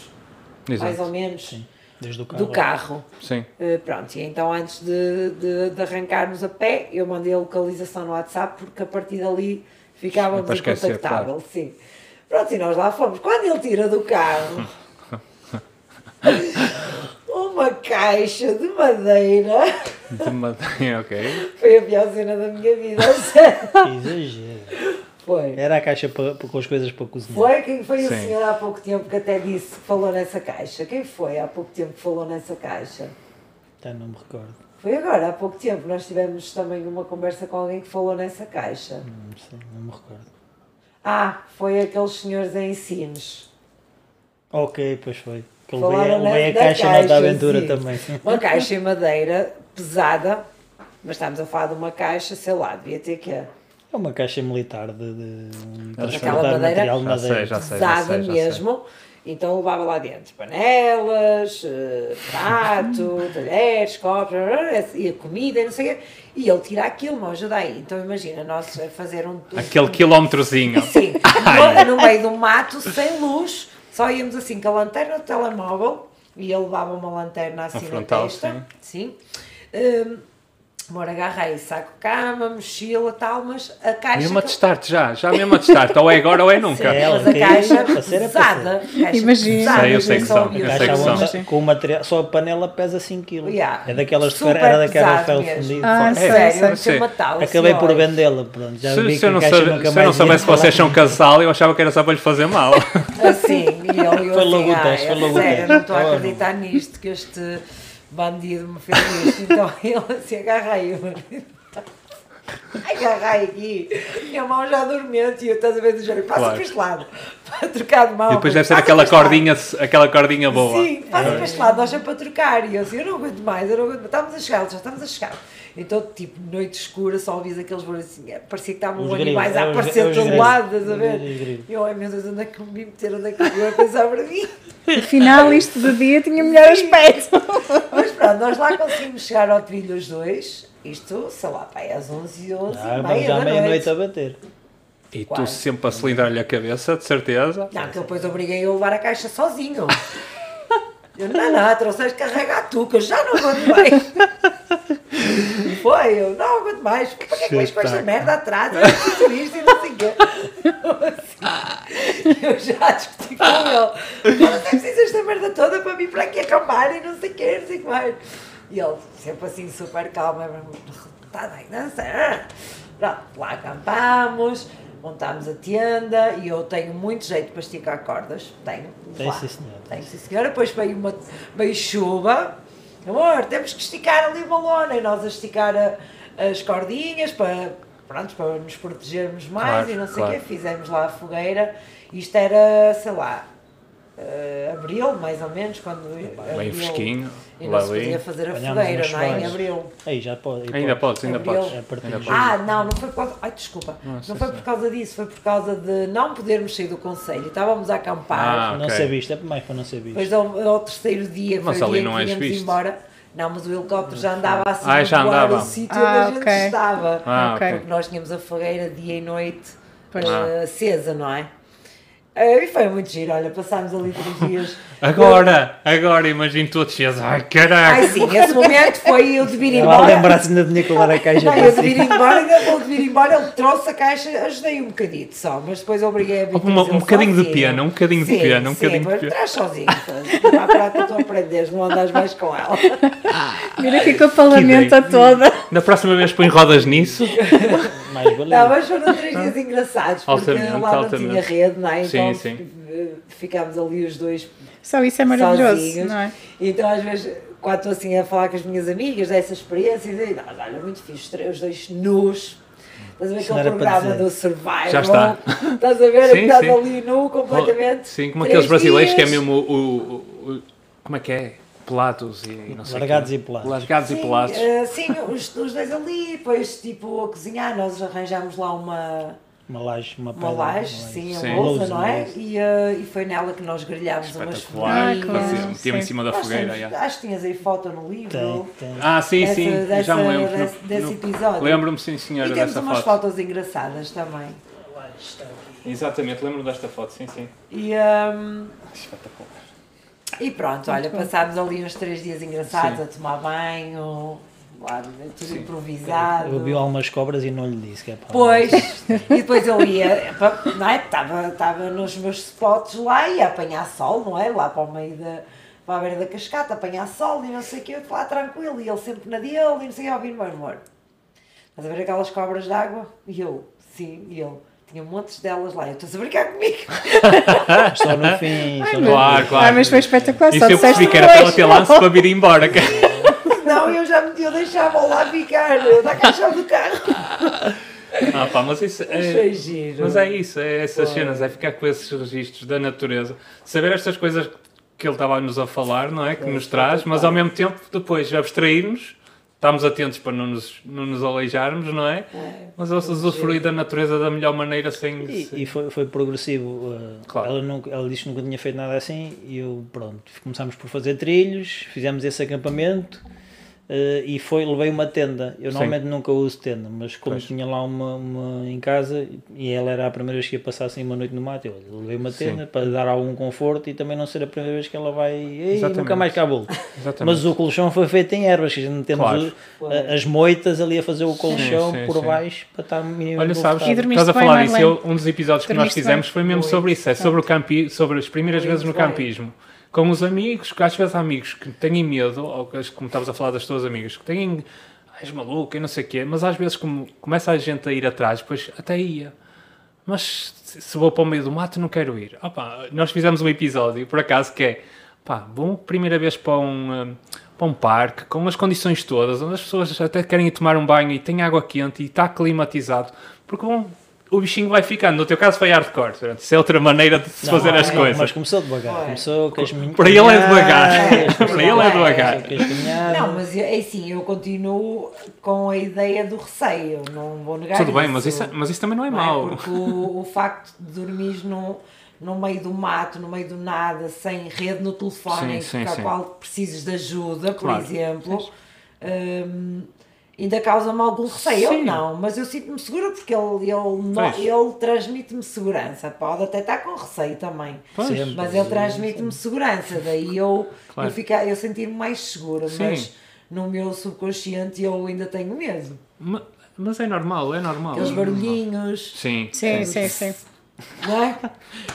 mais ou Exato. menos, Sim, desde o carro. do carro. Sim. Eh, pronto, e então antes de, de, de arrancarmos a pé, eu mandei a localização no WhatsApp, porque a partir dali ficávamos incontactável, sim. Pronto, e nós lá fomos. Quando ele tira do carro (laughs) uma caixa de madeira, De madeira, ok. foi a pior cena da minha vida, exagero. Foi. Era a caixa para, para- com as coisas para cozinhar. Foi quem foi o Sim. senhor há pouco tempo que até disse que falou nessa caixa? Quem foi há pouco tempo que falou nessa caixa? Já não me recordo. Foi agora, há pouco tempo. Nós tivemos também uma conversa com alguém que falou nessa caixa. Não sei, não me recordo. Ah, foi aqueles senhores em Sines. Ok, pois foi. Que levei, levei a caixa, na da aventura sim. também. (laughs) Uma caixa em madeira pesada, mas estamos a falar de uma caixa, sei lá, devia ter que É uma caixa militar de, de um Aquela transportar madeira- material de Já sei, madeira. já sei. pesada sei, mesmo. Então levava lá dentro panelas, eh, prato, (laughs) talheres, copos, e a comida e não sei o quê. E ele tira aquilo, mas ajuda aí. Então imagina, nós a fazer um. Aquele quilómetrozinho. Sim, (laughs) no, no meio do mato, sem luz, só íamos assim com a lanterna do telemóvel e ele levava uma lanterna assim na frontal, testa. Sim. Hum, Bora, agarrei saco cama, mochila tal, mas a caixa. Mesmo a testar-te já, já mesmo a testar-te. Ou é agora ou é nunca. É, mas a caixa para ser é pesada. Imagina. pesada, Sei, eu sei que são, eu sei que são. com o material, só a panela pesa 5 kg. Yeah. É daquelas de Super fer- era daquelas de ferro fundido. Ah, É, Sério, Sim. ser matá-lo. Acabei assim, por vendê-la, pronto. Já Se, vi se que eu não, sabe- nunca se eu não soubesse que vocês são casal, eu achava que era só para lhe fazer mal. Assim, e eu, eu Foi assim, logo o teste, é foi logo o sério, teste. não estou a acreditar nisto, que este bandido me fez isto. Então (laughs) ele agarrei o Agarrei aqui, minha mão já dormente e eu estás a ver do género, passa Claro. para este lado, para trocar de mão. E depois deve ser aquela cordinha, aquela cordinha boa. Sim, passa para este lado, nós é para trocar. E eu assim, eu não aguento mais, eu não aguento mais. Estamos a chegar, já estamos a chegar. Então, tipo, noite escura, só ouvias aqueles barulhos assim, é, parecia que estavam animais a é, aparecer é de todo lado, estás a ver? E eu, ai meu Deus, onde é que me meter, onde é que eu me a pensar para mim? Afinal, isto de dia tinha melhor aspecto. Mas pronto, nós lá conseguimos chegar ao trilho os dois, isto, sei lá, pá, é às 11 11 Ah, e mas meia da meia-noite noite. a bater. E tu Quase. sempre a cilindrar-lhe a cabeça, de certeza. Não, que eu depois obriguei a levar a caixa sozinho. (laughs) Eu, não, não, trouxeste carregar tu, que eu já não aguento mais. E foi, eu não aguento mais. Para que é que vais com esta merda atrás? Eu preciso isto e não sei o quê. (laughs) Eu, já discuti com ele. Mas você precisa desta merda toda para vir para aqui acampar e não sei o quê, não sei o que mais. E ele, sempre assim, super calmo, está bem, sei. Pronto, lá acampámos montámos a tenda e eu tenho muito jeito para esticar cordas. Tenho. Tem sim, senhora. Tenho, sim, senhora. Depois veio, uma, veio chuva. Amor, temos que esticar ali uma lona e nós a esticar a, as cordinhas para, pronto, para nos protegermos mais Claro, e não sei o claro. quê. Fizemos lá a fogueira. Isto era, sei lá, eh, abril, mais ou menos, quando. Bem abril, fresquinho, E não lá se ali. podia fazer a fogueira, não é? Em abril. Aí já pode. Ainda pode. podes, ainda podes. É. Ah, não, não foi por causa. Ai, desculpa. Não, Não foi por causa disso, foi por causa de não podermos sair do conselho. Estávamos a acampar. Ah, Não ok. ser visto, é mais para não ser visto. Depois ao, ao terceiro dia, Mas ali dia não que és visto. embora. Não, mas o helicóptero já andava assim Ah, já andava. o sítio Ah, onde a gente estava. Ah, Ok. ok. Porque nós tínhamos a fogueira dia e noite Pois. eh, acesa, não é? E foi muito giro, olha, passámos ali três dias. (laughs) Agora, agora, imagino todos cheios. Ai, caraca. Ai sim, esse momento foi eu de vir embora. lembrar-se ainda tinha que levar a caixa Não, eu de vir embora, ainda vou de vir embora, ele trouxe a caixa, ajudei um bocadinho só, mas depois obriguei a vir Uma- um trazê-lo bocadinho de pena, um bocadinho de pena, um bocadinho de pena. Traz sozinho, para a prata tu aprendes, não andas mais com ela. Vira aqui com a Que toda. Na próxima vez põe rodas nisso. (laughs) Mais valia. Não, mas foram três dias engraçados, porque Altamente, lá não altamente. tinha rede, não é? Então Sim, sim. eh, ficámos ali os dois Só isso é maravilhoso, sozinhos. não é? Então, às vezes, quando estou assim a falar com as minhas amigas dessa experiência, e "Não, olha, muito fixe, os dois nus. Estás a ver aquele programa do Survival? Já está. Estás a ver? Sim, Estás sim. ali nu completamente. Sim, como aqueles brasileiros que é dias. mesmo o. o- o- como é que é? Pelados e não sei. Largados e pelados. Largados e Sim, pelados. eh, sim os, os dois ali, depois tipo a cozinhar, nós arranjámos lá uma, Uma laje, uma uma pedra. laje, sim, a Sim. louça, Lousa, não é? E, eh, e foi nela que nós grelhámos umas Espetacular. Ah, claro. Sim. Metia-me em cima da Nós fogueira. temos-. Acho que tinhas aí foto no livro. Tem, tem. Ah, sim, Dessa- sim. dessa- já me lembro. desse- No- desse episódio. Lembro-me, sim, E senhora, temos dessa umas foto. fotos engraçadas também. A. Exatamente, lembro-me desta foto, sim, sim. E, hum, Espetacular. e pronto, olha, passámos ali uns três dias engraçados Sim. a tomar banho, lá, tudo Sim. improvisado. Eu vi algumas cobras e não lhe disse que é para Pois, e depois eu ia, não é? Estava, estava nos meus spots lá, ia apanhar sol, não é? Lá para o meio da, para a beira da cascata, apanhar sol e não sei o que, eu lá tranquilo, e ele sempre na dele, e não sei o que, ouvir meu amor. Estás a ver aquelas cobras de água? E eu, sim, e ele, tinha montes delas lá, eu estou a brincar comigo. (laughs) Só no fim. só no Claro, claro. Ah, mas foi espetacular. Isso só eu percebi que era para ela ter lance para vir embora. cara. (laughs) Eu deixava lá ficar, da caixa do carro. Ah, pá, mas isso é. giro. Mas é isso, é essas cenas, é ficar com esses registros da natureza. Saber estas coisas que ele estava-nos a falar, não é? Que nos traz, mas ao mesmo tempo depois abstrair-nos, estamos atentos para não nos, não nos aleijarmos, não é? Mas usufruir da natureza da melhor maneira sem. E, e foi, foi progressivo. uh, Claro. ela, nunca, ela disse que nunca tinha feito nada assim e eu, pronto, começámos por fazer trilhos, fizemos esse acampamento uh, e foi, levei uma tenda. Eu Sim. normalmente nunca uso tenda, mas como Pois. tinha lá uma, uma em casa e ela era a primeira vez que ia passar assim uma noite no mato, eu levei uma tenda Sim. para dar algum conforto e também não ser a primeira vez que ela vai, Exatamente. nunca mais cá volto. Mas o colchão foi feito em ervas, que a gente não temos Claro. o- a- as moitas ali a fazer o colchão sim, por sim. baixo para estar minimamente Olha, sabes, E estás a falar disso, eu- um dos episódios que nós fizemos bem? foi mesmo sobre isso, é sobre, o campi, sobre as primeiras vezes no bem. Com os amigos, que às vezes há amigos que têm medo, ou como estavas a falar das tuas amigas, que têm, "Ai, és maluco e não sei o quê, mas às vezes como começa a gente a ir atrás, depois até ia. Mas se vou para o meio do mato não quero ir. Opa, nós fizemos um episódio, por acaso, que é, pá, vou primeira vez para um, para um parque, com as condições todas, onde as pessoas até querem ir tomar um banho e tem água quente e está climatizado, porque bom, o bichinho vai ficando. No teu caso foi hardcore, portanto, isso é outra maneira de se Não, fazer as não, coisas. Mas começou devagar. Foi. Começou com as minhas Para ele é devagar. Para ele é devagar. Não, mas é assim, eu continuo com a ideia do receio, não vou negar Tudo bem, mas isso, é- mas isso também não é não é? mau. Porque o, o facto de dormires no, no meio do mato, no meio do nada, sem rede no telefone, Sim, em sim, que, a sim. qual precisas de ajuda, por Claro. exemplo, hum, ainda causa-me algum receio. Sim. Eu não, mas eu sinto-me segura porque ele, ele, ele transmite-me segurança. Pode até estar com receio também. Pois. Sempre. Mas ele transmite-me segurança, daí eu, (laughs) Claro. eu, fica- eu sentir-me mais segura, Sim. mas no meu subconsciente eu ainda tenho medo. Ma- Mas é normal, é normal. Aqueles é normal. barulhinhos, Sim. Sim, sim, sim. não é?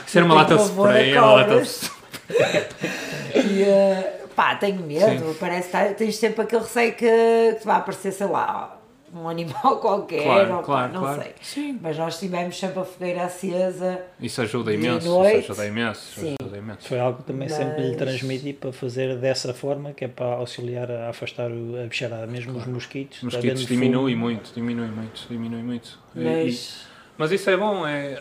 Ser uma lata de spray, é uma lata de cobras. (laughs) E eh, pá, tenho medo, parece que tá- tens sempre aquele receio que, que te vai aparecer, sei lá, um animal (laughs) qualquer, Claro, ou claro, não claro. sei. Sim. Mas nós tivemos sempre a fogueira acesa. Isso ajuda imenso, noite. isso ajuda imenso, Sim. ajuda imenso. Foi algo que também sempre lhe Mas- transmiti para fazer dessa forma, que é para auxiliar a afastar o- a bicharada, mesmo os mosquitos. Os mosquitos diminui muito, diminui muito, diminui muito. E- e- Mas mas isso é bom, é...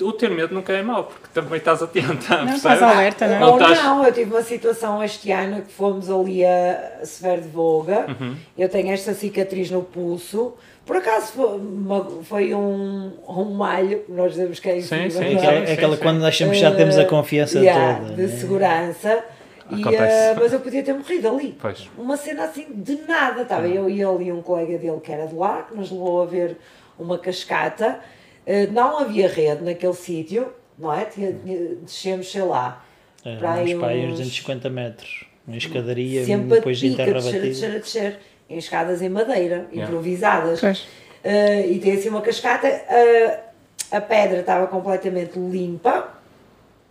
O ter medo nunca é mau, porque também estás atento, Não, estás alerta, não é? Não estás- não, eu tive uma situação este ano que fomos ali a Severo de Voga. Uhum. Eu tenho esta cicatriz no pulso. Por acaso foi, uma- foi um, um malho, que nós dizemos que é isso. Sim, sim, É sim. aquela, é aquela quando nós achamos que já temos a confiança Yeah, toda. de né? segurança. E, eh, mas eu podia ter morrido ali. Pois. Uma cena assim de nada. Estava eu e ele e um colega dele que era de lá, que nos levou a ver uma cascata. Eh, Não havia rede naquele sítio, não é? Tinha, tinha- descemos, sei lá, É, para uns aí para aí uns uns- 250 metros. Uma escadaria, sempre depois de pica, terra descer, a batida. descer, a descer, em escadas em madeira, Yeah. improvisadas. Pois. Eh, e tem assim uma cascata, eh, a pedra estava completamente limpa,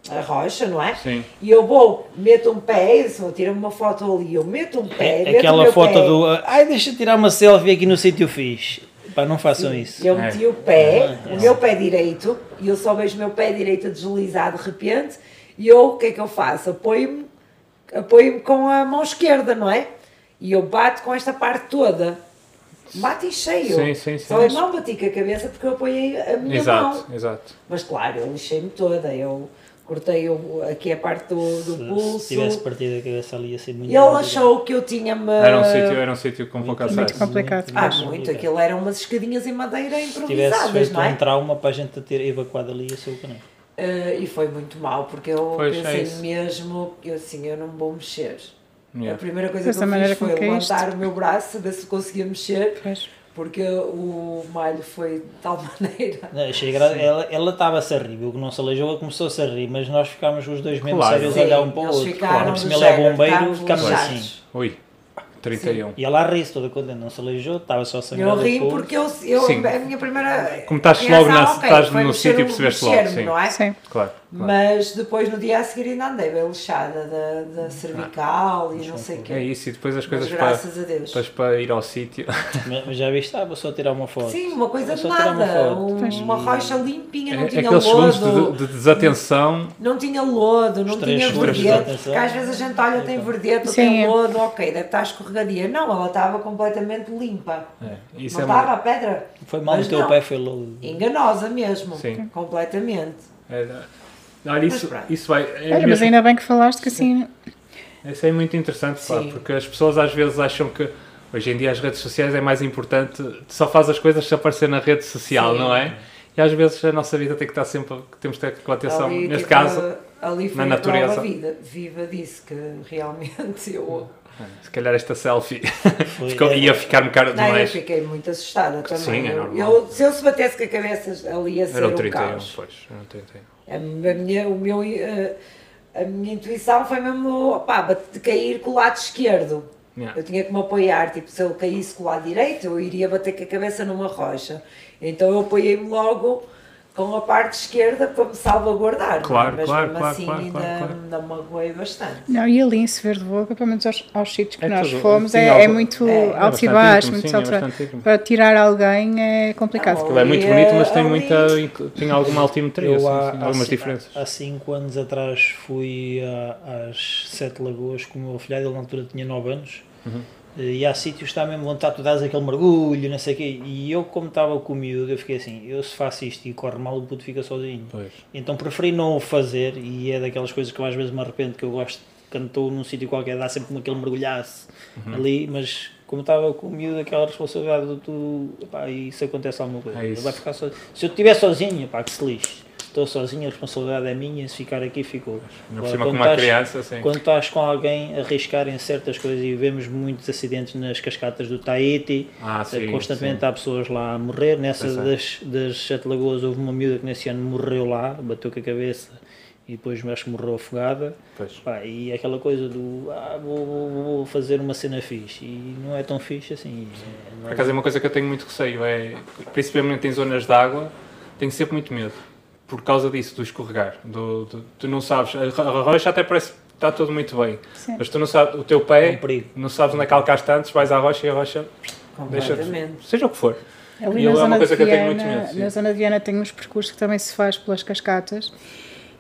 a rocha, não é? Sim. E eu vou, meto um pé, tiro uma foto ali, eu meto um pé, É meto o aquela meu foto pé, do. Ai, deixa tirar uma selfie aqui no sítio fixe. Pá, não façam isso. Eu É. meti o pé, é. o meu pé direito, e eu só vejo o meu pé direito a deslizar de repente, e eu, o que é que eu faço? Apoio-me apoio com a mão esquerda, não é? E eu bato com esta parte toda. Bato em cheio. Sim, sim, sim. Só eu não bati com a cabeça porque eu apoiei a minha Exato, mão. exato. Mas claro, eu lixei-me toda. Eu cortei o- aqui a parte do, do Se- pulso. Se tivesse partido a cabeça ali ia ser muito E ele achou que eu tinha-me. Era um sítio, era um sítio com pouco Muito acesso. complicado. Ah, Muito muito. Aquilo eram umas escadinhas em madeira Se tivesse improvisadas, feito não é? um trauma para a gente ter evacuado ali ia ser o canal. Eh, e foi muito mal, porque eu Pois, é pensei isso. mesmo, eu assim, eu não vou mexer. A Yeah. primeira coisa Dessa que eu fiz foi caíste. levantar o meu braço, ver se conseguia mexer, Pois. Porque o malho foi de tal (laughs) maneira. Não, Ela ela estava-se a rir, o que não se aleijou, ela começou-se a rir, mas nós ficámos os dois mesmo Claro. sérios a Sim, olhar um para o outro. ficaram Claro, se do ele é bombeiro, ficámos assim. Ui, 31. E ela a rir-se toda contente, não se aleijou, estava só Eu sangrando. ri com- porque eu, eu Sim. a minha primeira. Como estás logo na- ok, estás no sítio, o- percebeste logo, sim. não é? Sim. Claro. Claro. Mas depois no dia a seguir ainda andei bem lixada da, da cervical e não sei o quê. É isso, e depois as Mas coisas para, graças a Deus. depois para ir ao sítio. (laughs) Mas já viste, ah, vou só tirar uma foto. Sim, uma coisa de só uma nada. Um- uma rocha limpinha, não É, tinha aqueles segundos lodo. de, de desatenção. Não tinha lodo, não três tinha segundos de verdete. Porque às vezes a gente olha, tem verdete, Sim, tem é. lodo, ok, deve estar escorregadia. Não, ela estava completamente limpa. É, isso não é uma- estava a pedra. Foi mal no teu não. pé, foi logo. Enganosa mesmo. Sim. Completamente. é- olha, isso, Mas isso vai. É Olha, mas mesmo- ainda bem que falaste que assim. Isso é muito interessante, pá, porque as pessoas às vezes acham que hoje em dia as redes sociais é mais importante, só faz as coisas se aparecer na rede social, Sim. não é? E às vezes a nossa vida tem que estar sempre, temos que ter com atenção, Ali, neste tipo, caso, ali foi na a natureza. vida, viva disso, que realmente eu. se calhar esta selfie Foi, ficou- é, ia ficar um bocado Não, eu demais. fiquei muito assustada também. Sim, é Eu- normal. eu- se eu se batesse com a cabeça ali ia ser Era o um 31, caos. pois, era o 31. A, minha, o meu, eh, a minha intuição foi mesmo bate- de cair com o lado esquerdo. Yeah. Eu tinha que me apoiar, tipo, se eu caísse com o lado direito, eu iria bater com a cabeça numa rocha. Então eu apoiei-me logo com a parte esquerda para me salvaguardar. não é? Claro, Mas claro, mesmo claro, assim claro, ainda, claro, me magoei bastante. Não, e ali em Severo de Boca, pelo menos aos, aos sítios que É nós tudo- fomos, sim, é, algo- é muito é, é alto e baixo, íntimo, muito sim, é alto. íntimo. Para tirar alguém é complicado. Bom. Aquilo é muito Ali, bonito, mas tem ali- muita, tem alguma altimetria, Eu sim, há, sim, há algumas diferenças. há cinco anos atrás fui a- às Sete Lagoas com o meu afilhado, ele na altura tinha 9 anos. Uhum. E há sítios que está mesmo vontade, tu dás aquele mergulho, não sei o quê. E eu, como estava com o miúdo, eu fiquei assim: eu se faço isto e corre mal, o puto fica sozinho. Pois. Então preferi não o fazer. E é daquelas coisas que eu às vezes me arrependo, que eu gosto, quando estou num sítio qualquer, dá sempre aquele mergulhaço Uhum. ali. Mas como estava com o miúdo, aquela responsabilidade do tu, epá, e se acontece alguma coisa, É isso. vai ficar sozinho. Se eu estiver sozinho, pá, que se lixe. Estou sozinho, a responsabilidade é minha, se ficar aqui, ficou. Não cima com quando uma estás- criança. Quando estás com alguém a arriscarem certas coisas e vemos muitos acidentes nas cascatas do Tahiti, Ah, eh, sim, constantemente sim. há pessoas lá a morrer. Nessa é. das, das Sete Lagoas houve uma miúda que nesse ano morreu lá, bateu com a cabeça e depois acho que morreu afogada. Pá, e aquela coisa do ah, vou, vou- vou fazer uma cena fixe e não é tão fixe assim. É, Por acaso é uma coisa que eu tenho muito receio, é, principalmente em zonas de água, tenho sempre muito medo. Por causa disso, do escorregar. Do, do- tu não sabes, a ro- a rocha até parece que está tudo muito bem, Sim. mas tu não sabes, o teu é um pé, perigo. não sabes onde é que alcaste antes, vais à rocha e a rocha deixa seja o que for. Ali E na eu- é zona, uma coisa de que eu tenho muito Viana, medo, sim. na zona de Viana tem uns percursos que também se faz pelas cascatas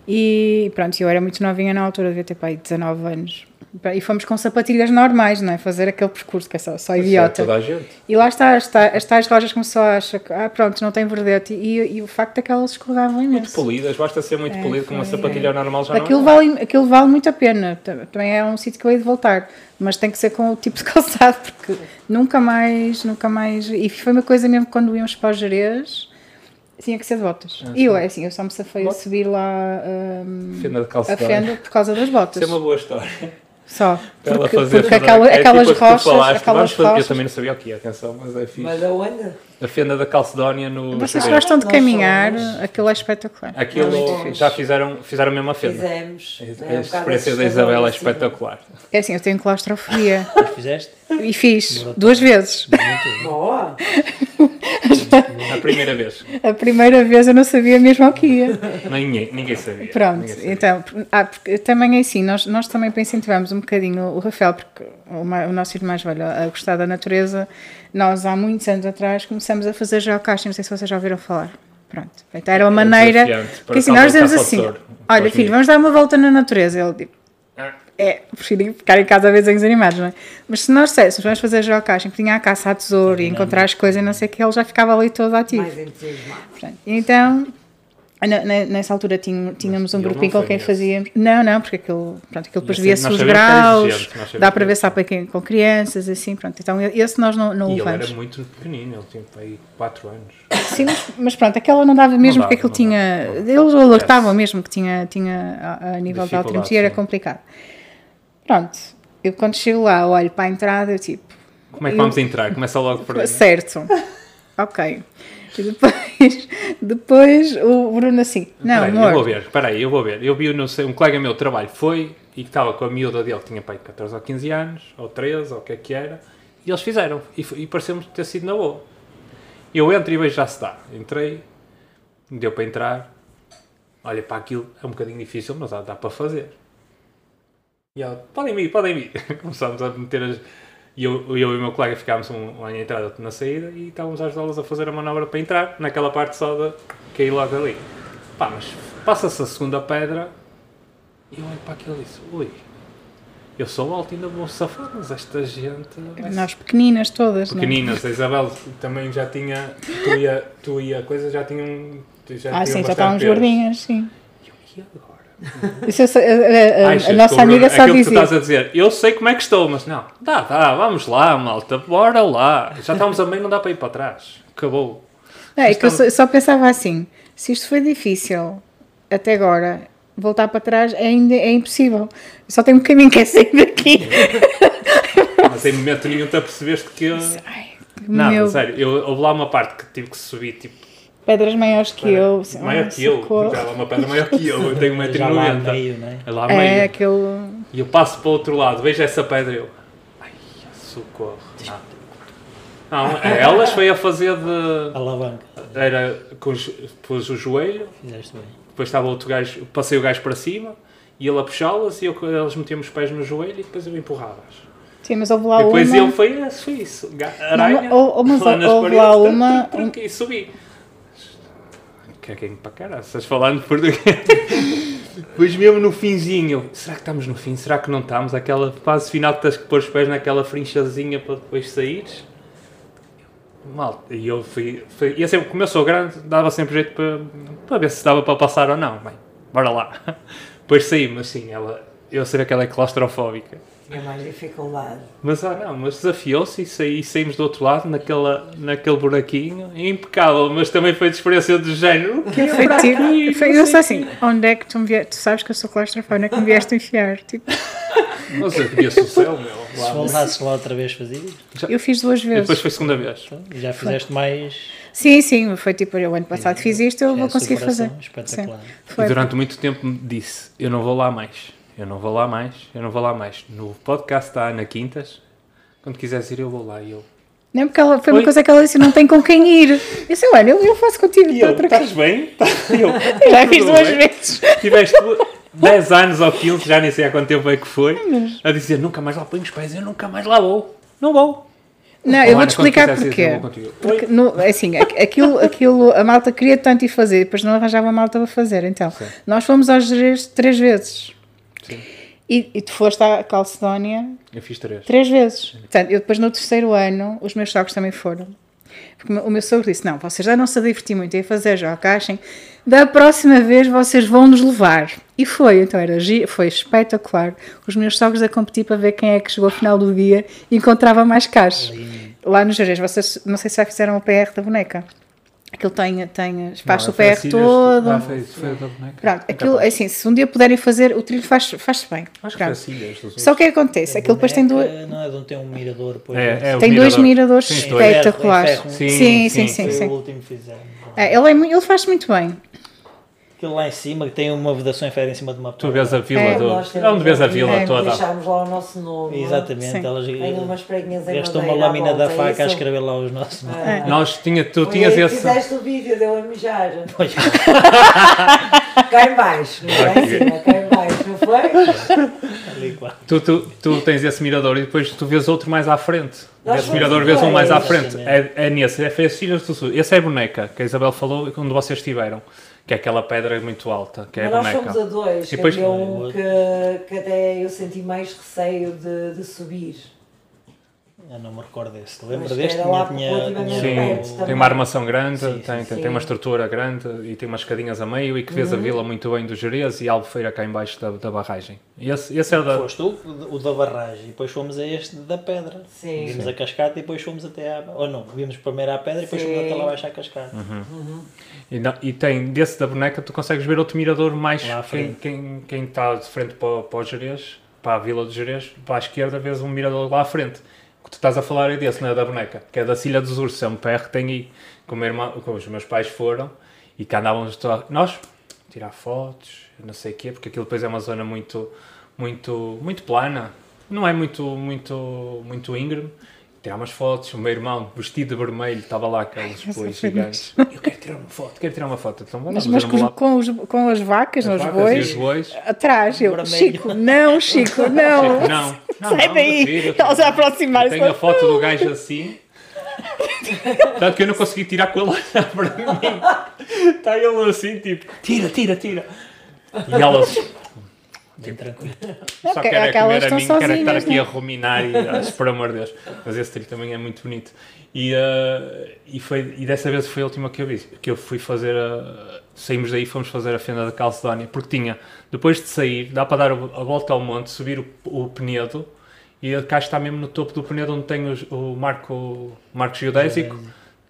e pronto, eu era muito novinha na altura, devia ter aí 19 anos e fomos com sapatilhas normais, não é? Fazer aquele percurso que é só, só idiota. Toda a gente. E lá está, está as tais rojas começou a achar que, ah pronto, não tem verdete e, e o facto é que elas escorregavam Muito imenso. polidas, basta ser muito É, polido com uma sapatilha é. normal já Aquilo não é. vale, aquilo vale muito a pena. Tam- Também é um sítio que eu hei de voltar. Mas tem que ser com o tipo de (laughs) calçado, porque nunca mais, nunca mais. E foi uma coisa mesmo quando íamos para os Jerez, tinha que ser de botas. e eu, é assim, eu só me safei a subir lá hum, Fenda de a fenda por causa das botas. Isso é uma boa história. Só. Para ela Porque, fazer porque aquela- é aquelas tipo a que tu rochas. falaste, aquelas vamos fazer- Eu rochas também não sabia o que é, atenção, mas é fixe. Mas aonde? A fenda da Calcedónia no. Vocês gostam de caminhar, somos- aquilo é espetacular. Aquilo É já fizeram, fizeram mesmo a fenda. Fizemos. A É um experiência da Isabela é assim. espetacular. É assim, eu tenho claustrofobia. Mas (laughs) fizeste? E fiz duas vezes. Boa! A primeira vez. A primeira vez eu não sabia mesmo o que ia. Ninguém, ninguém sabia. Pronto, Ninguém sabia. então, ah, porque também é assim, nós, nós também incentivamos um bocadinho o Rafael, porque o, o nosso filho mais velho a gostar da natureza, nós há muitos anos atrás começamos a fazer geocaching, não sei se vocês já ouviram falar. Pronto, então era uma É maneira, porque assim, nós dizemos assim, olha filho, vamos dar uma volta na natureza, ele tipo. É, prefiro ficar em casa a ver desenhos animados, não é? Mas se nós dissessemos, vamos fazer geocaching, que tinha a caça a tesouro e encontrar as coisas e não sei o que, ele já ficava ali todo ativo. Mais entusiasmado. Então, nessa altura tínhamos um ele grupinho não com quem fazíamos. Não, não, porque aquilo, pronto, aquilo depois via-se os graus, dá para ver se há para quem com crianças, assim, pronto. Então esse nós não, não E ele levamos. era muito pequenino, ele tinha aí 4 anos. Sim, mas, mas pronto, aquela não dava mesmo dava, porque aquilo não tinha. dava. Eles alertavam mesmo que tinha, tinha a, a nível Dificuldade, altimetria era complicado. Pronto, eu quando chego lá, olho para a entrada, eu tipo, Como é que Eu- vamos entrar? Começa logo por aí. certo, ok. E depois, (laughs) depois o Bruno assim, não, Peraí, amor, eu vou ver, espera aí, eu vou ver. Eu vi, não sei, um colega meu de trabalho foi e que estava com a miúda dele que tinha pai 14 ou 15 anos, ou 13, ou o que é que era, e eles fizeram. E, e pareceu-me ter sido na boa. Eu entro e vejo já se dá. Entrei, deu para entrar, olha para aquilo, é um bocadinho difícil, mas dá, dá para fazer. E ela, podem ir, podem ir. (laughs) Começámos a meter as. E eu, eu e o meu colega ficámos um, um à entrada, outro na saída, e estávamos a ajudá-las a fazer a manobra para entrar, naquela parte só de cair logo ali. Pá, mas passa-se a segunda pedra, e eu olho para aquilo e disse: ui, eu sou alto e ainda vou safar, mas esta gente. nós pequeninas todas, não é? pequeninas. A Isabel também já tinha. Tu e a, tu e a coisa já tinham. Já Ah, tinham sim, já estávamos gordinhas, sim. E eu, e agora? A, a- a- Achas a que nossa o Bruno- amiga só aquilo que tu dizia. estás a dizer, eu sei como é que estou, mas não, dá, dá, vamos lá, malta, bora lá. Já estamos a meio, não dá para ir para trás. Acabou. Não, é que eu Estamos- só, só pensava assim: se isto foi difícil até agora, voltar para trás é, ainda, é impossível. Só tem um caminho que é sair daqui. (laughs) Mas em momento nenhum tu percebeste que. eu- Ai, Nada, meu, sério, eu, houve lá uma parte que tive que subir, tipo, pedras maiores que eu. assim, maior ai, que eu. socorro. Ela é uma pedra maior que eu, eu tenho (laughs) Já lá a 1,90m. meio, não é? É lá É meio. aquele. E eu passo para o outro lado, vejo essa pedra e eu. Ai, socorro. Não, não é elas foi a fazer de. Alavanca. Era. com os- Pus o joelho, Fizeste bem. depois estava outro gajo, passei o gajo para cima e ele a puxá-las e eu, elas metiam os pés no joelho e depois eu empurrava-as. Sim, mas houve lá E depois uma. ele foi, foi isso. Aranha, ou- ou- mas lá nas houve paredes, lá uma- e subi. Caguei-me para caraças falando português. (laughs) Depois mesmo no finzinho, será que estamos no fim? Será que não estamos? Aquela fase final que tens que pôr os pés naquela frinchazinha para depois saíres. Mal, e eu fui, fui e sempre, como eu sou grande, dava sempre jeito para, para ver se dava para passar ou não. Bem, bora lá. (laughs) Depois saí, mas sim, ela, eu sabia que ela é claustrofóbica. Tinha mais dificuldade. Mas ah, não, mas desafiou-se e, saí, e saímos do outro lado, naquela, naquele buraquinho, impecável, mas também foi de experiência do género. O que é Foi tipo, aqui? foi, eu sou assim, onde é que tu me vieste? Tu sabes que eu sou claustrofóbica, onde é que me vieste enfiar? Tipo, Mas eu via o céu, meu. Se Lá. voltasses lá outra vez fazias, eu fiz duas E depois vezes. foi a segunda vez. já fizeste mais. Sim, sim, foi tipo, eu ano passado fiz isto, eu já vou é conseguir fazer. Espetacular. E Foi. durante muito tempo me disse: Eu não vou lá mais, eu não vou lá mais, eu não vou lá mais. No podcast da Ana Quintas, quando quiseres ir, eu vou lá. E eu, Não, porque ela, foi uma Oi? coisa que ela disse, não tem com quem ir. Eu disse, olha, eu, eu faço contigo. e eu tranquilo." estás bem? Tá- (laughs) eu, já fiz "Tudo duas bem?" vezes. Tiveste 10 anos ou 15, já nem sei há quanto tempo é que foi, a dizer: Nunca mais lá ponho os pés, eu nunca mais lá vou. Não vou. Não, Oh, eu vou-te explicar porquê. Porque, no, assim, aqu- aquilo, aquilo, a malta queria tanto ir fazer, depois não arranjava a malta para fazer. Então, Sim. nós fomos aos Jerez três vezes. Sim. E, e tu foste à Calcedónia Eu fiz três. três vezes. Portanto, eu depois no terceiro ano, os meus sogros também foram. Porque o meu- sogro disse: Não, vocês já não se a divertir muito em fazer achem. Da próxima vez vocês vão nos levar. E foi, então era, foi espetacular. Os meus sogros a competir para ver quem é que chegou ao final do dia e encontrava mais caixas. Lá nos Jerez, vocês não sei se já fizeram o PR da boneca. Aquilo tem, tem faz o Não, foi PR assim, todo. Ah, foi, foi da boneca. Pronto, aquilo, assim, se um dia puderem fazer, o trilho faz- faz-se bem. Acho que assim, os Só o que é que acontece? Aquilo depois tem duas. Não é de onde tem um mirador. Pois É, é o Tem dois mirador. miradores Sim, dois. espetaculares. Ferro, em Sim, sim, Sim, sim, sim. o fizemos. É, ele, é muito- ele faz muito bem. Aquilo lá em cima, que tem uma vedação em ferro em cima de uma Tu vês a vila É, do. É onde vês a vila É. toda. Deixámos lá o nosso nome. Exatamente, Sim. elas Tem umas preguinhas em gastou uma lâmina da volta, faca a escrever lá os nossos nomes. É. Nós tinha, tu Foi tinhas esse. Fizeste o vídeo, deu a mijar. Pois, (laughs) Cá em baixo, não é em cima, cá em baixo, não foi? ali quase. Tu, tu, tu tens esse mirador e depois tu vês outro mais à frente. Nós fomos mirador vês um mais à frente. É, é nesse, é foi as Ilhas do Sul. Esse é a boneca, que a Isabel falou quando vocês estiveram. Que é aquela pedra muito alta, que é Mas a nós boneca. fomos a dois, E que depois- havia um que, que até eu senti mais receio de, de subir. Eu não me recordo desse. Lembro Mas deste? era Tinha, tinha, perto Sim, tem uma armação grande, Sim, tem, sim, tem, tem uma estrutura grande e tem umas escadinhas a meio e que vês a vila muito bem do Jerez e a Albufeira cá em baixo da, da barragem. E esse, esse é o da... Foste tu, o da barragem, e depois fomos a este da pedra. Sim. Vimos a cascata e depois fomos até à. Ou não, vimos primeiro à pedra e depois fomos até lá abaixo à cascata. E, não- e tem, desse da boneca, tu consegues ver outro mirador mais. Lá à quem, frente. quem, quem está de frente para, o- para o Jerez, para a vila de Jerez, para a esquerda, vês um mirador lá à frente. Tu estás a falar é desse, não é da boneca, que é da Cilha dos Ursos, é um PR que tem aí, que irmão, os meus pais foram e que andávamos to- nós tirar fotos, não sei o quê, porque aquilo depois é uma zona muito, muito, muito plana, não é muito, muito, muito íngreme. Tirámos fotos, o meu irmão vestido de vermelho estava lá aqueles bois gigantes. Eu quero tirar uma foto, quero tirar uma foto. Então Mas, mas com, com, os- com as vacas, as os vacas e bois, os bois. atrás. Eu, Vermelho. Chico, não, Chico, (laughs) não. Chico, não, não, Sai não, daí. Elas a eu Tenho a foto do gajo assim. Tanto que eu não consegui tirar com ele olhar para mim. Está ele assim, tipo, tira, tira, tira. E elas Bem tranquilo. só Ok, querem aquelas comer a mim, querem estar aqui né? a ruminar e ah, por amor de Deus. Mas esse trilho também é muito bonito. E, ah, e, foi, e dessa vez foi a última que eu vi, que eu fui fazer a, saímos daí e fomos fazer a fenda da Calcedónia, porque tinha, depois de sair, dá para dar a volta ao monte, subir o, o Penedo, e a caixa está mesmo no topo do Penedo, onde tem os- o marco, o marco geodésico.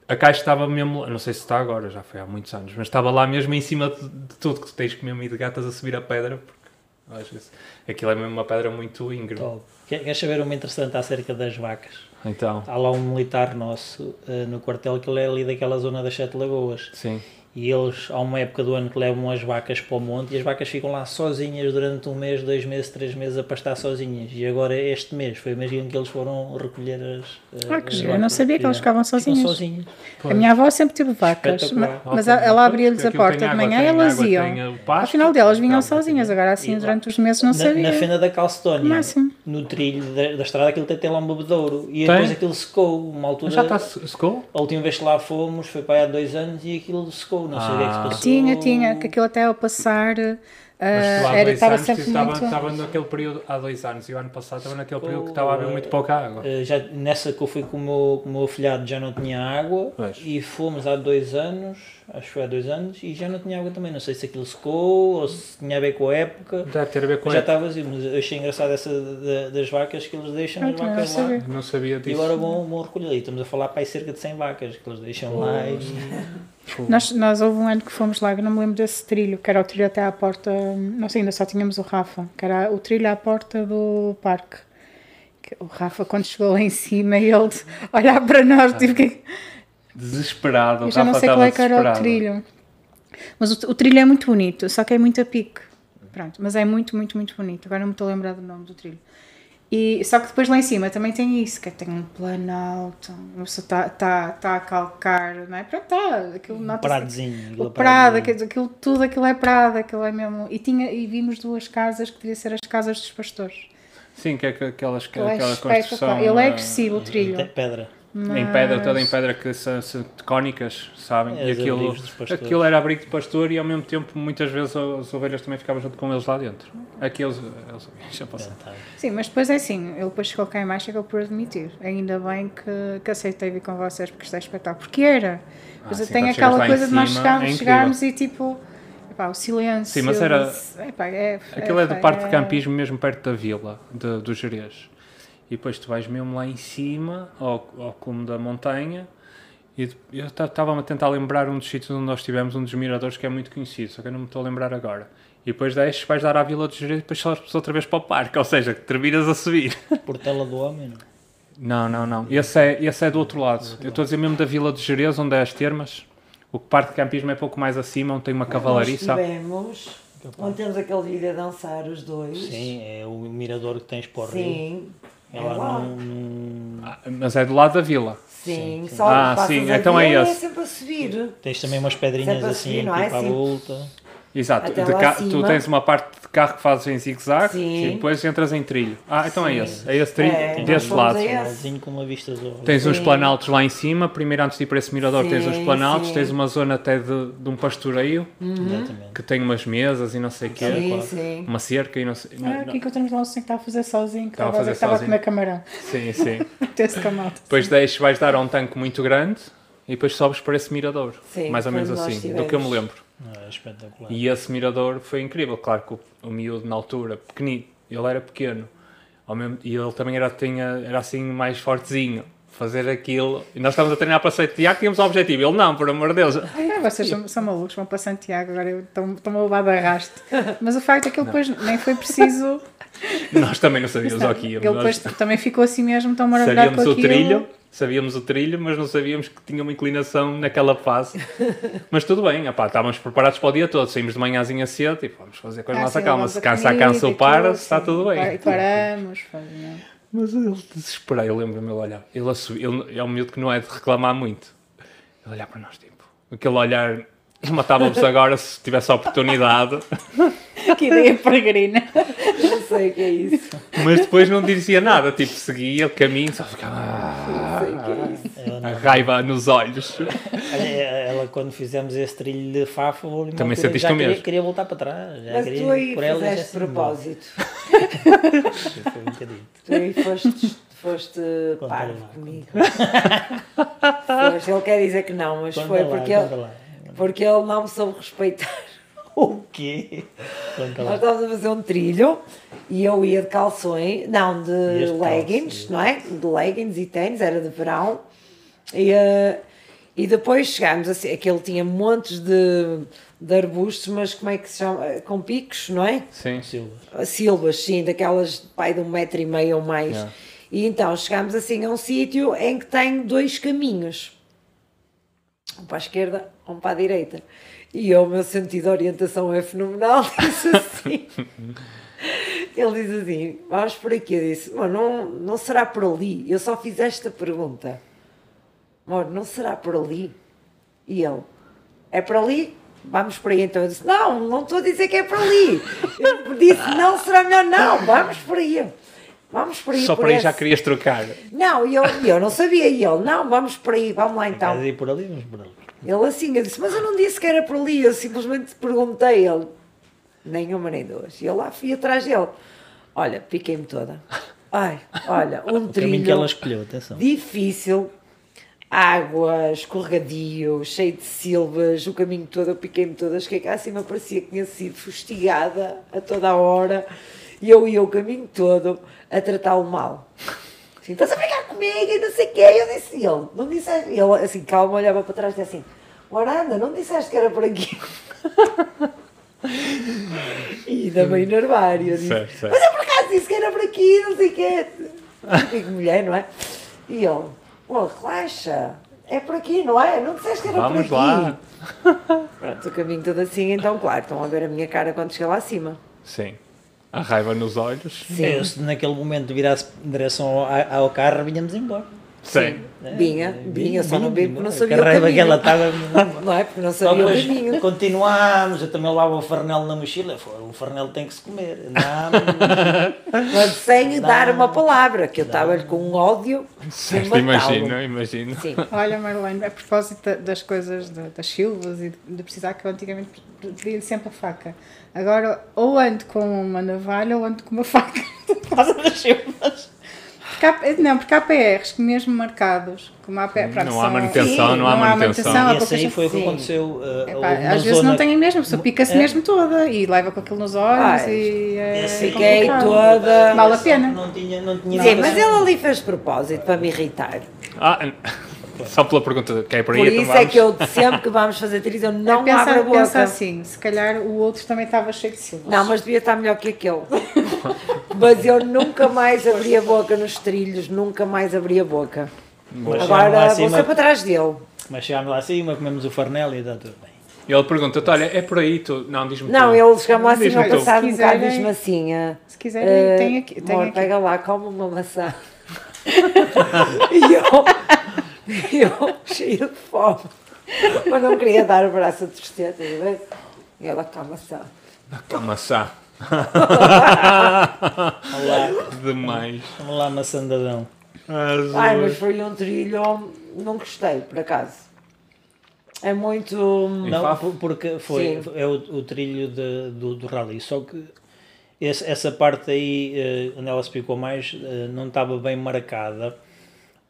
A caixa estava mesmo, lá- não sei se está agora, já foi há muitos anos, mas estava lá mesmo em cima de, de tudo, que tu tens que mesmo ir de gatas a subir a pedra, porque às vezes, aquilo é mesmo uma pedra muito íngreme. Queres saber uma interessante acerca das vacas? Então, Há lá um militar nosso eh, no quartel que ele é ali daquela zona das Sete Lagoas. sim. E eles, há uma época do ano que levam as vacas para o monte e as vacas ficam lá sozinhas durante um mês, dois meses, três meses a pastar sozinhas. E agora este mês foi o mês em que eles foram recolher as. eh, Ah, que as. Eu não sabia que elas ficavam Ficam sozinhas. sozinhas. A minha avó sempre teve vacas, mas a- ela abria-lhes a porta de manhã e elas água, iam. tem o pasto. Afinal delas vinham Calma, sozinhas, agora assim durante os meses não Na, sabia. na fenda da Calcedónia, no trilho da, da estrada, aquilo tem, tem lá um bebedouro. E Tem? depois aquilo secou. Uma altura, Já está secou? a última vez que lá fomos foi para aí há dois anos e aquilo secou. Não sei o que é que se Ah. passou. Tinha, tinha, que aquilo até ao passar Mas ah, tu há era, dois estava anos, sempre estava, muito. estava naquele período, há dois anos, e o ano passado estava naquele período que estava a haver muito pouca água. Eh, já, nessa que eu fui com o meu, com o meu afilhado já não tinha água Pois. e fomos há dois anos, acho que foi há dois anos, e já não tinha água também. Não sei se aquilo secou ou se tinha a ver com a época. Deve ter a ver com já está vazio, mas achei engraçado essa da- das vacas que eles deixam Ah, as não vacas lá. sabia. Não sabia E disso. agora vão, vão recolher. E estamos a falar para aí cerca de 100 vacas que eles deixam lá. E... Nós, nós houve um ano que fomos lá, eu não me lembro desse trilho, que era o trilho até à porta. Não sei, ainda só tínhamos o Rafa, que era o trilho à porta do parque. Que O Rafa, quando chegou lá em cima, ele (laughs) olhar para nós, tipo que. Desesperado. Eu já não sei qual é que era o desesperado. trilho. Mas o, o trilho é muito bonito, só que é muito a pique. Pronto, mas é muito, muito, muito bonito. Agora não me estou a lembrar do nome do trilho. E, só que depois lá em cima também tem isso, que é, tem um planalto, uma pessoa está tá, tá a calcar, não é? Pronto, está, aquilo Um pradozinho. O pradozinho. aquilo, aquilo- tudo aquilo é Prada, aquilo é mesmo. E, tinha, e vimos duas casas que devia ser as casas dos pastores. Sim, que é que aquelas, é aquela construção. espetacular. Ele é eh, agressivo, o trilho. Tem pedra. Em pedra, toda em pedra que são, são cónicas, sabem? É, e aquilo, aquilo era abrigo de pastor e ao mesmo tempo muitas vezes as ovelhas também ficavam junto com eles lá dentro. Aqueles, eles. Sim, mas depois é assim, ele depois chegou cá em baixo e acabou por admitir. Ainda bem que, que aceitei vir com vocês porque isto é espetáculo. Porque era. Mas Ah, eu sim, tenho aquela coisa de nós chegarmos, é chegarmos e tipo. Epá, o silêncio. Sim, mas era- Epá, é, Aquilo é do é- parque de campismo mesmo perto da vila, de, do Jerez. E depois tu vais mesmo lá em cima, ao, ao cume da montanha, e de- eu estava-me a tentar lembrar um dos sítios onde nós tivemos, um dos miradores que é muito conhecido, só que eu não me estou a lembrar agora. E depois desces, vais dar à vila do Jerez e depois sobes outra vez para o parque, ou seja, que terminas a subir. (laughs) Portela do homem, não? Não, não, não. Esse é, esse é do outro lado. Eu estou a dizer mesmo da vila de Jerez, onde é as termas. O parque de campismo é pouco mais acima, onde tem uma cavalaria, Nós tivemos, onde temos aquele vídeo a dançar os dois. Sim, é o mirador que tens para o rio. É É lá num- Ah, Mas é do lado da vila. Sim, sim. só Ah, sim, a então é e esse. É sempre a subir. Tens também umas pedrinhas Sempre a assim, subir, não tipo é? à Sim. volta. Exato. Até De lá ca- acima. Tu tens uma parte de carro que fazes em zigue-zague Sim. e depois entras em trilho. Ah, então é Sim. esse. É esse trilho É, desse lado. Finalzinho com uma vista Tens uns Sim. planaltos lá em cima. Primeiro, antes de ir para esse mirador, tens uns Sim, planaltos. sim. Tens uma zona até de, de um pastoreio Exatamente. que tem umas mesas e não sei o quê. Sim, claro. sim. Uma cerca e não sei. Ah, aqui encontramos lá o senhor que estava a fazer sozinho, que Estava a estava, fazer a- estava a comer camarão. Sim, sim. (laughs) A malta. Depois deixes, vais dar a um tanque muito grande e depois sobes para esse mirador. Sim, Mais ou menos assim, do que eu me lembro. É espetacular. E esse mirador foi incrível. Claro que o, o miúdo na altura, pequenino, ele era pequeno. Ao mesmo, e ele também era, tinha, era assim mais fortezinho. Fazer aquilo. E nós estávamos a treinar para Santiago, tínhamos o objetivo. Ele não, por amor de Deus. (laughs) Ah, vocês são, são malucos, vão para Santiago, agora estão-me a levar de arrasto. Mas o facto é que ele depois nem foi preciso. (laughs) Nós também não sabíamos ao que íamos. ele Nós depois também ficou assim mesmo, tão maravilhado sabíamos com o aquilo. trilho, sabíamos o trilho, mas não sabíamos que tinha uma inclinação naquela fase. (laughs) mas tudo bem, opá, estávamos preparados para o dia todo. Saímos de manhãzinha cedo e vamos fazer com a Ah, nossa sim, calma. Se cansa e ou para, está tudo bem. E paramos. Mas ele desesperado, eu lembro-me ele olhar. Ele, assu- ele é um miúdo que não é de reclamar muito. Ele olhar para nós, tipo, aquele olhar, matava-vos agora se tivesse a oportunidade, (laughs) Que ideia peregrina. Não sei o que é isso. mas depois não dizia nada, tipo, seguia o caminho, só ficava "Ah", Não sei o que é isso. Ela, a raiva nos olhos. (laughs) Ela, quando fizemos esse trilho de uma Também sentiste já o queria, mesmo? queria voltar para trás. Já Mas queria tu aí por ela fizeste propósito. (laughs) Foi um bocadinho. Tu aí foste, foste Conta parvo lá, comigo. Pois, ele quer dizer que não, mas Conta foi lá, porque ele, lá. porque ele não me soube respeitar. (laughs) O quê? Conta Nós estávamos a fazer um trilho e eu ia de calções, não, de leggings, calças. não é? De leggings e tênis, era de verão. E, eh, e depois chegámos assim, aquele tinha montes de, de arbustos, mas como é que se chama? Eh, Com picos, não é? Sim. Silva. silvas, sim, daquelas pai de um metro e meio ou mais. Yeah. E então chegámos assim a um sítio em que tem dois caminhos, um para a esquerda, um para a direita. E eu, o meu sentido de orientação é fenomenal, (laughs) disse assim. Ele diz assim: Vamos por aqui. Eu disse: não, não será por ali. Eu só fiz esta pergunta: Amor, não será por ali? E ele: É por ali? Vamos por aí. Então eu disse: Não, não estou a dizer que é por ali. Eu disse: Não, será melhor não. Vamos por aí. Vamos por aí. Só por para aí já esse." querias trocar. Não, eu, eu não sabia. E ele: Não, vamos por aí. Vamos lá então. Queres ir por ali? Vamos por ali. Ele assim, eu disse, mas eu não disse que era por ali, eu simplesmente perguntei ele. Nenhuma nem duas. E eu lá fui atrás dele. Olha, piquei-me toda. Ai, olha, um O caminho que trilho ela escolheu, atenção. difícil, água, escorregadio, cheio de silvas, o caminho todo, eu piquei-me toda, cheguei cá acima, parecia que tinha sido fustigada a toda a hora, e eu ia o caminho todo a tratá-lo mal. Assim, estás a brincar comigo e não sei o quê, eu disse, ele, não disseste, ele assim, calma, olhava para trás e disse assim, Guaranda, não disseste que era por aqui? e ainda meio nervar, e eu disse, Certo, certo. mas eu por acaso disse que era por aqui, não sei o quê. Fico mulher, não é? E ele, pô, relaxa, é por aqui, não é? Não disseste que era Vamos por aqui. lá. (laughs) Pronto, o caminho todo assim, então, claro, estão a ver a minha cara quando cheguei lá acima. Sim. A raiva nos olhos. Sim, Eu, se naquele momento virasse em direção ao, ao carro, vinhamos embora. Sim. vinha, vinha, só não vi porque não sabia Que o raiva que caminho. ela estava. (laughs) Não é? Porque não sabia o depois caminho. continuámos, eu também lavo o farnel na mochila. O farnel tem que se comer. Não, Mas (laughs) sem dar uma palavra, que eu estava-lhe com um ódio de Certo, imagino, imagino. Sim, Olha, Marlene, a propósito da- das coisas, da- das silvas e de precisar que eu antigamente pedia sempre a faca. Agora, ou ando com uma navalha ou ando com uma faca (laughs) por causa das silvas. Porque há, não, porque há PRs que mesmo marcados, como há PR, Não há manutenção, Sim, não há manutenção. há e pouca esse aí gente- foi o que aconteceu. uh, Epá, às vezes zona- não tem mesmo, a pessoa pica-se É. mesmo toda e leva com aquilo nos olhos Ai, e é Fiquei complicado. toda- Vale a pena. Não tinha, não tinha Sim, nada. mas ele ali fez propósito para me irritar. Ah, só pela pergunta que é por aí, Por então isso é vamos. que eu sempre que vamos fazer trilhos eu não pensa, abro a boca. pensa assim, se calhar o outro também estava cheio de silvas. Não, mas devia estar melhor que aquele. (laughs) mas eu nunca mais abri a boca nos trilhos, nunca mais abri a boca. Mas Agora vou sempre para trás dele. Mas chegámos lá acima, comemos o farnel e está tudo bem. E ele pergunta-te, olha, é por aí, tu... Não, diz-me Não, tu. ele chegou lá assim no tu. passado um Se bocado assim. ah, Se quiserem, ah, tem aqui. Tem amor, aqui. pega lá, come uma maçã. (laughs) e eu, (laughs) eu, cheio de fome, mas não queria dar o braço a tristeza, ver? E ela com a maçã. A maçã. Olá, Demais. vamos lá, maçandadão. Ai, mas foi um trilho, não gostei, por acaso. É muito. Não, Faf? por- porque foi, Sim. é o, o trilho de- do, do rally, só que esse- essa parte aí, eh, onde ela se picou mais, eh, não estava bem marcada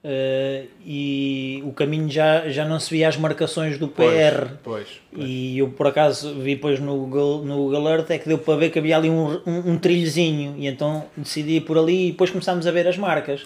eh, e o caminho já, já não se via as marcações do PR. Pois, pois. E eu por acaso vi depois no Google, no Google Earth é que deu para ver que havia ali um, um, um trilhozinho e então decidi ir por ali e depois começámos a ver as marcas.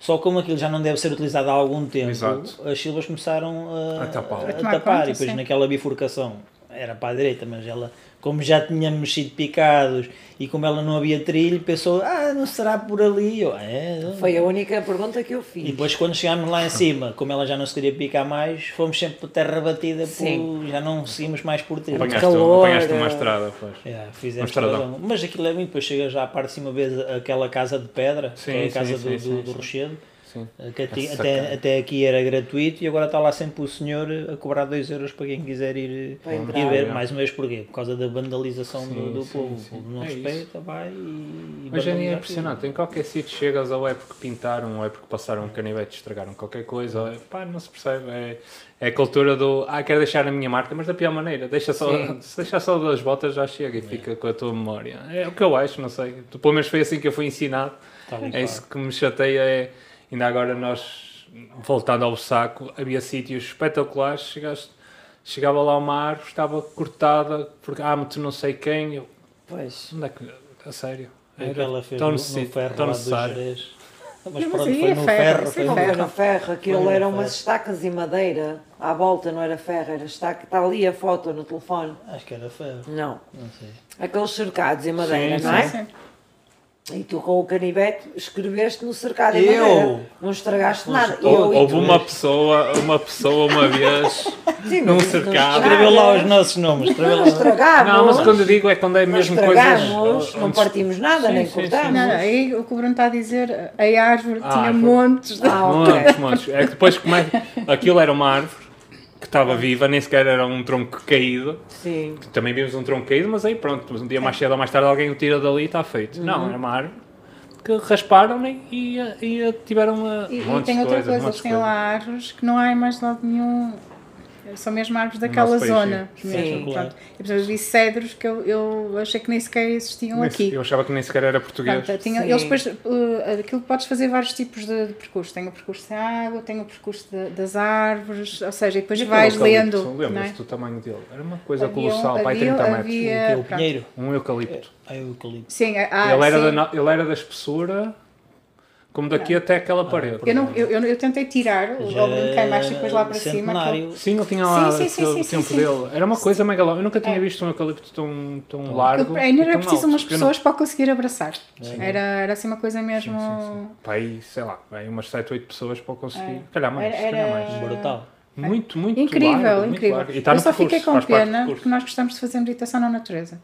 Só como aquilo já não deve ser utilizado há algum tempo, Exato. as silvas começaram a, A tapar. a A tapar conta, e depois sim. naquela bifurcação era para a direita, mas ela, como já tínhamos sido picados e como ela não havia trilho, pensou, ah, não será por ali. Eu, é, Foi a única pergunta que eu fiz. e depois quando chegámos lá em cima, como ela já não se queria picar mais, fomos sempre por terra batida, por, já não seguimos mais por trilho. Apanhaste, calor, apanhaste uma estrada, pois. Yeah, fizemos Um estradão. toda- Mas aquilo é muito, depois chega já à parte de cima, vês aquela casa de pedra, Sim, que é a casa sim, do, sim, do, do sim. Rochedo, Sim. eh, que até, até, até aqui era gratuito e agora está lá sempre o senhor a cobrar 2 euros para quem quiser ir, ir entrar. ver, mais uma vez porquê? Por causa da vandalização do, Sim, do sim, povo, sim. o povo não É isso. respeita, vai e... dia é impressionante, em qualquer sítio chegas ou é porque pintaram ou é porque passaram um canivete e estragaram qualquer coisa, ou é, pá, não se percebe, é, é a cultura do, ah, quero deixar a minha marca, mas da pior maneira, deixa só, Sim. se deixar só das botas já chega e fica com a tua memória. É o que eu acho, não sei, pelo menos foi assim que eu fui ensinado, e é isso que me chateia, é, ainda agora nós, voltando ao saco, havia sítios espetaculares, chegaste, chegava lá uma árvore, estava cortada, porque, ah, tu não sei quem, eu, Pois. onde é que, a sério? É fez tão no, no necessi- ferro tão necessário. Mas pronto, foi é no ferro, ferro, sim, foi no ferro. era ferro, aquilo Foi eram umas estacas e madeira. À volta não era ferro, era estaca. Está ali a foto no telefone. Acho que era ferro, Não. não sei. Aqueles cercados em madeira, Sim, não é? Sim, sim. E tu com o canivete escreveste no cercado em Eu? madeira. Não estragaste nada. estou- Eu Houve uma pessoa, uma pessoa uma vez. (laughs) Sim, num cercado. Escreveu lá os nossos nomes, Não lá. estragamos. Não, mas quando eu digo é quando é mesmo coisas. não partimos nada, Sim, nem sim. Não, não, aí o que o Bruno está a dizer, a árvore A tinha árvore. montes de. Ah, ok. Montes, montes. É que depois como é, aquilo era uma árvore estava viva, nem sequer era um tronco caído. Sim. Também vimos um tronco caído, mas aí pronto, um dia mais cedo ou mais tarde alguém o tira dali e está feito. Não, Uhum. era uma árvore que rasparam e, e, e tiveram uh, E, e tem outra coisa, têm lá árvores que não há mais lado nenhum. São mesmo árvores daquela país, zona. sim. Mesmo, Sim, pronto. E, vi cedros que eu, eu achei que nem sequer existiam Nem- aqui. Eu achava que nem sequer era português. Pronto, tinha, eles depois, uh, aquilo podes fazer vários tipos de, de percurso. Tem o percurso de água, tem o percurso de- das árvores, ou seja, e depois E vais lendo. não é? Lembras-te do tamanho dele? Era uma coisa Havia um- colossal, pai, havia- 30 metros. havia- Que é. Um eucalipto. É o eucalipto. Sim, ah, ele, era sim. da, ele era da espessura, como daqui até aquela parede. Eu, não, eu, eu, eu tentei tirar o baixo e depois lá para cima. centenário. aquele- Sim, ele tinha lá Sim, sim, sim, aquele sim, tempo dele. Era uma coisa megalómana. Eu nunca tinha É. visto um eucalipto tão, tão largo. aquele- Ainda era tão preciso alto. umas Eu não- pessoas para o conseguir abraçar. Era, era assim uma coisa mesmo. Pai, sei lá, vai umas 7, 8 pessoas para o conseguir. É. Calhar mais, Era- calhar era- mais. Brutal. Muito, muito Incrível, largo, muito incrível. largo. E está eu no só percurso, fiquei com pena porque nós gostamos de fazer meditação na natureza.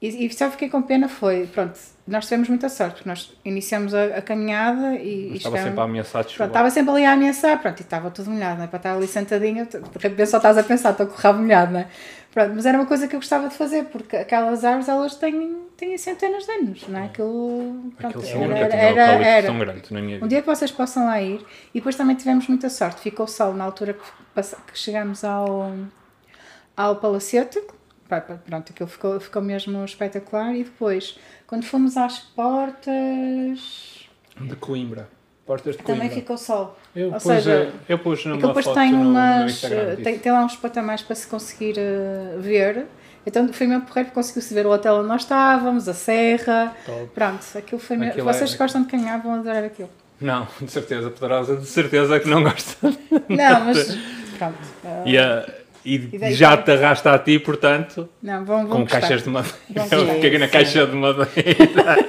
E, e só fiquei com pena foi, pronto, nós tivemos muita sorte, porque nós iniciamos a, a caminhada e, e Estava chegamos- sempre a ameaçar de Pronto, chuva. estava sempre ali a ameaçar, pronto, e estava tudo molhado, não é? Para estar ali sentadinha, tu- de repente só estás a pensar, estou com o rabo molhado, não é? Pronto, mas era uma coisa que eu gostava de fazer, porque aquelas árvores, elas têm, têm centenas de anos, não é? Aquilo, pronto, Aquele era, era, eucalipto era. tão grande na minha vida. Um dia que vocês possam lá ir, e depois também tivemos muita sorte, ficou sol na altura que, que chegamos ao, ao Palacete, Pá, pronto, aquilo ficou, ficou mesmo espetacular, e depois, quando fomos às portas, De Coimbra. Portas de Coimbra. também ficou sol. Eu Ou pus, seja, eh, eu pus numa depois foto tem umas. Eh, tem, tem lá uns patamares para se conseguir eh, ver. Então foi mesmo porreiro, conseguiu-se ver o hotel onde nós estávamos, a serra. Top. Pronto, aquilo foi mesmo. É- Vocês que gostam de caminhar vão adorar aquilo. Não, de certeza, poderosa, de certeza que não gosta. Não, mas. (laughs) Pronto. eh, E, a- e daí já te arrasta a ti, portanto, não, vão, vão com gostar. caixas de madeira. Caguei (laughs) na caixa de madeira. (laughs)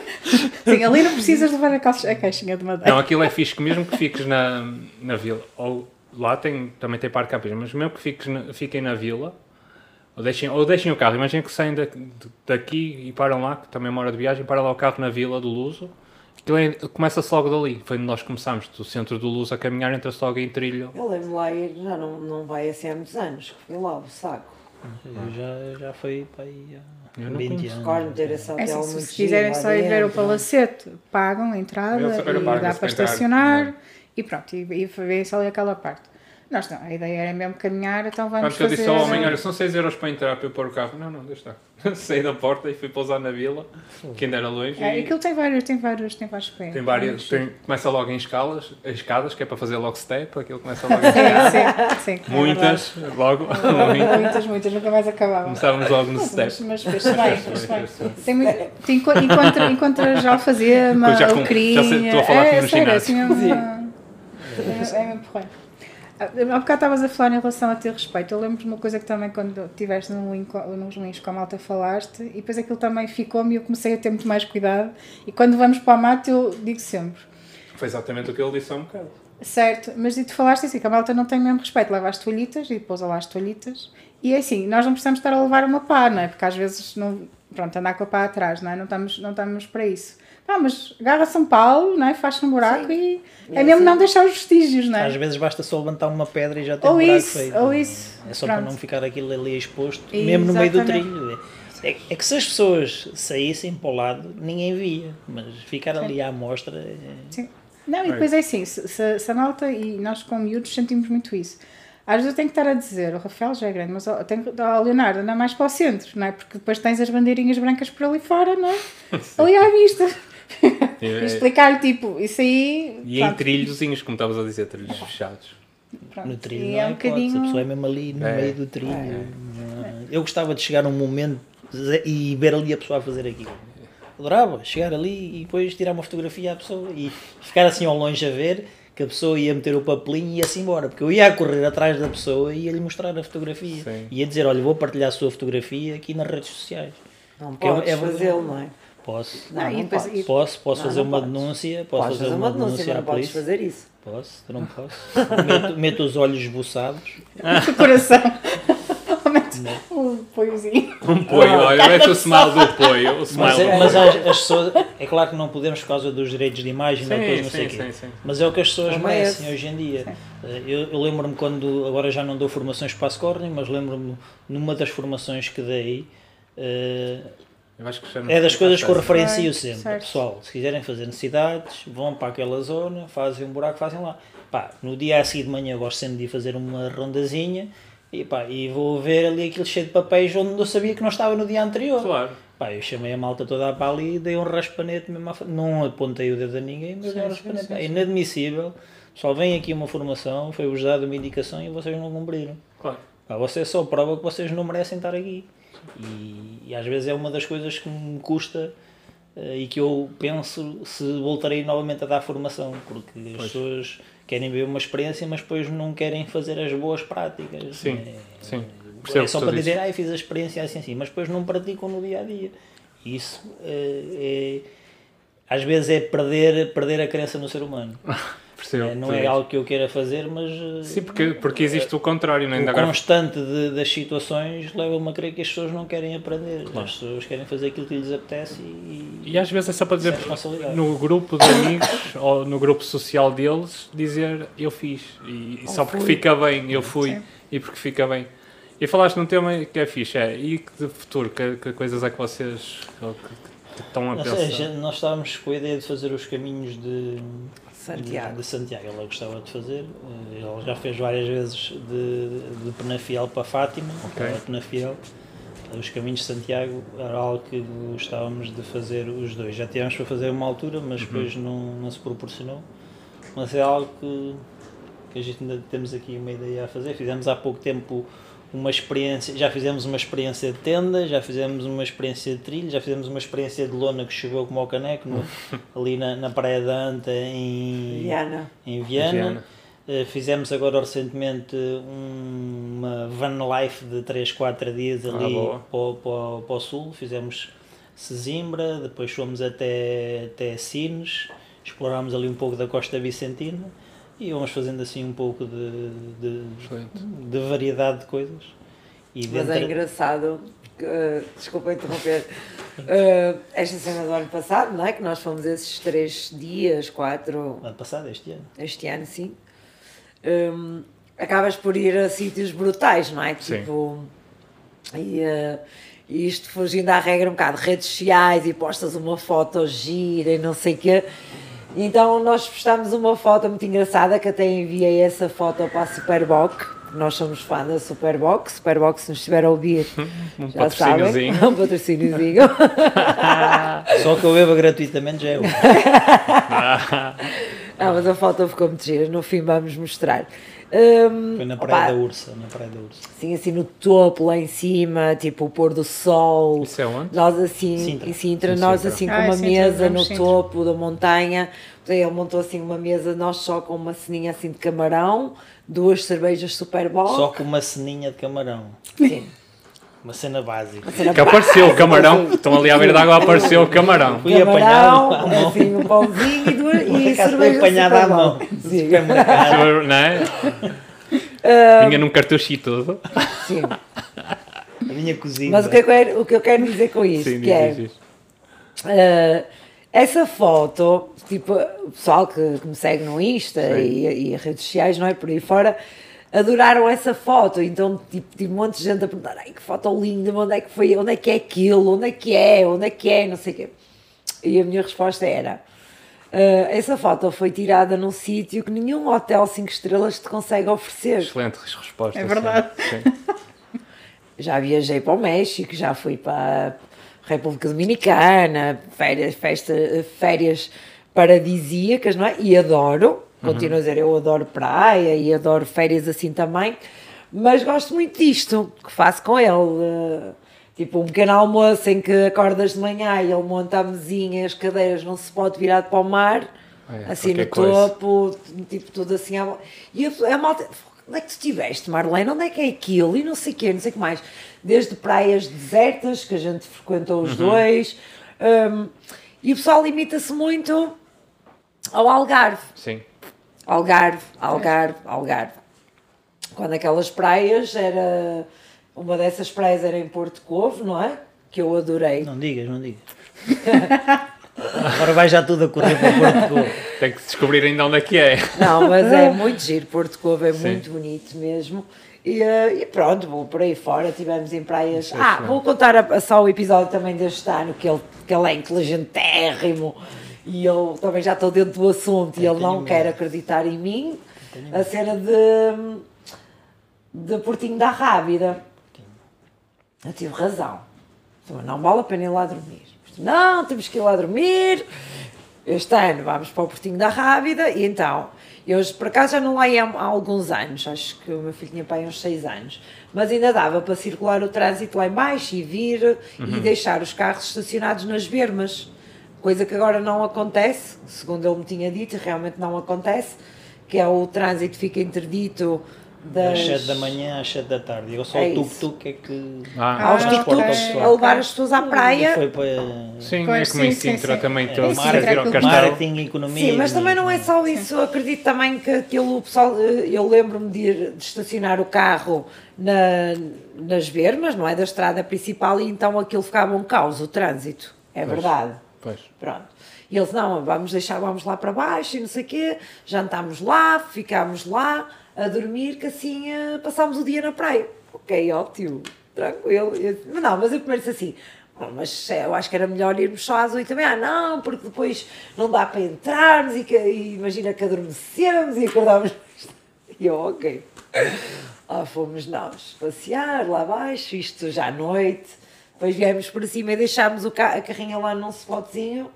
Sim, ali não precisas levar a, caixa- a caixinha de madeira. Não, aquilo é fixe mesmo que fiques na, na vila, ou lá tem, também tem parque campismo, mas mesmo que fiques na- fiquem na vila, ou deixem, ou deixem o carro, imaginem que saem daqui e param lá, que também é uma hora de viagem, para lá o carro na vila do Luso, aquilo é- começa-se logo dali, foi onde nós começámos, do centro do Luso a caminhar, entra-se logo em trilho. Eu lembro lá ir, já não, não vai assim há muitos anos, que fui lá, o saco. Eu já, já fui para aí há Eu não 20 conheço. anos. Recordo ter esse É assim, muito se quiserem só ir ver o dentro. palacete, pagam a entrada e dá para estacionar não. e pronto, e, e ver só ali aquela parte. Nós não, a ideia era mesmo caminhar, então vamos Quando eu fazer... disse ao homem, olha, são 6 euros para entrar para eu pôr o carro. Não, não, deixa estar. (laughs) Saí da porta e fui pousar na vila, que ainda era longe. É, e aquilo tem vários, tem vários, tem vários pés. tem várias, tem- começa logo em escalas, as escadas, que é para fazer logo step, aquilo começa logo em escadas. Sim, sim, sim. é Muitas, logo, verdade. (laughs) Muitas, muitas, nunca mais acabavam. começávamos logo no Mas, step. mas fez-se bem, fez-se bem. Tem muito, tem, enco- encontra, encontras alfazema, Já com- alecrim... já sei, estou a falar aqui é, no sério, ginásio. assim mesmo, é, é mesmo porreiro. Ah, Há bocado estavas a falar em relação a ter respeito. Eu lembro de uma coisa que também, quando estiveste no nos Moinhos com a malta, falaste, e depois aquilo também ficou-me e eu comecei a ter muito mais cuidado. E quando vamos para a mata, eu digo sempre: Foi exatamente o que ele disse há um bocado. Certo, mas e tu falaste assim, que a malta não tem mesmo respeito, leva as toalhitas e pousa lá as toalhitas. E é assim, nós não precisamos estar a levar uma pá, não é? Porque às vezes, não, pronto, andar com a pá atrás, não é? Não estamos, não estamos para isso. Ah, mas agarra São Paulo, não é? Faz-se um buraco e é E mesmo assim- não deixar os vestígios, não é? Às vezes basta só levantar uma pedra e já tem Ou um buraco isso, feito. ou isso. É só para Pronto. não ficar aquilo ali exposto, mesmo no meio do trilho. É, é que se as pessoas saíssem para o lado, ninguém via, mas ficar ali à amostra. é- Sim. Não, e depois é assim, se, se- se a malta e nós como miúdos sentimos muito isso. Às vezes eu tenho que estar a dizer, o Rafael já é grande, mas eu tenho que, ó, Leonardo, anda mais para o centro, não é? Porque depois tens as bandeirinhas brancas por ali fora, não é? (laughs) Ali à vista. E É- explicar, tipo, isso aí. E em pronto, trilhozinhos, como estavas a dizer, trilhos fechados. pronto. No trilho E não é é um hipótese, a bocadinho. pessoa é mesmo ali no É. meio do trilho. Não- Eu gostava de chegar a um momento e ver ali a pessoa a fazer aquilo. Adorava chegar ali e depois tirar uma fotografia à pessoa e ficar assim ao longe a ver que a pessoa ia meter o papelinho e ia-se embora. Porque eu ia correr atrás da pessoa e ia-lhe mostrar a fotografia. Sim. Ia dizer, olha, vou partilhar a sua fotografia aqui nas redes sociais. Não Porque é- podes é- fazê-lo, não é? Posso. Não, Não, não depois- e- Posso, posso Não, fazer não uma podes. denúncia, posso fazer uma denúncia mas não podes fazer isso. Posso, eu não posso. meto, meto os olhos esboçados. (laughs) O coração. (laughs) Um apoiozinho. Um poio, olha, parece o smile do poio. O smile Mas, do é, mas as, as pessoas, é claro que não podemos por causa dos direitos de imagem, não, Sim, depois não sei sim, quê. sim, sim. Mas é o que as pessoas Não merecem merece. hoje em dia. Eh, Eu, eu lembro-me quando, agora já não dou formações para a Scorning, mas lembro-me numa das formações que dei, eh, Eu acho que já não é das coisas que eu referencio Certo, sempre. certo. Pessoal, se quiserem fazer necessidades, vão para aquela zona, fazem um buraco, fazem lá. Pá, no dia a seguir de manhã eu gosto sempre de ir fazer uma rondazinha E, pá, e vou ver ali aquilo cheio de papéis onde eu sabia que não estava no dia anterior. Claro. Pá, eu chamei a malta toda para ali e dei um raspanete mesmo à frente. Não apontei o dedo a ninguém, mas dei um raspanete. Pá, É inadmissível. Só vem aqui uma formação, foi-vos dada uma indicação e vocês não cumpriram. Claro. Pá, você só prova que vocês não merecem estar aqui. E, e às vezes é uma das coisas que me custa eh, e que eu penso se voltarei novamente a dar formação, porque as pessoas querem ver uma experiência, mas depois não querem fazer as boas práticas. Sim, É- sim. é Percebo só o que para dizer, ah, fiz a experiência assim, assim, mas depois não praticam no dia a dia. Isso eh, é, às vezes é perder, perder a crença no ser humano. (laughs) Percebo. É, não é algo que eu queira fazer, mas Sim, porque, porque existe o contrário, não é? Ainda o constante de- das situações leva-me a crer que as pessoas não querem aprender. As pessoas querem fazer aquilo que lhes apetece e, E às vezes é só para dizer no grupo de amigos (coughs) ou no grupo social deles dizer eu fiz e, e só porque fui. fica bem eu fui Sim. e porque fica bem. E falaste num tema que é fixe, é e que de futuro, que, que coisas é que vocês ou que, que estão a pensar? seja, nós estávamos com a ideia de fazer os caminhos de Santiago. de Santiago. Ela gostava de fazer. eh, Ele já fez várias vezes de, de Penafiel para Fátima, Ok. para Penafiel. Os caminhos de Santiago era algo que gostávamos de fazer os dois. Já tivemos para fazer uma altura, mas depois não, não se proporcionou. Mas é algo que, que a gente ainda temos aqui uma ideia a fazer. Fizemos há pouco tempo uma experiência, já fizemos uma experiência de tenda, já fizemos uma experiência de trilho, já fizemos uma experiência de lona que choveu como ao caneco, no- (laughs) ali na, na Praia da Anta, em, Viana. em Viana. Viana. Eh, fizemos agora recentemente um- uma van life de 3, 4 dias Ah, ali boa. para, o- para, para o sul. Fizemos Sesimbra, depois fomos até, até Sines, explorámos ali um pouco da Costa Vicentina e vamos fazendo assim um pouco de, de, de variedade de coisas. E Mas dentro- é engraçado, que, uh, desculpa interromper, uh, (laughs) esta cena do ano passado, não é? Que nós fomos esses três dias, quatro, ano passado, este ano. este ano sim, um, acabas por ir a sítios brutais, não é? Sim. Tipo, e, uh, e isto fugindo à regra um bocado, redes sociais e postas uma foto gira e não sei o quê. Então nós postámos uma foto muito engraçada que até enviei essa foto para a Superboc. Nós somos fã da Superbox. Superbox, se nos estiver a ouvir, (laughs) Um já sabem. patrocíniozinho. (laughs) Um patrocíniozinho. (laughs) Só que eu bebo gratuitamente já é outro. Ah, mas a foto ficou muito gira. No fim vamos mostrar. Hum, Foi na Praia opa, da Ursa, na Praia da Ursa. Assim, assim no topo, lá em cima, tipo o pôr do sol. Isso é onde? Nós assim, Sintra. em Sintra, Sim, nós Sintra. assim com Ah, uma Sintra, mesa no Sintra. topo da montanha. Ele montou assim uma mesa, nós só com uma ceninha assim de camarão, duas cervejas super boas. Só com uma ceninha de camarão. Sim. (laughs) Uma cena básica. Cena Que apareceu o camarão, estão ali à beira d'água, apareceu o camarão. Fui apanhado mão. assim, um pãozinho e duas e cerveja apanhado à mão. Sim. Não é? Vinha num cartucho e tudo. Sim. A minha cozinha. Mas o que, eu quero, o que eu quero dizer com isto, Sim, que é. Uh, essa foto, tipo, o pessoal que, que me segue no Insta e, e redes sociais, não é? Por aí fora, adoraram essa foto. Então, tipo, tive um monte de gente a perguntar: ai que foto linda, onde é que foi? Onde é que é aquilo? Onde é que é? Onde é que é? Não sei o quê. E a minha resposta era: "Uh, essa foto foi tirada num sítio que nenhum hotel 5 estrelas te consegue oferecer. Excelente resposta. É sim. verdade. Sim. (laughs) já viajei para o México, já fui para a República Dominicana, férias, festa, férias paradisíacas, não é? E adoro, continuo a dizer, eu adoro praia e adoro férias assim também, mas gosto muito disto que faço com ele. eh, Tipo um pequeno almoço em que acordas de manhã e ele monta a mesinha, as cadeiras não se pode virar para o mar, É, assim no qualquer coisa. topo, tipo tudo assim. à E a, a malta, onde é que tu estiveste, Marlene? Onde é que é aquilo? E não sei o quê, não sei o que mais. Desde praias desertas, que a gente frequentou os dois, hum, e o pessoal limita-se muito ao Algarve. Sim. Algarve, Algarve, Algarve. Quando aquelas praias era. Uma dessas praias era em Porto Covo, não é? Que eu adorei. Não digas, não digas. (laughs) Agora vai já tudo a correr para Porto Covo. Tem que descobrir ainda onde é que é. Não, mas é (laughs) muito giro. Porto Covo é Sim. muito bonito mesmo. E, eh, e pronto, vou por aí fora. Tivemos em praias. Ah, vou contar a- a só o episódio também deste ano, que ele, que ele é inteligentérrimo e eu também já estou dentro do assunto e Eu ele não tenho quer medo. acreditar em mim. A cena de. de Portinho da Rábida. Eu tive razão. Não vale a pena ir lá dormir. Não, temos que ir lá dormir. Este ano vamos para o Portinho da Rábida e então, eu por acaso já não lá ia há alguns anos, acho que o meu filho tinha pai uns 6 anos, mas ainda dava para circular o trânsito lá embaixo e vir e deixar os carros estacionados nas bermas, coisa que agora não acontece, segundo ele me tinha dito, e realmente não acontece, que é o trânsito fica interdito das... Das 7 da manhã às 7 da tarde. Eu só É o tuk-tuk é que. Ah, aos Ah, transporta tuk-tuks o ok. a levar as pessoas à E praia. foi para sim, Pois, é como em sim, sim, Sintra sim. também. É, a marketing, marketing, economia. Sim, mas também não é só isso. Eu acredito também que aquilo, pessoal, eh, eu lembro-me de, ir- de estacionar o carro na, nas bermas, não é? Da estrada principal, e então aquilo ficava um caos, o trânsito. É Pois. verdade. Pois. Pronto. E eles, não, vamos deixar, vamos lá para baixo e não sei o quê. Jantámos lá, ficámos lá a dormir, que assim eh, passámos o dia na praia. Ok, ótimo, tranquilo. Eu mas não, mas eu primeiro disse assim, "Bom, mas eh, eu acho que era melhor irmos só às oito também. Ah, não, porque depois não dá para entrarmos e, que, e imagina que adormecemos e acordámos. E eu, ok. Lá (laughs) fomos nós passear lá abaixo, isto já à noite. Depois viemos por cima e deixámos o ca a carrinha lá num spotzinho,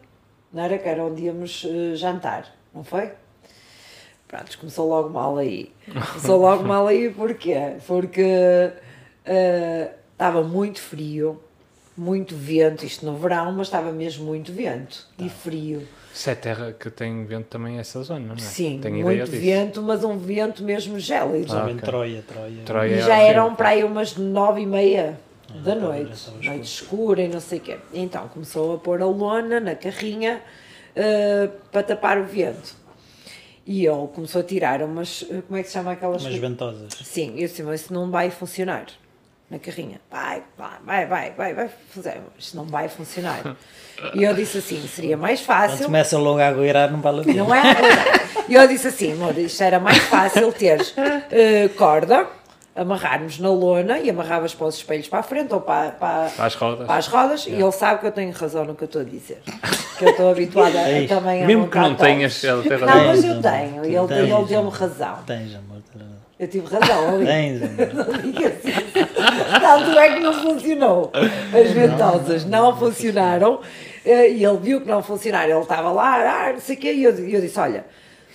não era que era onde íamos eh, jantar, não foi? Pronto, começou logo mal aí. Começou logo mal aí porquê? Porque eh, estava muito frio, muito vento, isto no verão, mas estava mesmo muito vento e frio. Se é terra que tem vento também essa zona, não é? Sim, Tenho muito vento, mas um vento mesmo gélido. Principalmente ok. Troia, Troia. Troia. E é já horrível. eram para aí umas nove e meia da já noite, noite escura e não sei o quê. Então começou a pôr a lona na carrinha eh, para tapar o vento. E ele começou a tirar umas, eh, como é que se chama aquelas Umas ventosas. Sim, eu disse, mas isso não vai funcionar na carrinha. Vai, vai, vai, vai, vai, vai fazer, isto não vai funcionar. E eu disse assim, seria mais Quando fácil começa logo a agueirar, não vale a pena. não é? E eu disse assim, amor, isto era mais fácil teres eh, corda, amarrarmos na lona e amarravas para os espelhos para a frente ou para, para, Para as rodas. para as rodas, e ele sabe que eu tenho razão no que eu estou a dizer. Que eu estou habituada (laughs) a, Ei, também a Mesmo que não tenhas, ele tem Não, razão. mas Tens, eu tenho, e ele, Tens, ele deu-me razão. Tens, amor. tens razão. Eu tive razão, (laughs) ali. Tens, amor. (laughs) Não. Tanto é que não funcionou. As ventosas não funcionaram eh, e ele viu que não funcionaram. Ele estava lá, ah, não sei o quê, e eu, eu disse: Olha,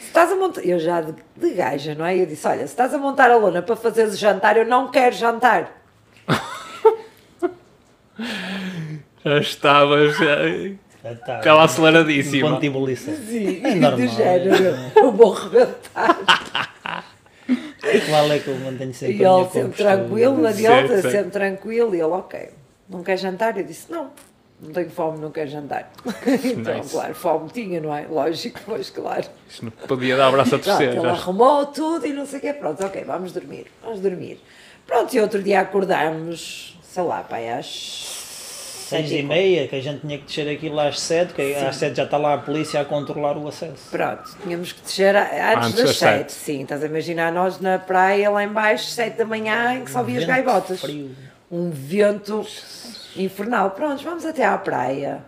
se estás a montar. Eu já de, de gaja, não é? Eu disse: Olha, se estás a montar a lona para fazeres jantar, eu não quero jantar. (laughs) Já estavas Já está. aquela Um aceleradíssima. ponto de ebulição. Sim, É do normal. género, eu vou rebentar. (laughs) Vale é que eu mantenho sempre E ele sempre tranquilo, na sim. sempre tranquilo, e ele, ok, não quer jantar? Eu disse: Não. Não tenho fome, não quero jantar. (laughs) então, Nice. claro, fome tinha, não é? Lógico, mas claro. Isto não podia dar o braço a Pronto, ele já. arrumou tudo e não sei o quê. Pronto, ok, vamos dormir, vamos dormir. Pronto, e outro dia acordámos, sei lá, pai, às Seis e meia, que a gente tinha que descer aquilo às sete, que às sete já está lá a polícia a controlar o acesso. Pronto, tínhamos que descer a- antes, Antes das sete. Sim, estás a imaginar nós na praia lá em baixo, sete da manhã, em que só vias Vento gaivotas. Frio. Um vento infernal. Pronto, vamos até à praia.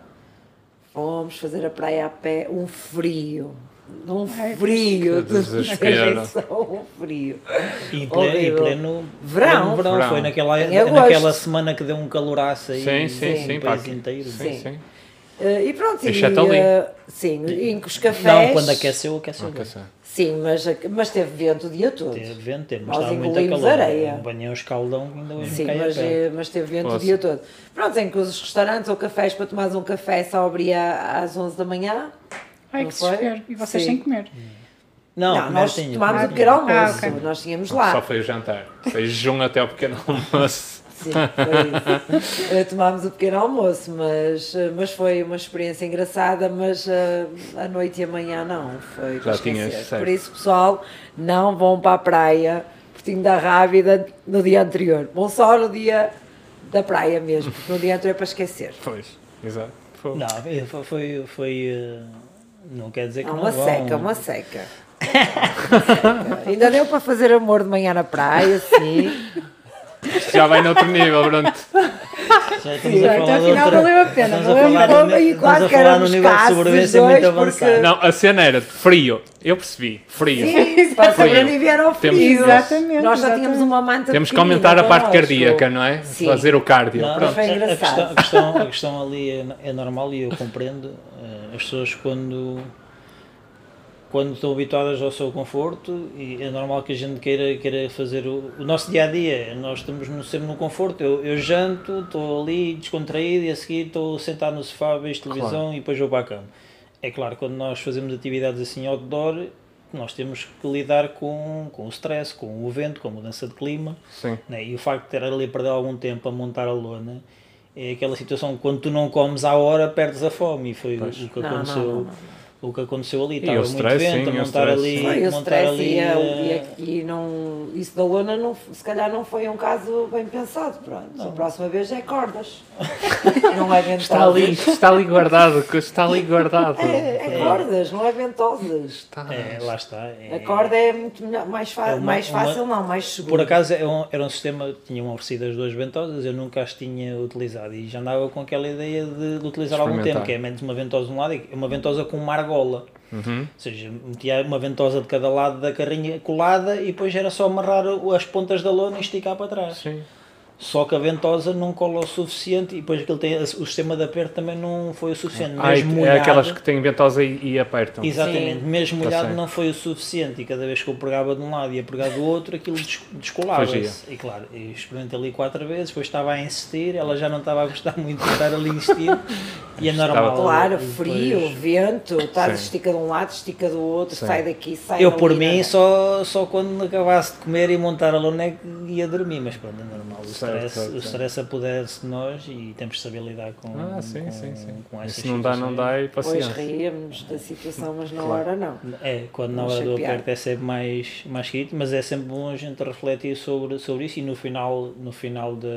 Fomos fazer a praia a pé, um frio. Um frio. que. Um frio. E em pleno, em Verão. pleno Verão. Foi naquela, Em agosto. naquela semana que deu um caloraço aí Sim, sim, no sim. país pá. inteiro. Sim, Sim. sim. Eh, e pronto, e, ali. eh, sim, e com os cafés. Não, quando aqueceu, aqueceu. Ser. Sim, mas, mas teve vento o dia todo. Teve vento, teve, mas Nós estava muito areia. Banhei um escaldão que ainda hoje Sim, mas, eh, mas teve vento o dia todo. Pronto, em que os restaurantes ou cafés para tomares um café só abria às 11 da manhã. Ai, que foi? desespero. E vocês Sim. sem comer. Não, Não, nós tomámos o pequeno tinha. almoço, Ah, ok. nós tínhamos Só lá. foi o jantar. Foi jejum até ao pequeno almoço. Sim, foi isso. Tomámos o pequeno almoço, mas, mas foi uma experiência engraçada, mas eh, a noite e a manhã não, foi para Já tinhas. Por isso, pessoal, não vão para a praia, Portinho da Rábida, no dia anterior. Vão só no dia da praia mesmo, porque no dia anterior é para esquecer. Pois, exato. Foi. Não, foi, foi, foi, eh, não quer dizer que É não uma vão. seca, uma seca. Uma seca. Ainda deu para fazer amor de manhã na praia, sim. (laughs) Isto já vai noutro nível, pronto. Já estamos Sim, a então falar de afinal outra- valeu a pena, valeu a falar E a que no nível de sobrevivência dois, muito porque- avançado. Não, a cena era de frio. Eu percebi, frio. Sim, para Frio. sobreviver ao frio. Temos- Exatamente, Nós só tínhamos uma manta Temos que aumentar a parte connosco. cardíaca, não é? Sim. Fazer o cardio. Não, Pronto. foi a- questão, a, questão, a questão ali é, é normal e eu compreendo. eh, As pessoas quando, quando estão habituadas ao seu conforto e é normal que a gente queira, queira fazer o, o nosso dia a dia. Nós estamos no- sempre no conforto. Eu, eu janto, estou ali descontraído e a seguir estou sentado no sofá, vejo televisão e depois vou para a cama. É claro, quando nós fazemos atividades assim outdoor, nós temos que lidar com, com o stress, com o vento, com a mudança de clima. Sim. né? E o facto de ter ali a perder algum tempo a montar a lona é aquela situação que quando tu não comes à hora perdes a fome e foi o, o que Não, não, aconteceu não, não. O que aconteceu ali estava muito stress, vento sim, a o montar ali Foi o montar stress ali e, a- eh, e, e não, isso da lona não, se calhar não foi um caso bem pensado. Pronto. A próxima vez é cordas. (laughs) não é ventosas. Está ali, está ali guardado, está ali guardado. É, é cordas, não é ventosas. Está. é, lá está é- A corda é muito melhor, mais, fa- É uma- mais uma- fácil, não, mais seguro. por acaso é um- era um sistema tinham oferecido as duas ventosas eu nunca as tinha utilizado e já andava com aquela ideia de, de utilizar algum tempo que é menos uma ventosa de um lado e uma ventosa com uma argola Uhum. Ou seja, metia uma ventosa de cada lado da carrinha colada e depois era só amarrar as pontas da lona e esticar para trás. Sim. Só que a ventosa não cola o suficiente e depois aquilo tem, o sistema de aperto também não foi o suficiente. Ah, Mesmo é molhado, aquelas que têm ventosa e, e apertam. Exatamente, Sim. mesmo Tá molhado não foi o suficiente e cada vez que eu pegava de um lado e ia pegar do outro aquilo des- descolava-se. E claro, eu experimentei ali quatro vezes, depois estava a insistir, ela já não estava a gostar muito de estar ali a insistir e é normal. Claro, E depois- frio, vento, estás estica de um lado, estica do outro, Sim. sai daqui, sai Eu por mim só, só quando acabasse de comer e montar a lona é que ia dormir, mas pronto, é normal. O Certo, stress, certo, o stress apodera-se de nós e temos de saber lidar com, Ah, sim, com, sim, sim. com essas Se não dá, não dá e Depois paciência. ríamos da situação, mas na Claro. hora não. É, quando na hora do aperto é sempre mais, mais crítico, mas é sempre bom a gente refletir sobre, sobre isso e no final, no final de,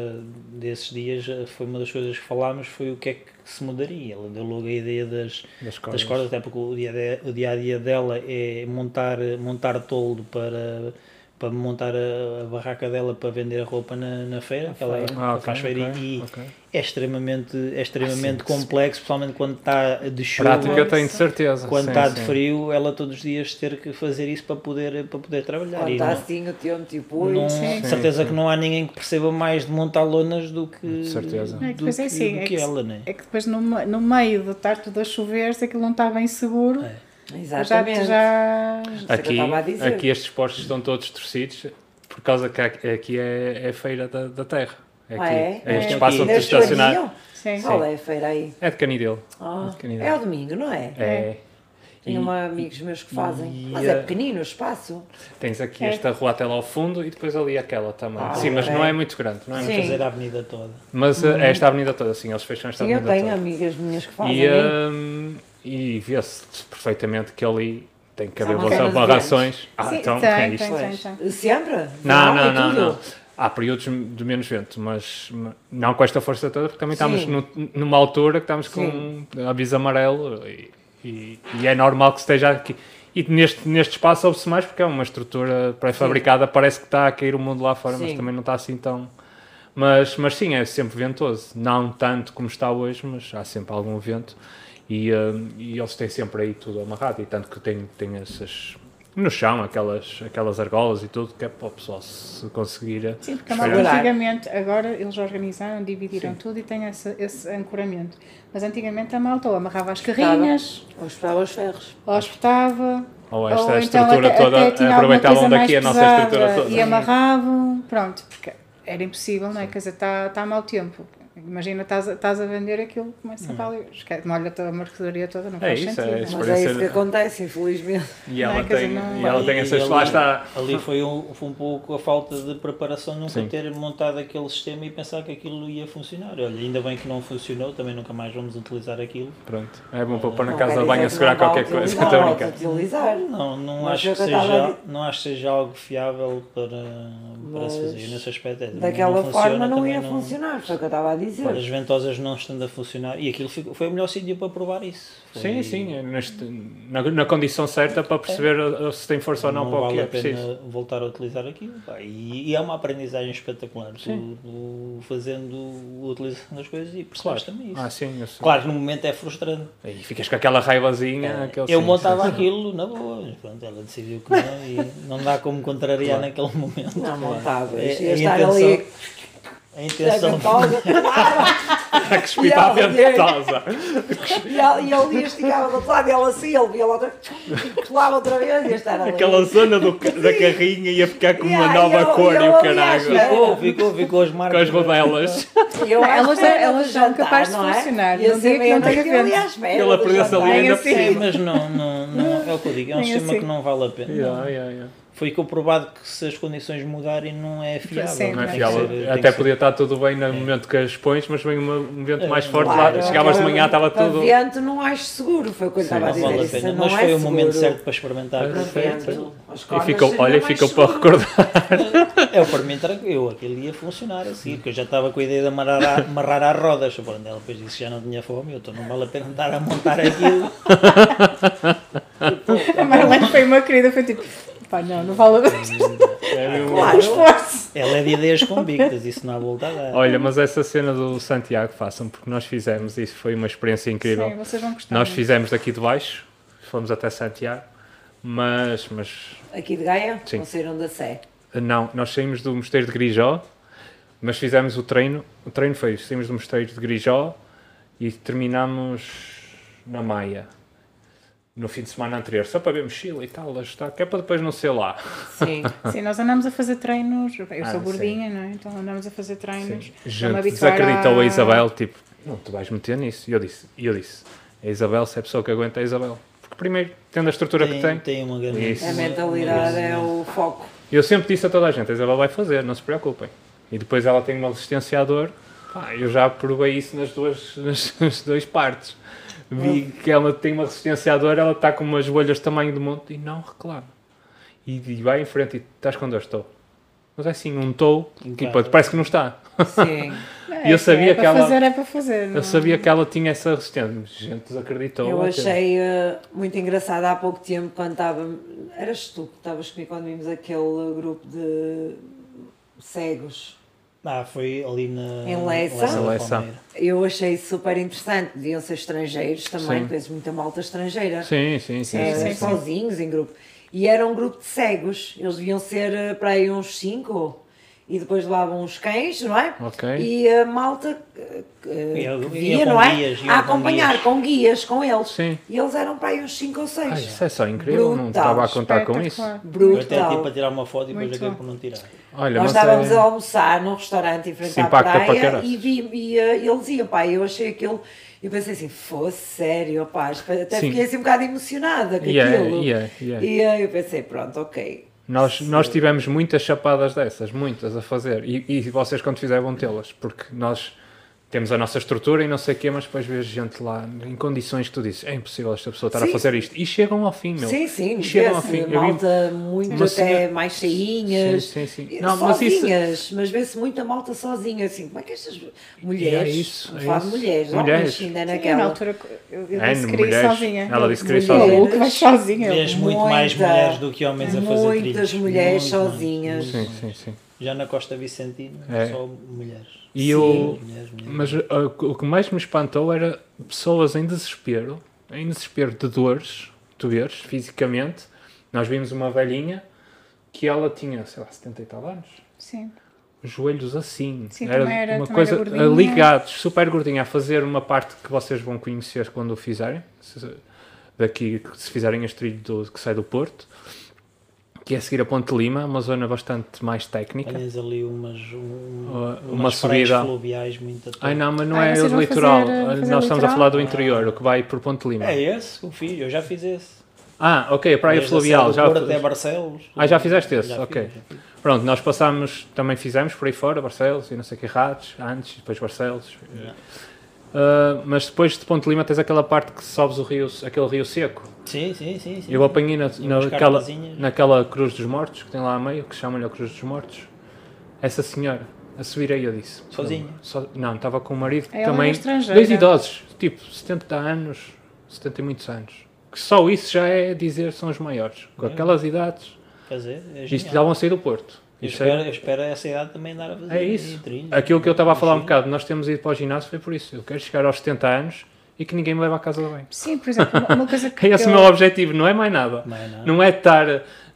desses dias eh, foi uma das coisas que falámos foi o que é que se mudaria. Ela deu logo a ideia das, Das das cordas. cordas, até porque o dia, de- o dia a dia dela é montar, montar toldo para, para montar a, a barraca dela para vender a roupa na, na feira, que ela Ah, ok, faz feira ok, e ok. é extremamente, é extremamente Ah, sim. complexo, principalmente quando está de chuva. Prática eu tenho de certeza. Quando sim, está de sim. frio, ela todos os dias ter que fazer isso para poder, para poder trabalhar. Quando está não- assim o tempo tipo, não, Sim. de certeza Sim, que não há ninguém que perceba mais de montar lonas do que, De certeza. É que do depois é que, assim, do é que que, ela, né? é que depois no, no meio de estar tudo a chover, se aquilo não está bem seguro, É. já, exatamente. já Isso é eu Aqui, estava a dizer. aqui estes postos estão todos torcidos por causa que aqui é, é feira da, da terra. Aqui, Ah, é? este É. espaço Aqui. onde estacionar. Sim. Qual é a feira aí? É de Canidelo. Ah, de Canidelo. é o domingo, não é? É. Tenho uma, amigos meus que fazem. e Mas é pequenino o espaço. Tens aqui É. esta rua até lá ao fundo e depois ali aquela também. Ah, sim, mas ok. não é muito grande. Não é Sim. muito- Fazer a avenida toda. Mas uh, esta avenida toda, sim, eles fecham esta Sim, eu avenida tenho toda. amigas minhas que fazem. E, hum, e vê-se perfeitamente que ali tem que haver boas barrações. Ah, Sim, então tem, é tem, isto. tem. Pois. Sempre? Não, não, não, tudo? não. Há períodos de menos vento, mas não com esta força toda, porque também estamos Sim. no- numa altura que estamos com aviso amarelo e, e- e é normal que esteja aqui. E neste, neste espaço ouve-se mais porque é uma estrutura pré-fabricada, parece que está a cair o mundo lá fora, mas Sim. também não está assim tão. Mas, mas sim, é sempre ventoso. Não tanto como está hoje, mas há sempre algum vento. E, hum, e eles têm sempre aí tudo amarrado. E tanto que tem, tem essas. No chão, aquelas, aquelas argolas e tudo, que é para o pessoal se conseguir. Sim, porque a esfregar. malta Segurar. antigamente, agora eles organizaram, dividiram tudo e tem esse, esse ancoramento. Mas antigamente a malta ou amarrava as carrinhas, Ou esperava os ferros. ou espetava, Ou esta ou então estrutura até, toda, até aproveitavam daqui a nossa pesada estrutura toda. E amarravam, pronto, porque era impossível, não é? Quer dizer, está tá mau tempo. Imagina, estás a, estás a vender aquilo, começa a valer. Molha-te a mercadoria toda, não É faz isso, é sentido. isso. não Mas é isso que acontece, infelizmente. E ela Não é? Tem, não- e ela tem E essas. ali- Lá está. Ali foi um, foi um pouco a falta de preparação, nunca Sim. ter montado aquele sistema e pensar que aquilo ia funcionar. Olha, ainda bem que não funcionou, também nunca mais vamos utilizar aquilo. Pronto. É bom para pôr na Não casa de banho a segurar não qualquer coisa. (laughs) brincar. Não, utilizar. não, Mas acho, que seja, não acho que seja algo fiável para, para se fazer nesse aspecto. É, Daquela não forma não ia não- funcionar, foi o que eu estava a dizer. Dizer. As ventosas não estando a funcionar. E aquilo ficou- foi o melhor sítio para provar isso. Foi- Sim, sim, é neste- na, na condição certa para perceber uh, se tem força ou não, não para o que vale é a pena preciso. voltar a utilizar aquilo. pá. E, e é uma aprendizagem espetacular. Tu, tu fazendo, utilizando as coisas e percebes também isso. Ah, sim, eu sei. Claro que no momento é frustrante. E ficas com aquela raivazinha. aquele eu sim, montava sim, aquilo na boa. mas Pronto, ela decidiu que não e não dá como contrariar naquele momento. Não montavas. É- a estar intenção- ali. A intenção. ventosa, (laughs) A cuspir E para a ela- ventosa. E ele, e ele ia esticava do outro lado e ela assim, ele via lá outra e colava outra vez e ia estar ali. Aquela zona do, da carrinha ia ficar com uma Yeah, nova e eu- cor e e o à caralho. Ficou, ficou, ficou as Com marcas. as rodelas. À Elas- elas são capazes de não é? funcionar. Ser dia que não tenha vento. à perdeu-se jantar. ali ainda assim. Sim, mas não, não, não, é o que eu digo, é um sistema que não vale a pena. Foi comprovado que se as condições mudarem não é fiável. Sim, Não é fiável. ser- Até podia estar tudo bem no momento que as pões, mas vem um vento mais forte Claro, lá. Chegavas de manhã, estava tudo. vento não acho seguro, foi o que eu estava a Não dizer. vale a isso pena, não mas é foi o momento seguro. certo para experimentar. As E ficou, olha, ficou para recordar. Eu, para mim, tranquilo, aquilo ia funcionar assim, porque eu já estava com a ideia de amarrar, a, amarrar às rodas. Ela depois disse que já não tinha fome, eu então não vale a pena estar a montar aquilo. (laughs) A Marlene foi uma querida, foi tipo, pá, não, não vale a pena. Claro, esforço. Ela é de ideias convictas, isso não há volta a dar. Olha, mas essa cena do Santiago façam, porque nós fizemos, isso foi uma experiência incrível. Sim, vocês vão gostar. Nós muito. fizemos daqui de baixo, fomos até Santiago, mas, mas aqui de Gaia, Sim. não saíram da Sé. não, nós saímos do mosteiro de Grijó, mas fizemos o treino, o treino foi isso, saímos do mosteiro de Grijó e terminamos na Maia. No fim de semana anterior, só para ver mochila e tal, ajustar, que é para depois não ser lá. Sim. (laughs) Sim, nós andamos a fazer treinos. Eu Ah, sou sim. gordinha, não é? Então andamos a fazer treinos. Gente, desacreditou à- a Isabel, tipo, não, tu vais meter nisso. E eu disse, e eu disse, a Isabel, se é a pessoa que aguenta, é a Isabel. Porque primeiro, tendo a estrutura que tem, tem uma grande. Isso. A mentalidade é o foco. eu sempre disse a toda a gente, a Isabel vai fazer, não se preocupem. E depois ela tem uma resistência à dor, pá, eu já provei isso nas duas, (laughs) nas, nas duas partes. Vi que ela tem uma resistência à dor, ela está com umas bolhas tamanho do monte e não reclama. E, e vai em frente e estás quando eu estou. Mas é assim, um estou, tipo, parece que não está. Sim. É, (laughs) E eu sim, sabia é que ela- fazer, é para fazer. não- Eu sabia que ela tinha essa resistência, mas gente desacreditou. Eu aquilo. achei eh, muito engraçado há pouco tempo quando estava. Eras tu que estavas comigo quando vimos aquele grupo de cegos. Ah, foi ali na. Em Leça. Leça. Palmeira. Eu achei super interessante. Deviam ser estrangeiros também, Sim. conheço muita malta estrangeira. Sim, sim, sim. É, sim, sim. sozinhos em grupo. E era um grupo de cegos. Eles deviam ser eh, para aí uns cinco. E depois levavam uns cães, não é? Ok. E a malta eh, Ia- que ia via, não é? guias, iam a com acompanhar guias. com guias, com eles. Sim. E eles eram para aí uns cinco ou seis. Ai, isso é só incrível, não Brutal. estava a contar com isso. Espetacular. Eu até Brutal. tipo a tirar uma foto e depois acabei por não tirar. Olha, Nós estávamos é- a almoçar num restaurante em frente à para praia e, vi, e eh, ele dizia, pá, eu achei aquilo, eu pensei assim, fosse sério, pá, até Sim. fiquei assim um bocado emocionada com E é, aquilo. e é, e. E eh, eu pensei, pronto, ok. Nós, nós tivemos muitas chapadas dessas, muitas a fazer. E, e vocês, quando fizerem, vão tê-las. Porque nós temos a nossa estrutura e não sei o quê, mas depois vês gente lá em condições que tu dizes: é impossível esta pessoa estar a Sim. fazer isto. E chegam ao fim, meu. Sim, sim, E chegam ao fim. Vi- malta muito até senhora- mais cheinhas. Sim, sim, sim. Não, mas isso- sozinhas, mas vê-se muita malta sozinha, assim, como é que estas mulheres, É isso, é isso. mulheres, Mulheres. homens ainda Sim, naquela. na altura eu, eu É, disse que queria sozinha. Ela disse que queria sozinha. O que vai sozinha. Vês muito mais Muita- mulheres do que homens a fazer Muitas trilhos. mulheres Muito mais, sozinhas. muito Sim, mais. sim, sim. Já na Costa Vicentina, É. só mulheres. E eu, Mulheres, mulheres. mas uh, o que mais me espantou era pessoas em desespero, em desespero de dores, tu vês, fisicamente. Nós vimos uma velhinha que ela tinha, sei lá, 70 e tal anos. Sim. Os joelhos assim. Sim, também era- uma coisa era gordinha. ligados, super gordinha, a fazer uma parte que vocês vão conhecer quando o fizerem. Se- Daqui, se fizerem este trilho do, que sai do Porto, que é seguir a Ponte Lima, uma zona bastante mais técnica. Tens ali umas, um, uma praias subida. fluviais muito top. Ai não, mas não Ah, é o litoral. fazer, fazer Nós estamos a litoral? falar do interior, o que vai por Ponte Lima. É esse, confio, eu já fiz esse. Ah, ok, a Praia Desde a Fluvial. Serra Já, Porto até Barcelos. Ah, já fizeste esse? Já Ok. fiz. Pronto, nós passámos, também fizemos por aí fora, Barcelos e não sei que Ratos, antes, depois Barcelos. Uh, mas depois de Ponte Lima tens aquela parte que sobes o rio, aquele rio seco. Sim, sim, sim. sim. Eu apanhei na, naquela, naquela Cruz dos Mortos, que tem lá a meio, que chamam-lhe a Cruz dos Mortos. Essa senhora, a subir aí, eu disse. Sozinha? So- não, estava com o marido também. é estrangeira. Dois idosos, tipo 70 anos, 70 e muitos anos. Que só isso já é dizer são os maiores. Com É. aquelas idades, Fazer, é isto estavam a sair do Porto. Eu Isso é- espero, eu espero essa idade também andar a fazer É isso. trilha. Aquilo que eu estava a falar um bocado, nós temos ido para o ginásio foi por isso. Eu quero chegar aos 70 anos e que ninguém me leve à casa de banho. Sim, por exemplo, uma, coisa (laughs) que É esse eu- o meu objetivo, não é mais nada. Não é nada. Não é estar,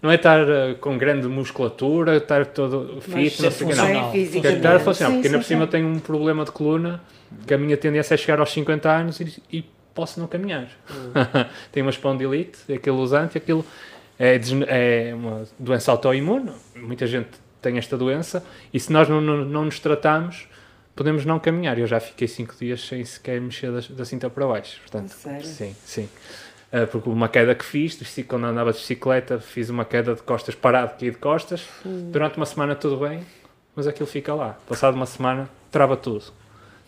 não é estar eh, com grande musculatura, estar todo fit, não sei o que, não. funcional. Quero estar a funcionar, Sim, porque ainda por cima eu sim. tenho um problema de coluna, que a minha tendência é chegar aos 50 anos e, e posso não caminhar. (laughs) tenho uma espondilite, aquele usante, aquilo é, é uma doença autoimune, muita gente tem esta doença, e se nós não, não, não nos tratamos, podemos não caminhar. Eu já fiquei 5 dias sem sequer mexer da, da cinta para baixo. Portanto, sério? Sim, sim. Ah, porque uma queda que fiz, quando andava de bicicleta, fiz uma queda de costas parado, caí de costas. Durante uma semana tudo bem, mas aquilo fica lá. Passado uma semana, trava tudo.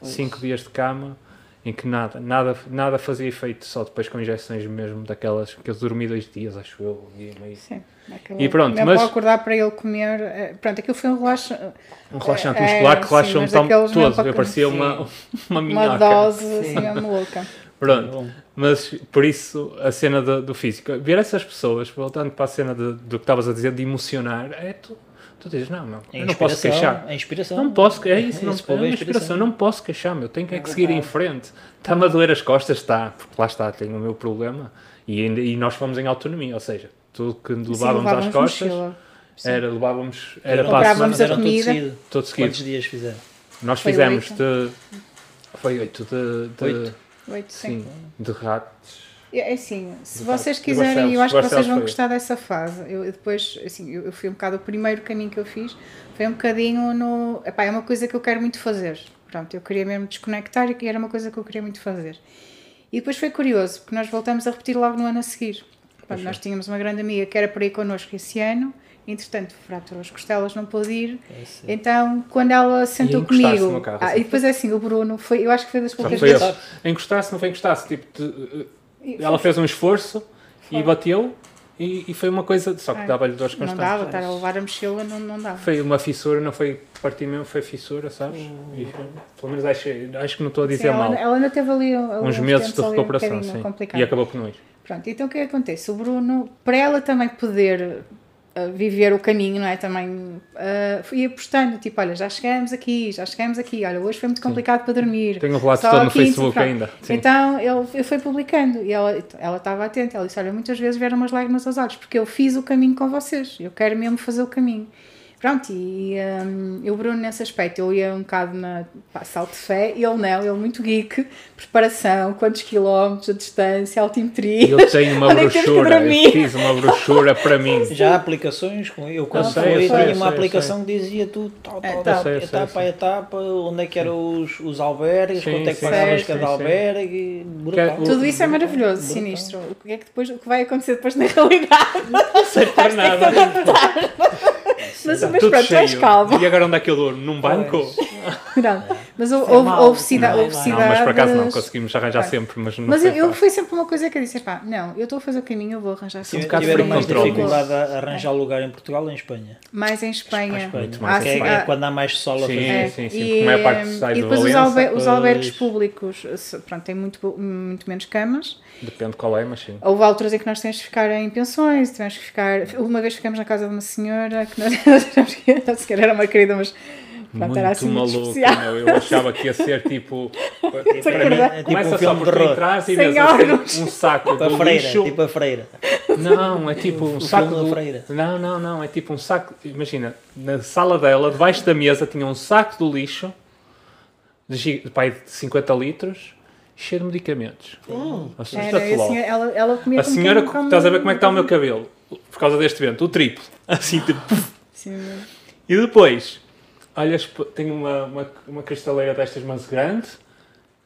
Cinco dias de cama, em que nada, nada, nada fazia efeito, só depois com injeções mesmo daquelas, que eu dormi dois dias, acho eu, um dia e meio. Sim, E pronto, mas- para acordar para ele comer. eh, Pronto, aquilo foi um relaxo, Um relaxante É, muscular é, que um mesmo todo. Eu parecia uma, (laughs) uma uma minhoca. dose assim Sim. mesmo louca. Pronto. Mas por isso a cena do, do físico, ver essas pessoas, voltando para a cena de- do que estavas a dizer, de emocionar, é tu, tu dizes, não, não, a eu não posso queixar. A inspiração. Não posso, é isso, não, Esse é uma é inspiração, não posso queixar-me, eu tenho que, é É que seguir em frente. Está-me a doer as costas, está, porque lá está, tenho o meu problema e, ainda- e nós fomos em autonomia, ou seja, tudo que levávamos às costas mochila. Era, levávamos, era Não, para a semana, a comida. seguido. todo seguido. Quantos dias fizeram? Nós Foi fizemos oito. de. Foi oito de. de Oito? Oito, sim. Sim, de ratos. É assim, se vocês quiserem, eu acho que vocês vão gostar dessa fase. Eu eu depois, assim, eu, eu fui um bocado, o primeiro caminho que eu fiz foi um bocadinho no. Epá, é uma coisa que eu quero muito fazer. Pronto, eu queria mesmo desconectar e era uma coisa que eu queria muito fazer. E depois foi curioso, porque nós voltamos a repetir logo no ano a seguir. Pronto, nós tínhamos uma grande amiga que era para ir connosco esse ano, entretanto, fraturou as costelas, não pôde ir. Esse- Então, quando ela sentou encostar-se comigo. carro, Ah, assim. e depois é assim, o Bruno foi, eu acho que foi das poucas vezes. ele. Encostar-se, não foi encostar-se. Tipo, de- E ela fez um esforço e bateu e, e foi uma coisa. Só que Ai, dava-lhe dores Não constantes. dava, estar a levar a mochila não, não dava. Foi uma fissura, não foi partir mesmo, foi fissura, sabes? E, pelo menos acho, acho que não estou a dizer Sim, ela, mal. ela ainda teve ali Uns uns meses de um recuperação, bocadinho sim. complicado. E acabou por não ir. Pronto, então o que é que acontece? O Bruno, para ela também poder uh, viver o caminho, não é? Também uh, fui apostando, tipo, olha, já chegamos aqui, já chegamos aqui, olha, hoje foi muito complicado para dormir. Tenho um relato Só todo no Facebook pronto. ainda. Sim. Então ele, ele foi publicando e ela, ela estava atenta. Ela disse: Olha, muitas vezes vieram umas lágrimas aos olhos porque eu fiz o caminho com vocês, eu quero mesmo fazer o caminho. Pronto, e um, eu, Bruno, nesse aspecto, eu ia um bocado na pá, salto de fé, ele não, ele muito geek, preparação, quantos quilómetros, a distância, altimetria. Eu tenho uma (laughs) é brochura, eu fiz uma brochura para mim. (laughs) Já há aplicações, com- eu quando sei, tinha uma aplicação que dizia tudo, tal, É, tal, tá. etapa, sei, etapa etapa, onde é que eram os, os albergues, Sim, quanto é que pagavas cada sim, sim. albergue, brutal. Que- Tudo isso é maravilhoso, Brutal. sinistro. O que é que depois, o que vai acontecer depois na (laughs) realidade? Não sei para nada. Mas, Está mas pronto, tu és cheio. calmo. E agora onde é que eu durmo? Num banco? Não, mas é houve, houve, cida- Não, houve não, Não, mas por acaso não, cidades- conseguimos arranjar Pronto. sempre, mas não Mas foi eu, eu foi sempre uma coisa que eu disse, pá, não, eu estou a fazer o caminho, eu vou arranjar Tive- um bocado Tiveram mais dificuldade a arranjar lugar em Portugal ou em Espanha? Mais em Espanha. Muito Há mais em é, Espanha. é quando há mais sol a Sim. fazer. É, sim, sim, e, porque a maior parte sai e de depois os, Valença, albe- os pois. albergues públicos pronto, têm muito, muito menos camas. Depende qual é, mas sim. Houve alturas em que nós temos que ficar em pensões, tivemos que ficar. Uma vez ficamos na casa de uma senhora que nós (laughs) tivemos que- a senhora era uma querida, mas pronto, muito era assim muito maluco, especial. meu. Eu achava que ia ser tipo. (laughs) para mim. É tipo começa um só por de entras e vês assim um saco Tipo freira, lixo. tipo a freira. Não, é tipo um O saco do... freira. Não, não, não, é tipo um saco. Imagina, na sala dela, debaixo da mesa, tinha um saco do lixo de, de 50 litros, cheio de medicamentos. Era, e a senhora, ela, ela comia A senhora, como- estás a ver como é que está o meu cabelo? Por causa deste vento, o triplo. (laughs) Assim, tipo. Sim, E depois, olhas, p- tem uma, uma, uma cristaleira destas, mas grande,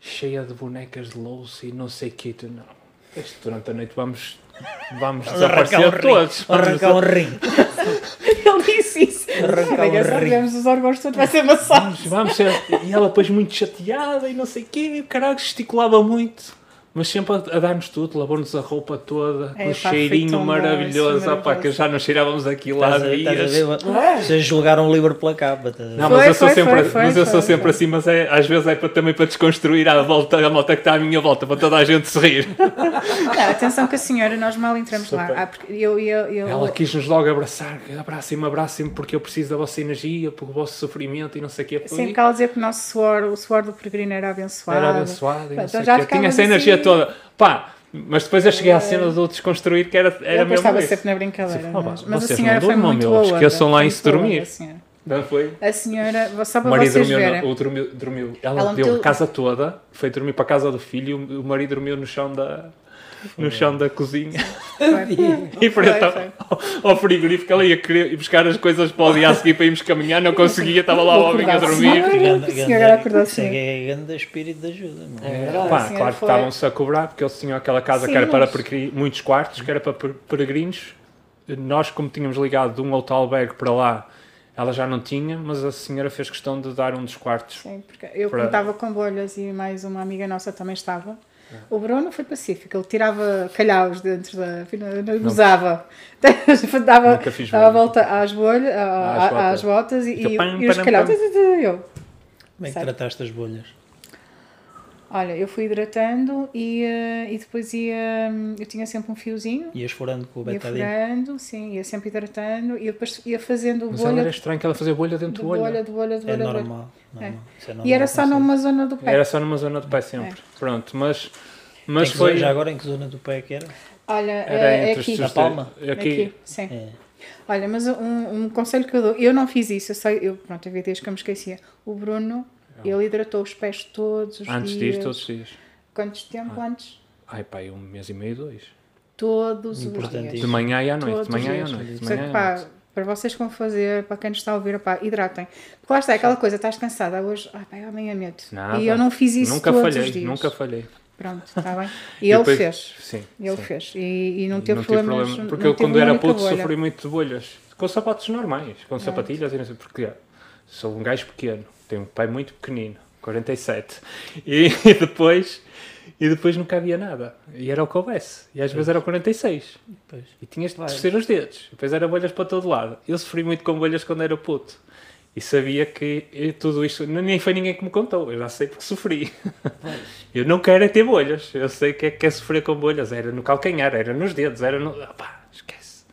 cheia de bonecas de louça e não sei o que. Tu, não, este, durante a noite vamos, vamos desaparecer um todos. Arrancar um rim. (laughs) Ele disse isso. Arrancar um rim. os órgãos todos, vai ser. Vamos, vamos ser. E ela depois muito chateada e não sei o quê, e o caralho gesticulava muito. Mas sempre a, a dar-nos tudo, lavou-nos a roupa toda, É, com um pá, cheirinho bom, maravilhoso, isso, opá, que já não cheirávamos aquilo a dias. ver? Vocês julgaram o livro pela capa. Não, Foi, mas eu sou foi, sempre, foi, foi, mas eu sou foi, sempre foi. assim, mas é, às vezes é para, também para desconstruir a volta, a moto que está à minha volta, para toda a gente se rir. Não, atenção que a senhora, nós mal entramos lá. Super. Ah, porque eu, eu, eu, Ela quis-nos logo abraçar, abracem-me, abracem-me, porque eu preciso da vossa energia, pelo vosso sofrimento e não sei o quê. Foi- Sempre que ela dizia que o nosso suor, o suor do peregrino era abençoado. Era abençoado e não Então sei o quê. Tinha essa energia assim- toda. Pá, mas depois eu cheguei à cena do desconstruir, que era, era Eu mesmo estava isso. sempre na brincadeira. Ó, mas, mas a senhora não foi muito meu, boa. esqueçam lá boa, dormir. a senhora. Não foi? A senhora, só O para marido vocês dormiu, verem. na- o dormiu, dormiu. Ela, Ela deu meteu- a casa toda, foi dormir para a casa do filho e o, o marido dormiu no chão da, no chão da cozinha. E foi. ao, ao frigorífico, ela ia querer ir buscar as coisas para o dia a seguir para irmos caminhar, não conseguia, estava lá o homem a acordar. dormir. Isso é assim. é grande espírito de ajuda. É verdade. Pá, claro que estavam-se a cobrar, porque eles tinham aquela casa Sim, que era para mas- muitos quartos, que era para per- peregrinos. Nós, como tínhamos ligado de um outro albergue para lá, ela já não tinha, mas a senhora fez questão de dar um dos quartos. Sim, porque eu Para- estava com bolhas e mais uma amiga nossa também estava. O Bruno foi pacífico, ele tirava calhaus dentro da. não Gozava. (laughs) Dava, dava a bolha. volta às bolhas, Às botas. às botas e, e, pam, e os pam, calhaus. pam. Eu. Como é que Sabe? trataste as bolhas? Olha, eu fui hidratando e, eh, e depois ia. Eu tinha sempre um fiozinho. Ias furando com o Ia betadine? furando, sim, ia sempre hidratando e depois ia fazendo Mas ela era bolha, estranho que ela fazia bolha de dentro do bolha, olho. de bolha, de bolha, É de bolha. normal. É normal E era só numa zona do pé. Era só numa zona do pé sempre. Pronto, mas, mas foi. zona- Já agora em que zona do pé é que era? Olha, Era é, é aqui. Na palma? Aqui. Aqui, sim. É. Olha, mas um, um conselho que eu dou, eu não fiz isso, eu sei, eu, pronto, havia dias que eu me esquecia. O Bruno, ele hidratou os pés todos os Antes dias. disto, todos os dias. Quantos tempo antes? Ai pá, um mês e meio, dois. Todos os dias. De manhã e à noite. Todos De manhã e à Só que, e pá, noite. Para vocês vão fazer, para quem nos está a ouvir, pá, hidratem. Porque lá está, é aquela coisa, estás cansada hoje, ai pá, amanhã meto. Nada. E eu não fiz isso Nunca todos falhei, os dias. nunca falhei. Pronto, está bem? (laughs) E, E ele depois- fez. Sim. Ele sim. fez. E, e não teve não tive problemas. problema, porque eu quando era puto bolha. sofri muito de bolhas. Com sapatos normais, com sapatilhas e não sei porque. Sou um gajo pequeno, tenho um pai muito pequenino, 47. E, e (laughs) depois e depois nunca havia nada. E era o que houvesse. E às vezes era o 46. Pois. E tinhas de Vai. torcer os dedos. Depois era bolhas para todo lado. Eu sofri muito com bolhas quando era puto. E sabia que tudo isto, nem foi ninguém que me contou, eu já sei porque sofri. (laughs) Eu não quero é ter bolhas, eu sei que é que é sofrer com bolhas, era no calcanhar, era nos dedos, era no. Opá, esquece.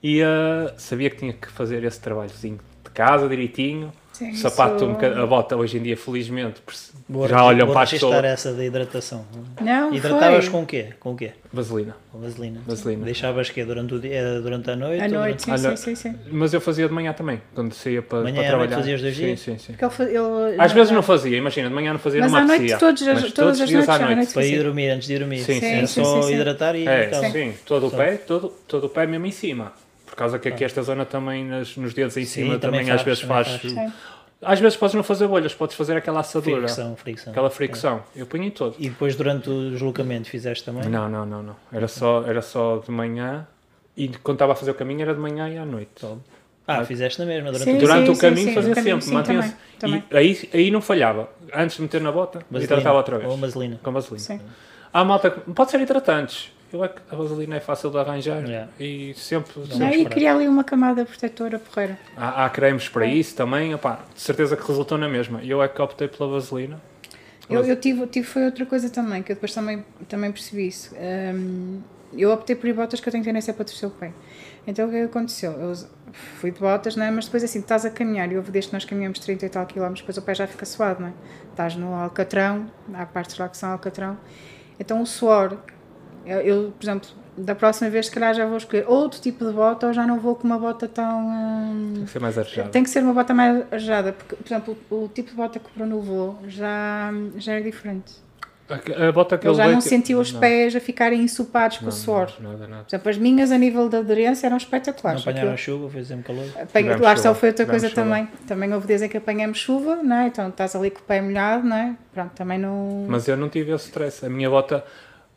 E ah, sabia que tinha que fazer esse trabalhozinho de casa direitinho. Sim, o sapato, isso- um a bota hoje em dia, felizmente, Vou já olham para as pessoas. essa da hidratação. Não, Hidratavas foi. com o quê? Com o quê? Vaselina. Vaselina. Vaselina. Deixavas que durante, o dia, era durante a noite? À ou noite, sim, sim, sim, sim. Mas eu fazia de manhã também, quando saía para, Manhã para à noite trabalhar. fazias dois sim, dias? sim, sim. Ele, fa- ele, Às vezes não fazia, imagina, de manhã não fazia, Mas não me à noite, apetecia. todos as- Mas todas todos as os dias noites à noite. noite. Para ir Sim. dormir, antes de ir dormir. Sim, sim, sim, só sim, sim. hidratar e É, sim, todo o pé, todo, todo o pé mesmo em cima. Por causa que aqui esta zona também, nas- nos dedos em Sim, cima, também também, às faz, vezes também faz. faz. Às vezes podes não fazer bolhas, podes fazer aquela assadura. Fricção, fricção. Aquela fricção. Eu ponho em todo. E depois durante o deslocamento fizeste também? Não, não, não, não. Era só, era só de manhã e quando estava a fazer o caminho era de manhã e à noite. Ah, fizeste na mesma durante Sim, o Durante sim, o caminho sim, fazia caminho, sempre, mantinha-se. E aí, aí não falhava. Antes de meter na bota, Vaselina. hidratava outra vez. Ou vaselina. Com vaselina. Sim. Há malta que pode ser hidratantes. Eu é que a vaselina é fácil de arranjar Yeah. e sempre, Não, sempre e queria ali uma camada protetora porreira. há, há cremes para isso também. Opá, de certeza que resultou na mesma. Eu é que optei pela vaselina. Eu, eu tive, tive foi outra coisa também, que eu depois também, também percebi isso. Hum, eu optei por ir botas que eu tenho tendência para torcer o pé. Então o que é que aconteceu? Eu fui de botas, não é? mas depois assim, estás a caminhar, e houve desde que nós caminhamos 30 e tal quilómetros, depois o pé já fica suado, não é? Estás no Alcatrão, há partes lá que são Alcatrão, então o suor, eu, eu, por exemplo, da próxima vez se calhar já vou escolher outro tipo de bota ou já não vou com uma bota tão... hum, Tem que ser mais arejada. tem que ser uma bota mais arejada, porque, por exemplo, o, o tipo de bota que o Bruno levou já, já é diferente. A, a bota que Ele eu já não que- sentiu os não, pés a ficarem ensopados com não, o suor. não, Nada, nada. Por exemplo, as minhas a nível de aderência eram Não espetaculares. apanharam a Aquilo- chuva, fez sempre calor. apanha- lá chuva, foi outra tivemos coisa chuva. também. Também houve dias em que apanhamos chuva, não é? Então estás ali com o pé molhado, não é? Pronto, também não. Mas eu não tive esse stress. A minha bota,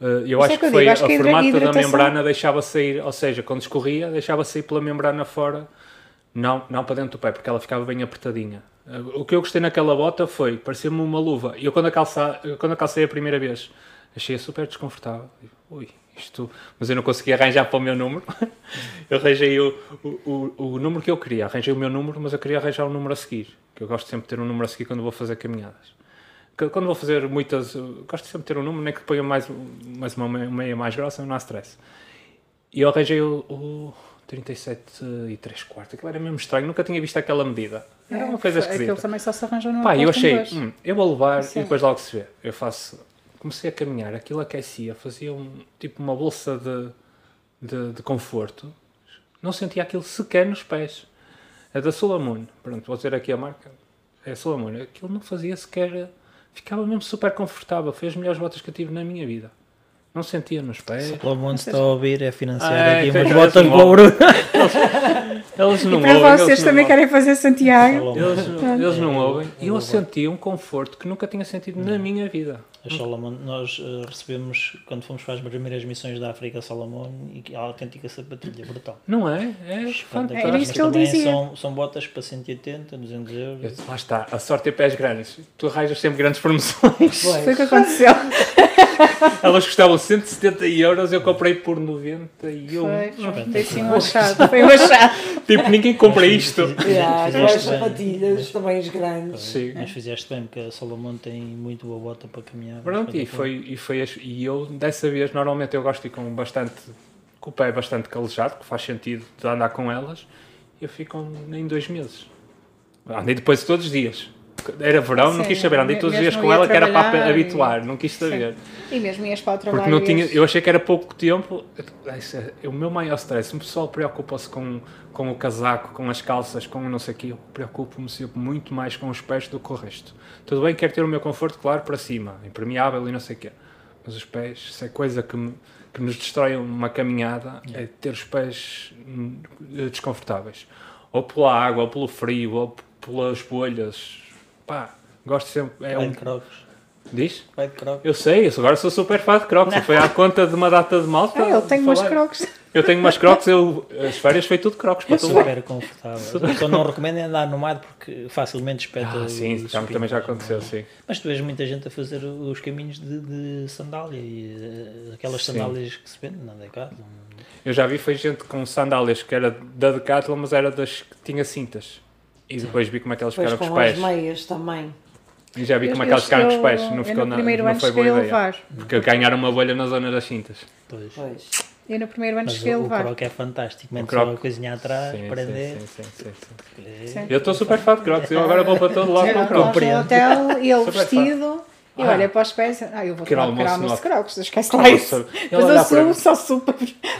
eu Isso é acho que eu que foi digo, acho a que a hidra- formato da membrana deixava sair, ou seja, quando escorria, deixava sair pela membrana fora, não, não para dentro do pé, porque ela ficava bem apertadinha. Eh, O que eu gostei naquela bota foi, parecia-me uma luva. E eu quando a, calça, eu, quando a calcei a primeira vez, achei super desconfortável. Ui, isto... Mas eu não consegui arranjar para o meu número. (laughs) eu arranjei o, o, o, o número que eu queria. Arranjei o meu número, mas eu queria arranjar o número a seguir. Que eu gosto sempre de ter um número a seguir quando vou fazer caminhadas. Quando vou fazer muitas... Gosto sempre de ter um número, nem que ponha mais, mais uma meia- mais grossa, não há stress. E eu arranjei o, o 37 e 3 quartos. Aquilo era mesmo estranho, nunca tinha visto aquela medida. Era uma coisa É, Aquilo esquisita. também só se arranja no Pá, eu achei, hum, eu vou levar Sim. e depois logo se vê. Eu faço, comecei a caminhar, aquilo aquecia, fazia um, tipo uma bolsa de, de, de conforto. Não sentia aquilo sequer nos pés. É da Solomon, pronto, vou dizer aqui a marca. É a Solomon, aquilo não fazia sequer, ficava mesmo super confortável. Foi as melhores botas que eu tive na minha vida. Não sentia nos pés. Pelo menos está a ouvir, é financiar Ah, é, aqui tem umas botas fazer com o Bruno. (laughs) Eles não E para ouvem, vocês também ouvem. querem fazer Santiago. Eles, não- eles não ouvem. E eu senti um conforto que nunca tinha sentido na minha vida. A Solomon, nós eh, recebemos, quando fomos para as primeiras missões da África Solomon, e a autêntica sapatilha brutal. Não é? É fantástico. era mas isso que ele dizia. São, são botas para 180, 200 euros. Eu- Lá está, a sorte é pés grandes. Tu arranjas sempre grandes promoções. Foi o que aconteceu. (laughs) (laughs) Elas custavam 170 euros, eu comprei por 91. Foi, foi, assim um achado. Foi um achado. Tipo, ninguém compra isto. Yeah, bem. sapatilhas, tamanhos grandes. Sim. Mas fizeste bem, porque a Solomon tem muito boa bota para caminhar. Pronto, e foi, e foi as- e eu dessa vez normalmente eu gosto de ir com bastante com o pé bastante calejado, que faz sentido de andar com elas, eu fico em dois meses. Andei depois todos os dias. Era verão, não Sim, quis saber, andei todos os dias com ela que era para e- habituar, não quis saber. E mesmo ias para o trabalho. Porque não tinha, eu achei que era pouco tempo. É O meu maior stress, o pessoal preocupa-se com, com o casaco, com as calças, com não sei o quê. Eu preocupo-me sempre muito mais com os pés do que o resto. Tudo bem, quero ter o meu conforto, claro, para cima, impermeável e não sei o quê. Mas os pés, isso é coisa que, me, que nos destrói uma caminhada, é ter os pés hum, desconfortáveis. Ou pela água, ou pelo frio, ou pelas bolhas. Pá, gosto sempre. É Vai um, de crocs. diz? Vai de crocs. Eu sei, eu agora sou super fã de crocs. Eu fui à conta de uma data de malta. Ah, ele tem umas crocs. Eu tenho umas crocs, eu, as férias foi tudo crocs para É lado. super confortável. Só não recomendo é andar no mato porque facilmente espeta Ah, sim, os já, também já aconteceu, sim. Mas tu vês muita gente a fazer os caminhos de, de sandália e eh, aquelas Sim. sandálias que se vendem na Decathlon. Eu já vi, foi gente com sandálias que era da Decathlon, mas era das que tinha cintas. E depois vi como é que elas Depois ficaram com com os as pés. meias também. E já vi Eu- como é que elas ficaram com os pés. eu- Não, ficou no na, primeiro não ano foi boa ideia. levar. Porque ganharam uma bolha na zona das cintas. Pois. Pois. Eu no primeiro ano cheguei a o, o levar. croc é fantástico, mete croc- só a coisinha atrás, Sim, prender. sim, sim, sim, sim, sim. É- Sim. Eu estou super fã de crocs. Eu agora vou para todo lado com crocs. hotel (laughs) e ele vestido. E Ah. olha para os pés. Ah, eu vou tomar pequeno almoço de. Esquece lá isso. Mas eu para sou só super.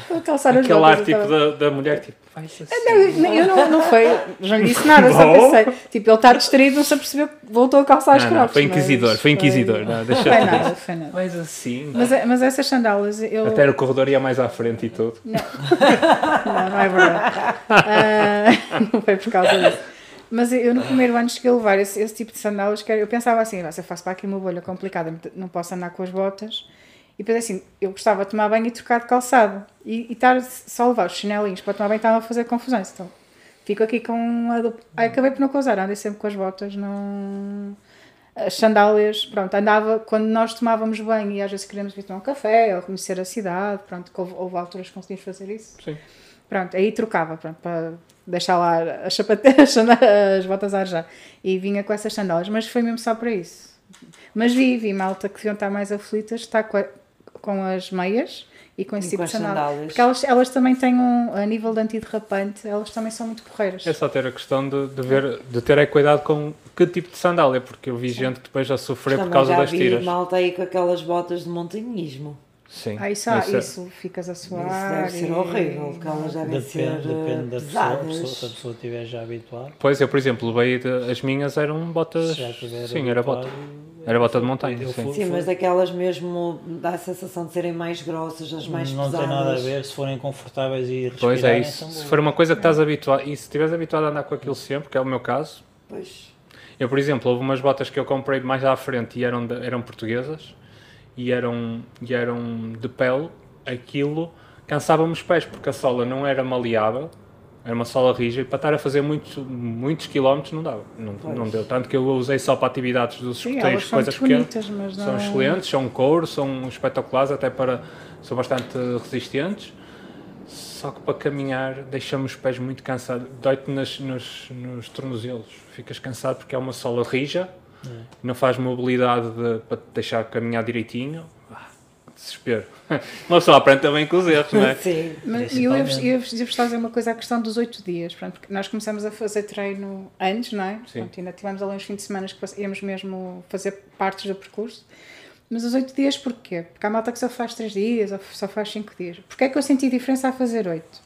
Vou calçar as Aquele ar tipo então. da, da mulher, tipo, vai-se assim. Não, eu não, não foi, já lhe disse nada, só (laughs) pensei. Tipo, ele está distraído, não se apercebeu que voltou a calçar as Não, não, crocs. foi inquisidor, foi inquisidor. Não, deixa Foi nada, foi nada. Mas assim. Mas, mas essas sandálias, eu. Até no corredor ia mais à frente e tudo. Não, (laughs) não é verdade. (laughs) Ah, não foi por causa disso. Mas eu no primeiro ano cheguei a levar esse, esse tipo de sandálias que eu pensava assim, "Nossa, eu faço para aqui uma bolha complicada, não posso andar com as botas. E depois assim, eu gostava de tomar banho e trocar de calçado. E, e estar só a levar os chinelinhos para tomar banho estava a fazer confusões. Então fico aqui com a dupla- Aí acabei por não causar, andei sempre com as botas, não. As sandálias, pronto, andava quando nós tomávamos banho e às vezes queríamos vir tomar um café ou conhecer a cidade, pronto, houve, houve alturas que conseguimos fazer isso. Sim. Pronto, aí trocava, pronto, para deixar lá as, sapate- (laughs) as, botas a arejar. E vinha com essas sandálias, mas foi mesmo só para isso. Mas vi, vi malta que deviam estar mais aflitas, está com, a- com as meias e com esse E tipo com de as sandálias. sandálias. Porque elas, elas também têm um, a nível de antiderrapante, elas também são muito correiras. É só ter a questão de, de ver, de ter aí cuidado com que tipo de sandália, porque eu vi gente que depois já sofreu por Também causa já das vi tiras. malta aí com aquelas botas de montanhismo. Sim. Ah, isso, ah, Isso é- isso, ficas a Isso suar. deve ser e- horrível, porque elas devem ser Depende, depende da pessoa, se a pessoa estiver já habituada. Pois, eu, por exemplo, levei de- as minhas eram botas. Se já estiver Sim, era bota. Era bota de montanha, sim. fui- Sim, fui- mas daquelas mesmo dá a sensação de serem mais grossas, as mais não pesadas. tem nada a ver, se forem confortáveis e Pois é respirarem, isso. Se for uma coisa que estás habituado, e se estiveres habituado a andar com aquilo sempre, que é o meu caso, Pois. eu, por exemplo, houve umas botas que eu comprei mais à frente e eram, eram portuguesas e eram, e eram de pele, aquilo cansava-me os pés porque a sola não era maleável, Era uma sola rija e para estar a fazer muitos, muitos quilómetros não dava. Não, não deu. Tanto que eu usei só para atividades dos são coisas pequenas. mas São não... excelentes, são couro, são espetaculares, até para. são bastante resistentes. Só que para caminhar deixamos os pés muito cansados. Dói-te nos, nos tornozelos. Ficas cansado porque é uma sola rija, não faz mobilidade de- para te deixar caminhar direitinho. Ah, desespero. (laughs) Uma pessoa aprende também com os erros, não é? (laughs) Sim. Mas eu ia-vos ia-vos fazer uma coisa, a questão dos oito dias. Pronto, porque nós começamos a fazer treino antes, não é? Sim. Pronto, ainda tivemos ali uns fins de semana que íamos mesmo fazer partes do percurso. Mas os oito dias porquê? Porque há malta que só faz três dias ou só faz cinco dias. Porquê é que eu senti diferença a fazer oito?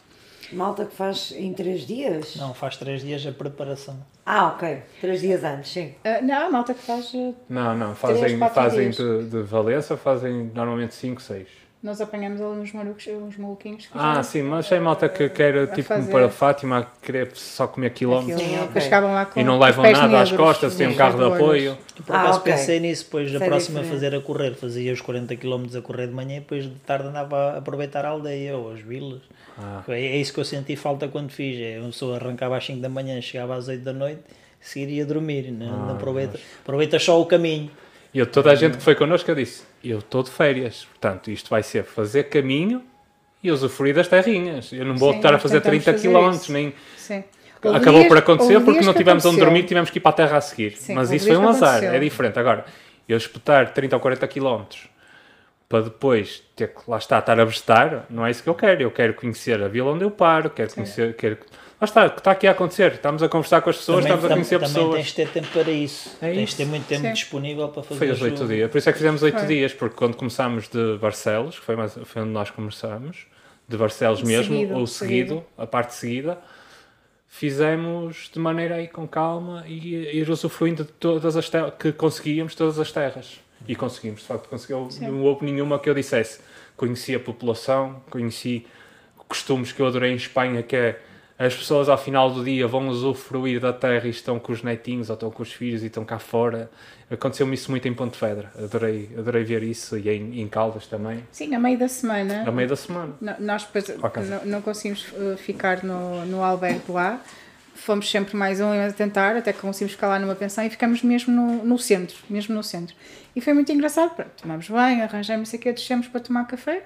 Malta que faz em três dias? Não, faz três dias a preparação. Ah, ok. Três dias antes, sim. Ah, não, malta que faz. ah, Não, não, Três, fazem, quatro fazem dias. de, de Valença, fazem normalmente 5, 6. Nós apanhamos ali uns malucos, uns maluquinhos. que Ah, sim, mas tem malta que quer, tipo, como fazer- para Fátima, a querer só comer quilómetros. Sim, ok. Depois chegavam lá com e não levam nada às negros, costas, têm um carro de apoio. E por Ah, acaso ok. pensei nisso, depois da é próxima diferente. fazer a correr, fazia os 40 km a correr de manhã e depois de tarde andava a aproveitar a aldeia ou as vilas. Ah. É, é isso que eu senti falta quando fiz. É, uma pessoa arrancava às 5 da manhã, chegava às 8 da noite, seguiria a dormir. Não, Ah, não aproveita, aproveita só o caminho. E eu, toda a gente que foi connosco, eu disse, eu estou de férias, portanto, isto vai ser fazer caminho e usufruir das terrinhas. Eu não vou Sim, estar a fazer tentamos 30 fazer km, isso. nem... Sim. Houve Acabou dias- por acontecer porque não tivemos onde dormir, tivemos que ir para a terra a seguir. Sim, Mas isso foi um azar, aconteceu. é diferente. Agora, eu espetar 30 ou 40 km para depois ter que, lá está, estar a vestar, não é isso que eu quero. Eu quero conhecer a vila onde eu paro, quero conhecer... Quero... Lá está, o que está aqui a acontecer. Estamos a conversar com as pessoas, estamos a conhecer também pessoas. tens de ter tempo para isso. É tens isso. de ter muito tempo Sim. disponível para fazer Foi os o oito dias. Por isso é que fizemos oito dias, porque quando começámos de Barcelos, que foi, mais, foi onde nós começámos, de Barcelos mesmo, Seguido, ou seguido. seguido, a parte seguida, fizemos de maneira aí com calma e ir usufruindo de todas as terras, que conseguíamos todas as terras. E conseguimos, de facto, conseguiu. Não houve nenhuma que eu dissesse. Conheci a população, conheci costumes que eu adorei em Espanha, que é as pessoas ao final do dia vão usufruir da terra e estão com os netinhos ou estão com os filhos e estão cá fora. Aconteceu-me isso muito em Pontevedra. Adorei, adorei ver isso e em, em Caldas também, Sim, a meio da semana. a meio da semana. Nós depois não, não conseguimos uh, ficar no, no albergue lá. Fomos sempre mais um a tentar, até que conseguimos ficar lá numa pensão e ficamos mesmo no, no centro, mesmo no centro. E foi muito engraçado, pronto, tomamos banho, arranjamos isso aqui, descemos para tomar café.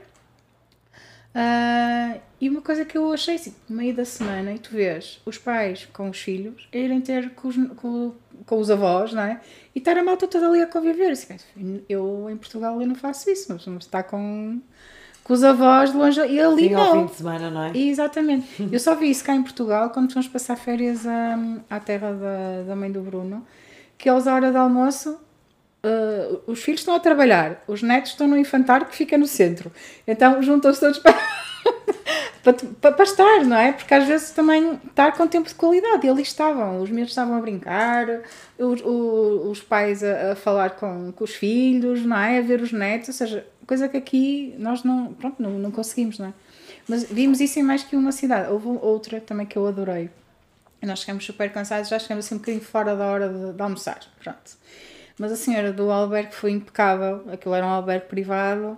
Ah, e uma coisa que eu achei assim, no meio da semana, e tu vês os pais com os filhos a irem ter com os, com, com os avós, não é? E estar a malta toda ali a conviver. Assim, eu em Portugal eu não faço isso, mas estar com, com os avós de longe e ali Sim, ao não. fim de semana, não é? Exatamente. (laughs) Eu só vi isso cá em Portugal quando fomos passar férias à, à terra da, da mãe do Bruno, que eles à hora do almoço. Uh, os filhos estão a trabalhar, os netos estão no infantário que fica no centro. Então juntam-se todos (laughs) para, para, para, para estar, não é? Porque às vezes também estar com tempo de qualidade. E ali estavam, os meus estavam a brincar, os, os pais a, a falar com, com os filhos, não é? A ver os netos, ou seja, coisa que aqui nós não, pronto, não, não conseguimos, não é? Mas vimos isso em mais que uma cidade. Houve outra também que eu adorei. Nós chegamos super cansados, já chegamos assim um bocadinho fora da hora de, de almoçar. Pronto. Mas a senhora do albergue foi impecável, aquilo era um albergue privado.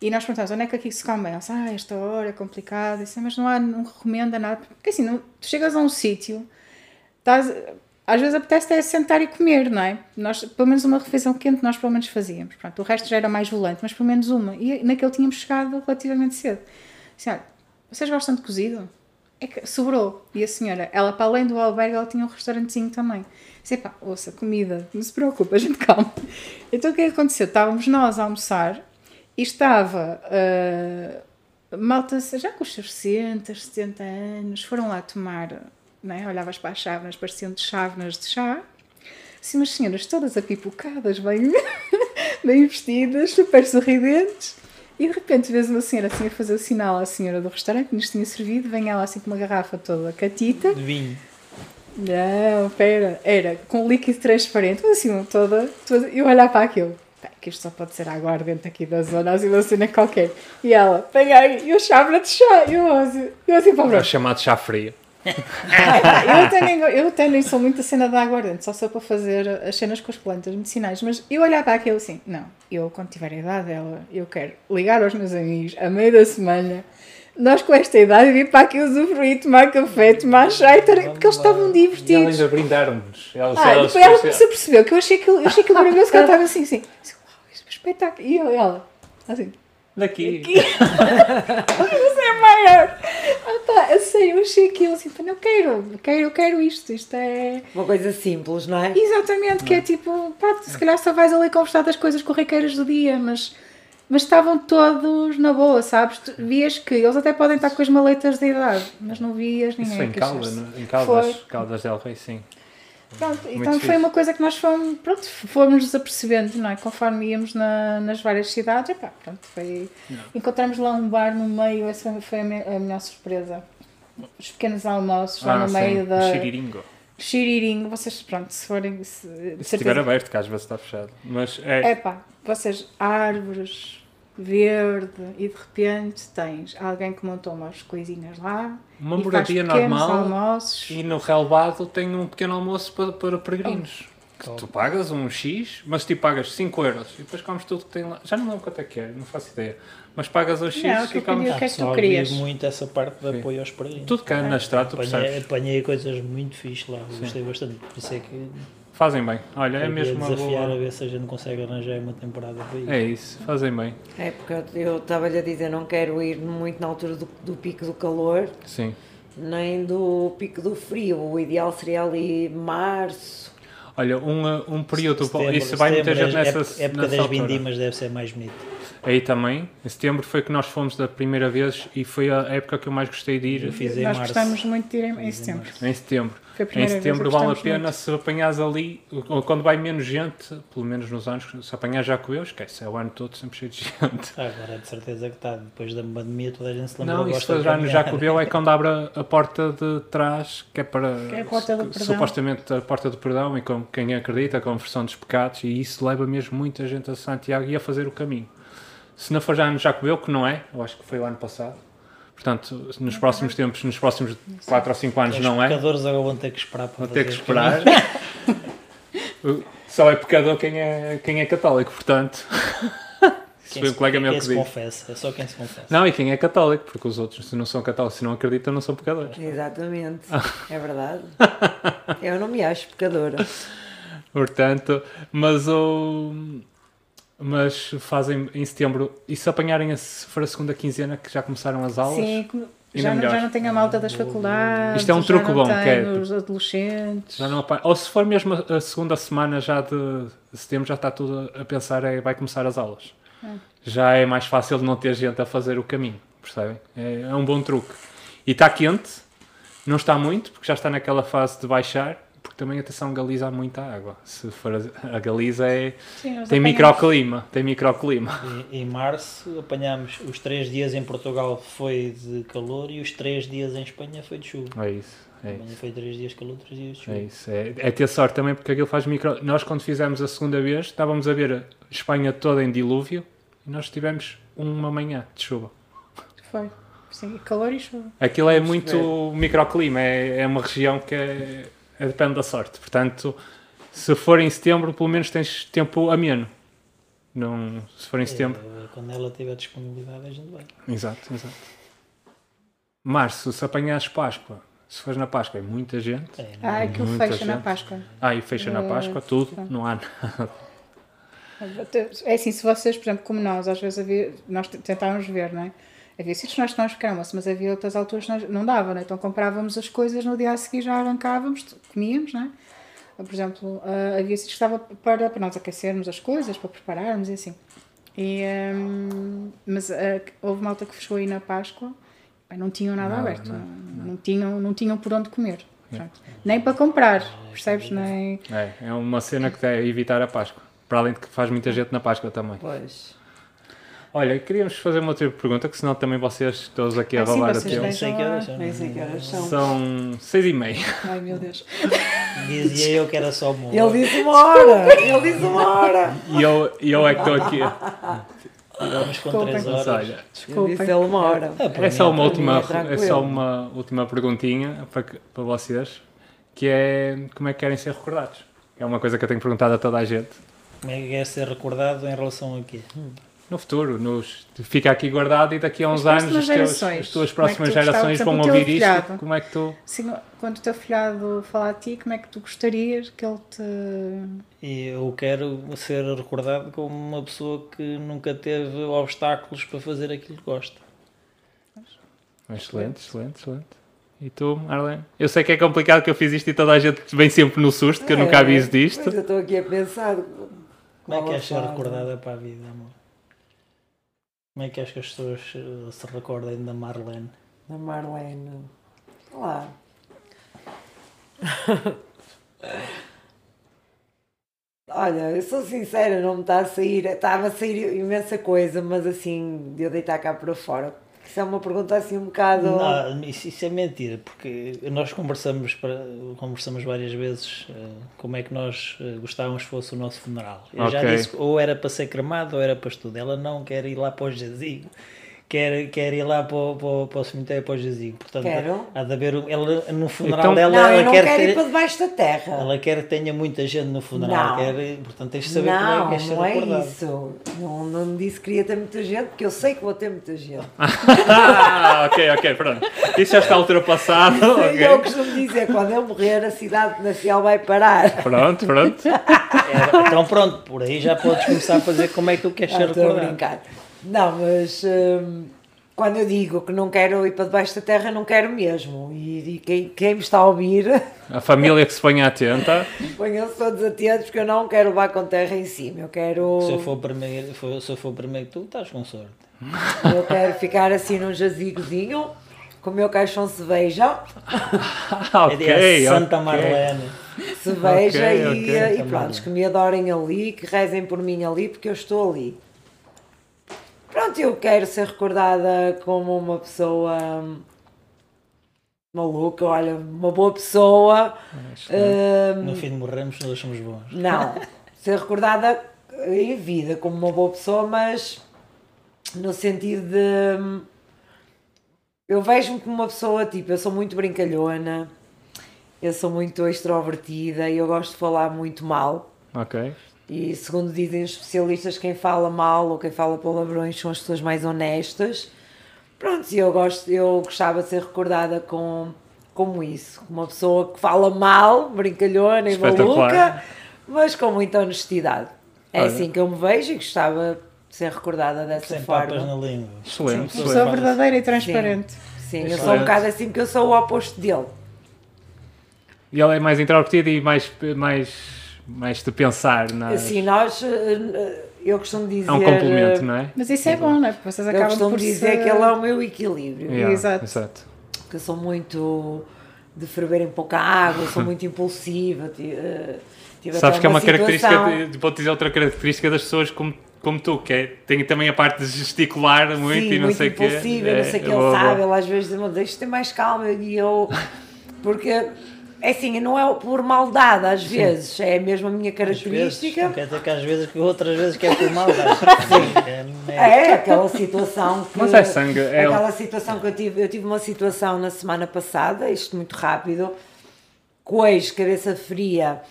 E nós perguntamos onde é que aqui se come? Ela disse, ah, esta hora é complicado, disse, mas não há, não recomenda nada. Porque assim, não, tu chegas a um sítio, estás, às vezes apetece é sentar e comer, não é? Nós, pelo menos uma refeição quente nós pelo menos fazíamos. Pronto, o resto já era mais volante, mas pelo menos uma. E naquele tínhamos chegado relativamente cedo. Disse, olha, vocês gostam de cozido? É que sobrou. E a senhora, ela para além do albergue, ela tinha um restaurantezinho também. Disse, pá, ouça, comida, não se preocupe, a gente calma. Então o que é que aconteceu? Estávamos nós a almoçar e estava ah, malta já com os seus 60, 70 anos, foram lá tomar, não é? olhavas para as chávenas, pareciam de chávenas de chá. Assim, umas senhoras todas apipocadas, bem, (laughs) bem vestidas, super sorridentes. E de repente vês uma senhora assim a fazer o sinal à senhora do restaurante que nos tinha servido, vem ela assim com uma garrafa toda catita. De vinho. Não, pera, era com líquido transparente, mas assim, toda, toda eu olhar para aquilo. Que isto só pode ser água ardente aqui da zona, assim, uma cena qualquer. E ela, peguei, e o chávena de chá, eu assim, eu assim para o É chamado chá frio. Eu até, nem, eu até nem sou muito a cena da aguardente, só sou para fazer as cenas com as plantas medicinais, mas eu olhar para aquilo assim, não, eu quando tiver a idade dela, eu quero ligar aos meus amigos a meio da semana, nós com esta idade vir para aqui usufruir, tomar café, tomar chá, e ter- porque eles estavam E elas divertidos. ainda brindaram-nos. Elas, Ah, elas depois ela depois- se apercebeu que eu achei aquilo, eu achei maravilhoso, que ela estava assim, assim, assim, uau, isto é um espetáculo. E eu- ela, assim, Daqui. (laughs) você é maior. Ah, pá, a sério, eu achei aquilo assim, pá, não quero, quero, quero isto, isto é... Uma coisa simples, não é? Exatamente, que é tipo, pá, se calhar só vais ali conversar das coisas corriqueiras do dia, mas, mas estavam todos na boa, sabes? Tu vias que eles até podem estar com as maletas da idade, mas não vias ninguém. Isso foi em Caldas, não? em Caldas, Foi. Caldas del Rei, sim. Pronto, Muito então foi fixe. uma coisa que nós fomos, pronto, fomos nos apercebendo, não é? Conforme íamos na- nas várias cidades, epá, pronto, foi... Encontramos lá um bar no meio, essa foi- foi a, me- a melhor surpresa. Os pequenos almoços lá Ah, no sim, meio da... Xiriringo. Xiririnho, vocês, pronto, se forem... Se, Se estiver aberto, às vezes está fechado. Mas é, É pá, vocês, árvores, verde, e de repente tens alguém que montou umas coisinhas lá. uma e moradia normal almoços. e no relevado tem um pequeno almoço para, para peregrinos. Que tu pagas um X, mas tipo pagas 5 euros e depois comes tudo que tem lá. Já não lembro quanto é que é, não faço ideia. Mas pagas o X Não, e eu comes queria- O que é que tu querias? muito essa parte de Sim. apoio aos peregrinos. tudo cá na estrada, tu Apanhei, percebes? apanhei coisas muito fixe lá, gostei bastante. Por isso é que Fazem bem. Olha, é mesmo uma desafiar a boa. ver se a gente consegue arranjar uma temporada para ir. É isso, fazem bem. É porque eu estava-lhe a dizer, não quero ir muito na altura do, do pico do calor, Sim. nem do pico do frio. O ideal seria ali março. Olha, um, um período. Setembro- isso vai muita setembro, gente nessa. época, época nessa das altura. vindimas deve ser mais bonito. Aí também, em setembro foi que nós fomos da primeira vez e foi a época que eu mais gostei de ir Eu fiz em Nós março. gostamos muito de ir em, em setembro. em setembro. Em setembro vale a pena muito. se apanhares ali, ou quando vai menos gente, pelo menos nos anos, se apanhar já com eu, esquece, é o ano todo sempre cheio de gente. Ah, (laughs) Agora de certeza que está, depois da pandemia toda a gente se lembra Não, isso já no. Jacobeu é quando abre a, a porta de trás, que é para Que é a porta do perdão. supostamente a porta do perdão e com quem acredita, a conversão dos pecados, e isso leva mesmo muita gente a Santiago e a fazer o caminho. Se não for já no Jacobeu, que não é, eu acho que foi o ano passado. Portanto, nos próximos tempos, nos próximos 4 ou 5 anos, Os não é? pecadores agora vão ter que esperar para Vou ter que esperar. (laughs) Só é pecador quem é, quem é católico, portanto. (laughs) Isso Quem foi um colega meu quem que se disse. confessa, é só quem se confessa. Não, e quem é católico, porque os outros, se não são católicos, se não acreditam, não são pecadores. Exatamente. (laughs) É verdade. Eu não me acho pecadora. Portanto, mas o. Mas fazem em setembro, e se apanharem a, se for a segunda quinzena que já começaram as aulas, Sim, já não, já não tem a malta das faculdades. Isto é um truque bom, que é- os adolescentes. já não apanham. Ou se for mesmo a segunda semana já de setembro, já está tudo a pensar, é, vai começar as aulas. Já é mais fácil de não ter gente a fazer o caminho, percebem? É, é um bom truque. E está quente, não está muito, porque já está naquela fase de baixar, porque também, atenção, Galiza há muita água. Se for a, a Galiza é, Sim, tem apanhamos- microclima, tem microclima. E- Em março apanhámos os três dias em Portugal foi de calor e os três dias em Espanha foi de chuva. É isso, é isso. Espanha foi três dias de calor, três dias de chuva. É isso, é, é ter sorte também porque aquilo faz micro. Nós, quando fizemos a segunda vez, estávamos a ver a Espanha toda em dilúvio e nós tivemos uma manhã de chuva. Foi. Sim, calor e chuva. Aquilo é Vamos muito microclima, é, é uma região que é, é- depende da sorte. Portanto, se for em setembro, pelo menos tens tempo ameno. Não, se for em setembro. Eh, Quando ela tiver disponibilidade, a gente vai. Exato, exato. Março, se apanhares Páscoa, se fores na Páscoa, é muita gente. É, Ah, aquilo Muita fecha na gente. Páscoa. Ah, e fecha na É, Páscoa, tudo, não há É assim, se vocês, por exemplo, como nós, às vezes havia, nós tentávamos ver, não é? Havia sítios que nós tínhamos pequeno almoço, mas havia outras alturas que nós, não dava, não é? Então comprávamos as coisas, no dia a seguir já arrancávamos, comíamos, não é? Por exemplo, ah, havia sítios que estava para, para nós aquecermos as coisas, para prepararmos e assim. E, hum, mas ah, houve malta que fechou aí na Páscoa, pá, não tinham nada Nada, aberto, não, não, não tinham, não tinham por onde comer. Pronto. Nem para comprar, percebes? Nem... É, é uma cena que é evitar a Páscoa. Para além de que faz muita gente na Páscoa também. Pois. Olha, queríamos fazer uma outra pergunta, que senão também vocês todos aqui a roubar a tempo. não sei que horas são. Nem sei que horas são. São seis e meia. Ai meu Deus. Dizia eu que era só uma hora. Ele disse uma hora! Ele disse uma hora! E eu, e eu é que estou aqui. Vamos com Desculpem. três Mas horas. olha, Ele Desculpem. disse ele uma hora. Ah, para é mim, só uma é última, é é só uma última perguntinha para, para vocês, que é como é que querem ser recordados? É uma coisa que eu tenho perguntado a toda a gente. Como é que quer ser recordado em relação a quê? No futuro, nos, fica aqui guardado e daqui a uns As anos teus- gerações, as tuas é próximas tu gostava, gerações vão ouvir isto. Como é que tu. Assim, quando o teu filhado fala a ti, como é que tu gostarias que ele te. Eu quero ser recordado como uma pessoa que nunca teve obstáculos para fazer aquilo que gosta. Excelente, excelente, excelente. E tu, Arlene? Eu sei que é complicado que eu fiz isto e toda a gente vem sempre no susto, que eu nunca aviso disto. É, Mas eu estou aqui a pensar. Como é que queres ser recordada para a vida, amor? Como é que queres que as pessoas eh, se recordem da Marlene? Da Marlene. Lá. (laughs) Olha, eu sou sincera, não me está a sair. Estava a sair imensa coisa, mas assim, de eu deitar cá para fora. Isso é uma pergunta assim um bocado. Não, isso, isso é mentira, porque nós conversamos, para, conversamos várias vezes eh, como é que nós eh, gostávamos que fosse o nosso funeral. Eu já Ok. disse que ou era para ser cremado ou era para estudo. Ela não quer ir lá para o jazigo, quer, quer ir lá para o, para o, para o cemitério para o jazigo. Portanto, Quero. há de haver. Ela, no funeral Então- dela, não, ela eu não quer quero ir ter. para debaixo da terra. Ela quer que tenha muita gente no funeral, Não. quer, portanto tens de saber não, como é que não é recordado. isso. Não, não disse que queria ter muita gente, porque eu sei que vou ter muita gente. (laughs) Ah, ok, ok, pronto. Isso já está ultrapassado. E eu ok. costumo dizer, quando eu morrer, a cidade nacional vai parar. Pronto, pronto. Era- (laughs) então pronto, por aí já podes começar a fazer como é que tu queres Ah, ser estou a recordado. brincar. Não, mas hum, quando eu digo que não quero ir para debaixo da terra, não quero mesmo. E, e quem, quem me está a ouvir, A família que se ponha atenta. (laughs) ponham-se todos atentos, porque eu não quero levar com terra em cima. Eu quero, Se eu for primeiro, se eu for primeiro que tu, estás com sorte. eu quero ficar assim num jazigozinho, com o meu caixão cerveja, Ah, (laughs) É ok, a Santa ok. Marlene. cerveja Ok, e, ok. e Tá pronto, que me adorem ali, que rezem por mim ali, porque eu estou ali. Pronto, eu quero ser recordada como uma pessoa maluca, olha, uma boa pessoa. hum, No fim de morremos, nós somos bons. não, (laughs) ser recordada em vida como uma boa pessoa, mas no sentido de. hum, Eu vejo-me como uma pessoa, tipo, eu sou muito brincalhona, eu sou muito extrovertida e eu gosto de falar muito mal. Ok. E segundo dizem os especialistas, quem fala mal ou quem fala palavrões são as pessoas mais honestas. Pronto, e eu gosto, eu gostava de ser recordada com, como isso, uma pessoa que fala mal, brincalhona e maluca, mas com muita honestidade. É Olha. assim que eu me vejo e gostava de ser recordada dessa Sem forma. papas na língua. Excelente, Uma excelente. pessoa verdadeira e transparente. Sim, eu sou um bocado assim porque eu sou o oposto dele. E ela é mais introvertida e mais, mais, mais de pensar. Na... Assim, nós, eh, eh, eu costumo dizer. é um complemento, eh, não é? Mas isso é bom, não é? Porque vocês Eu acabam costumo por dizer se... que ele é o meu equilíbrio. Yeah, Exato. exato. que eu sou muito de ferver em pouca água, sou muito impulsiva. ti- tive Sabes que é uma situação- característica, de- vou-te dizer outra característica das pessoas como, como tu, que é, tem também a parte de gesticular muito Sim, e não muito sei o quê. impulsiva, eu É, não sei o que boa, ele boa. sabe, ele às vezes diz-me, deixa ter mais calma, e eu, porque, é assim, não é por maldade às vezes, é mesmo a minha Às vezes, característica, não quer dizer que às vezes, que outras vezes que é por maldade. (laughs) Sim, é, é, é aquela situação que... Mas é sangue, é- Aquela situação que eu tive, eu tive uma situação na semana passada, isto muito rápido, cois, cabeça fria,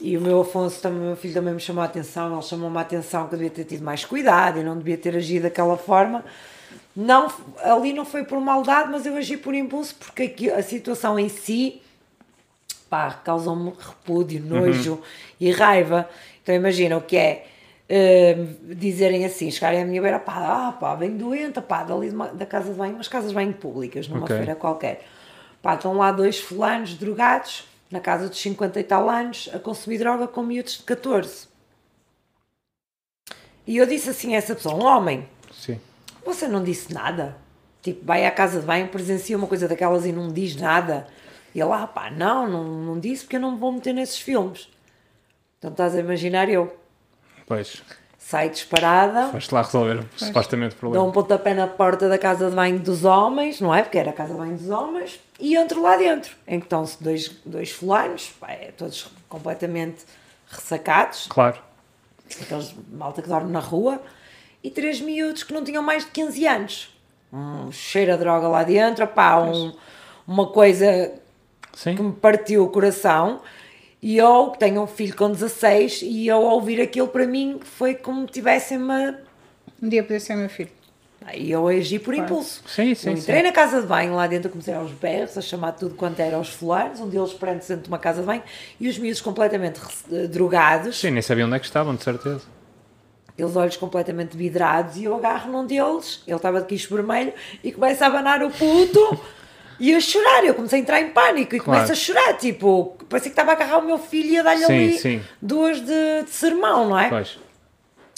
e o meu Afonso, também, o meu filho também me chamou a atenção, ele chamou-me a atenção que eu devia ter tido mais cuidado e não devia ter agido daquela forma. Não, ali não foi por maldade, mas eu agi por impulso, porque aqui, a situação em si pá, causam-me repúdio, nojo e raiva. Então imagina o que é hum, dizerem assim, chegarem à minha beira, pá, ah, pá, bem doente, pá, dali uma- da casa de banho, umas casas de banho públicas, numa Ok. feira qualquer. Pá, estão lá dois fulanos drogados, na casa dos 50 e tal anos, a consumir droga com miúdos de 14. E eu disse assim a essa pessoa, um homem, Sim. você não disse nada? Tipo, vai à casa de banho, presencia uma coisa daquelas e não diz nada. E ele, ah pá, não, não, não disse porque eu não me vou meter nesses filmes. Então estás a imaginar eu. Pois, Saio disparada, vais lá resolver supostamente o dou um problema. pontapé na porta da casa de banho dos homens, não é? Porque era a casa de banho dos homens, e entro lá dentro. Em que estão-se dois, dois fulanos, é, todos completamente ressacados, Claro. aqueles malta que dorme na rua, e três miúdos que não tinham mais de 15 anos. Um cheiro a droga lá dentro, pá, um, uma coisa que Sim. me partiu o coração. E eu, que tenho um filho com 16, e eu ao ouvir aquilo para mim foi como tivessem-me Um dia podia ser meu filho. Aí eu agi por impulso. Sim, sim, eu sim. entrei na casa de banho, lá dentro eu comecei aos berros, a chamar tudo quanto era aos fulares, um deles perante dentro de uma casa de banho, e os miúdos completamente eh, drogados, Sim, nem sabia onde é que estavam, de certeza. aqueles olhos completamente vidrados, e eu agarro num deles, ele estava de quicho vermelho, e começa a abanar o puto, e a chorar. Eu comecei a entrar em pânico, e Claro. começo a chorar, tipo, parecia que estava a agarrar o meu filho e a dar-lhe ali sim. duas de, de sermão, não é? Pois.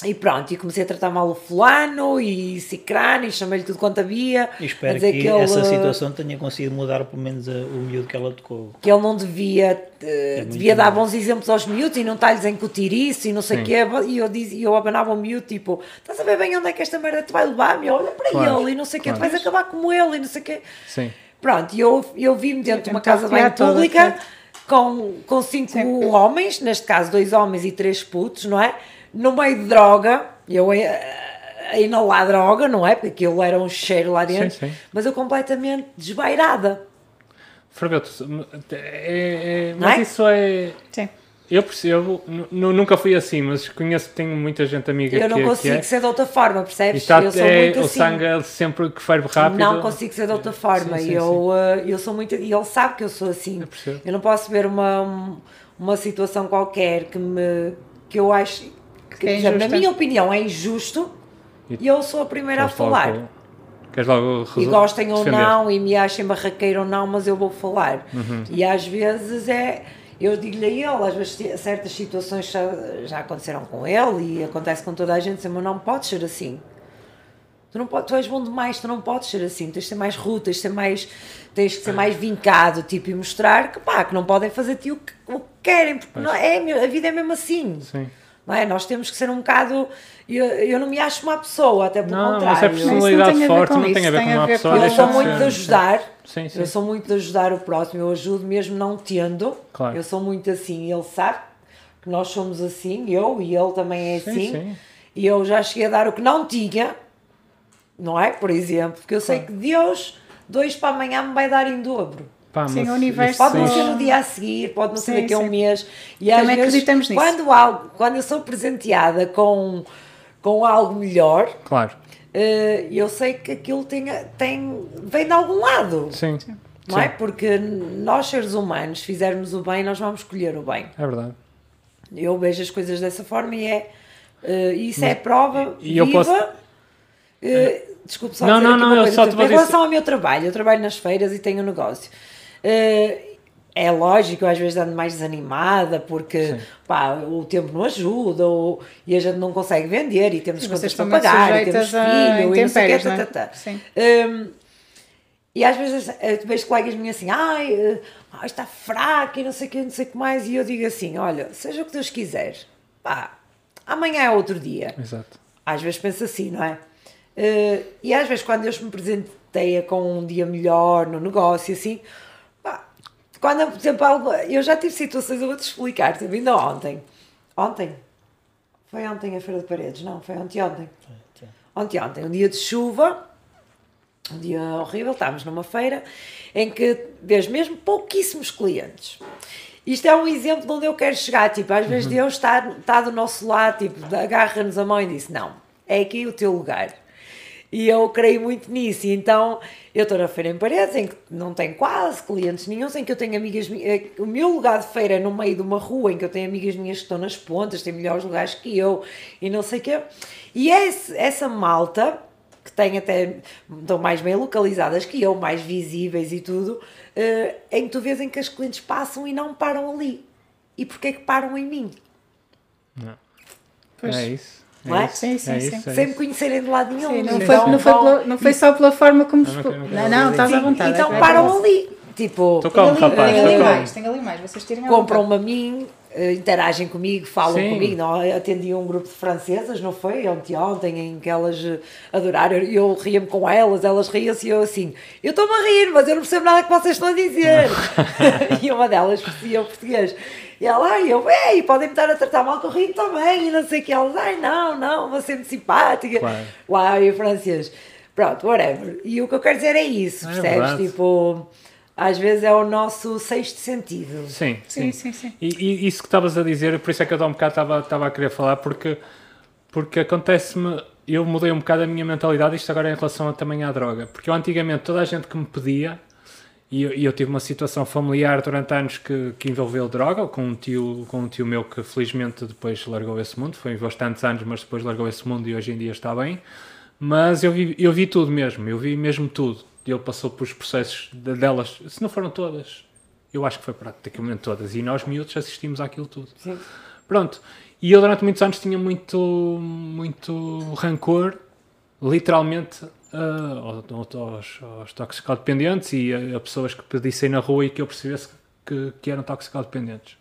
E pronto, e comecei a tratar mal o fulano e cicrano e chamei-lhe tudo quanto havia. E espero dizer que, ele, essa situação tenha conseguido mudar pelo menos a- o miúdo que ela tocou. que ele não devia, eh, muito devia dar bons exemplos aos miúdos e não está-lhes a incutir isso e não sei o quê. E eu, diz, eu abanava o miúdo, tipo, estás a ver bem onde é que esta merda te vai levar, meu? Olha para Claro, ele e não sei o quê, tu claro. vais acabar como ele e não sei o quê. Sim. Pronto, e eu, eu vi-me dentro de uma casa de banho recriar toda, pública com, com cinco Sim. homens, neste caso dois homens e três putos, não é? No meio de droga, eu a, a inalar droga, não é? Porque aquilo era um cheiro lá dentro, sim. mas eu completamente desvairada. Ferveu é, é, mas é? isso é. Sim. Eu percebo, nu- nu- nunca fui assim, mas conheço, tenho muita gente amiga Eu que, não é- que consigo é. ser de outra forma, E percebes? está, eu sou é, muito o assim. sangue é sempre que ferve rápido. Não consigo ser de outra forma. Sim, sim, eu, eh, eu sou muito. E ele sabe que eu sou assim. Eu percebo. Eu não posso ver uma, um- uma situação qualquer que me. que eu acho. Que, é exemplo, na minha opinião é injusto E- e eu sou a primeira a Queres logo- falar. Queres logo E resol- gostem ou defender? não, e me achem barraqueiro ou não, mas eu vou falar. Uhum. E às vezes é. Eu digo-lhe a ele, às vezes certas situações já, já aconteceram com ele e acontece com toda a gente, mas não podes ser assim. Tu, não pode, tu és bom demais, tu não podes ser assim, tens de ser mais rude, tens de ser mais, tens que ser mais vincado, tipo, e mostrar que pá, que não podem fazer ti o que, o que querem, porque não, é, a vida é mesmo assim. Sim. Não é? Nós temos que ser um bocado. Eu, eu não me acho uma pessoa, até pelo Não, contrário. mas é Isso não personalidade tem a ver forte, com não tem a ver com a uma pessoa. Eu sou muito de ajudar. Sim, sim. Eu sou muito de ajudar o próximo. Eu ajudo mesmo não tendo. Claro. Eu sou muito assim. Ele sabe que nós somos assim, eu e ele também é Sim, assim. sim. E eu já cheguei a dar o que não tinha, não é? Por exemplo, porque eu sei que Deus, dois para amanhã, me vai dar em dobro. Pá, Sim, o universo Pode não ser no dia a seguir, pode não ser daqui a um mês. E às Também vezes, acreditamos nisso. quando, algo, quando eu sou presenteada com, com algo melhor, Claro. eh, eu sei que aquilo tem, tem, vem de algum lado. Sim. Não é? Sim. Porque nós, seres humanos, se fizermos o bem, nós vamos escolher o bem. É verdade. Eu vejo as coisas dessa forma e é. eh, isso é prova e eu viva. posso- eh, desculpe só Não, dizer não, aqui não, uma eu coisa. só te vou em dizer- relação ao meu trabalho, eu trabalho nas feiras e tenho um negócio. Eh, é lógico, eu às vezes ando mais desanimada porque pá, o tempo não ajuda ou, e a gente não consegue vender e temos E contas para pagar e temos filho e não sei quê, não é? tá, tá. Sim. Hum, e às vezes eh, tu vejo colegas minhas assim, ai, eh, ai, está fraco e não sei o que, não sei o que mais, e eu digo assim: olha, seja o que Deus quiser, pá, amanhã é outro dia. Exato. Às vezes penso assim, não é? Eh, e às vezes quando Deus me presenteia com um dia melhor no negócio, assim, quando, por exemplo, eu já tive situações, eu vou-te explicar, tipo, ainda ontem, ontem, foi ontem a Feira de Paredes, não, foi ontem, ontem. Ontem, ontem, um dia de chuva, um dia horrível, estávamos numa feira em que vês mesmo pouquíssimos clientes. Isto é um exemplo de onde eu quero chegar. Tipo, às vezes Deus está, está do nosso lado, tipo, agarra-nos a mão e diz: Não, é aqui o teu lugar. E eu creio muito nisso. E então eu estou na feira em paredes, em que não tenho quase clientes nenhums, em que eu tenho amigas minhas. O meu lugar de feira é no meio de uma rua em que eu tenho amigas minhas que estão nas pontas, têm melhores lugares que eu e não sei o quê. E esse, essa malta, que tem até. estão mais bem localizadas que eu, mais visíveis e tudo, eh, em que tu vês em que as clientes passam e não param ali. E porquê é que param em mim? Pois. É isso. Não é? isso, Sim, sim, é sim. isso, é Sem me conhecerem de lado nenhum. Sim, não, Sim, foi, não, foi pela- não foi só pela forma como. não não Não, não, estás à Sim, vontade. Então é que param ali. Tipo, Tem ali, rapaz. tem ali mais, tem ali mais. Vocês tirem compram-me a mim, eh, interagem comigo, falam Sim. comigo. Não, atendi um grupo de francesas, não foi? Ontem, ontem, em que elas eh, adoraram. Eu, eu ria-me com elas, elas riam-se e eu assim, eu estou-me a rir, mas eu não percebo nada que vocês estão a dizer. (laughs) (laughs) e uma delas percebia o português. E ela, ai, eu, ei, podem me estar a tratar mal que eu rio também, e não sei o que. Elas, ai, não, não, vou ser muito simpática. Claro. Lá em francês. Pronto, whatever. E o que eu quero dizer é isso, É percebes? verdade. tipo, às vezes é o nosso sexto sentido. Sim, Sim, sim. sim, sim. E, e isso que estavas a dizer, por isso é que eu há um bocado estava, estava a querer falar, porque, porque acontece-me, eu mudei um bocado a minha mentalidade, isto agora em relação a, também à droga. Porque eu antigamente, toda a gente que me pedia, e eu, e eu tive uma situação familiar durante anos que, que envolveu droga, com um, tio, com um tio meu que felizmente depois largou esse mundo, foi bastantes anos, mas depois largou esse mundo e hoje em dia está bem. Mas eu vi, eu vi tudo mesmo, eu vi mesmo tudo. Ele passou pelos processos de- delas, se não foram todas, eu acho que foi praticamente todas. E nós miúdos assistimos àquilo tudo. Sim. Pronto. E eu durante muitos anos tinha muito, muito rancor, literalmente, ah, aos, aos, aos toxicodependentes e a, a pessoas que pedissem na rua e que eu percebesse que, que eram toxicodependentes.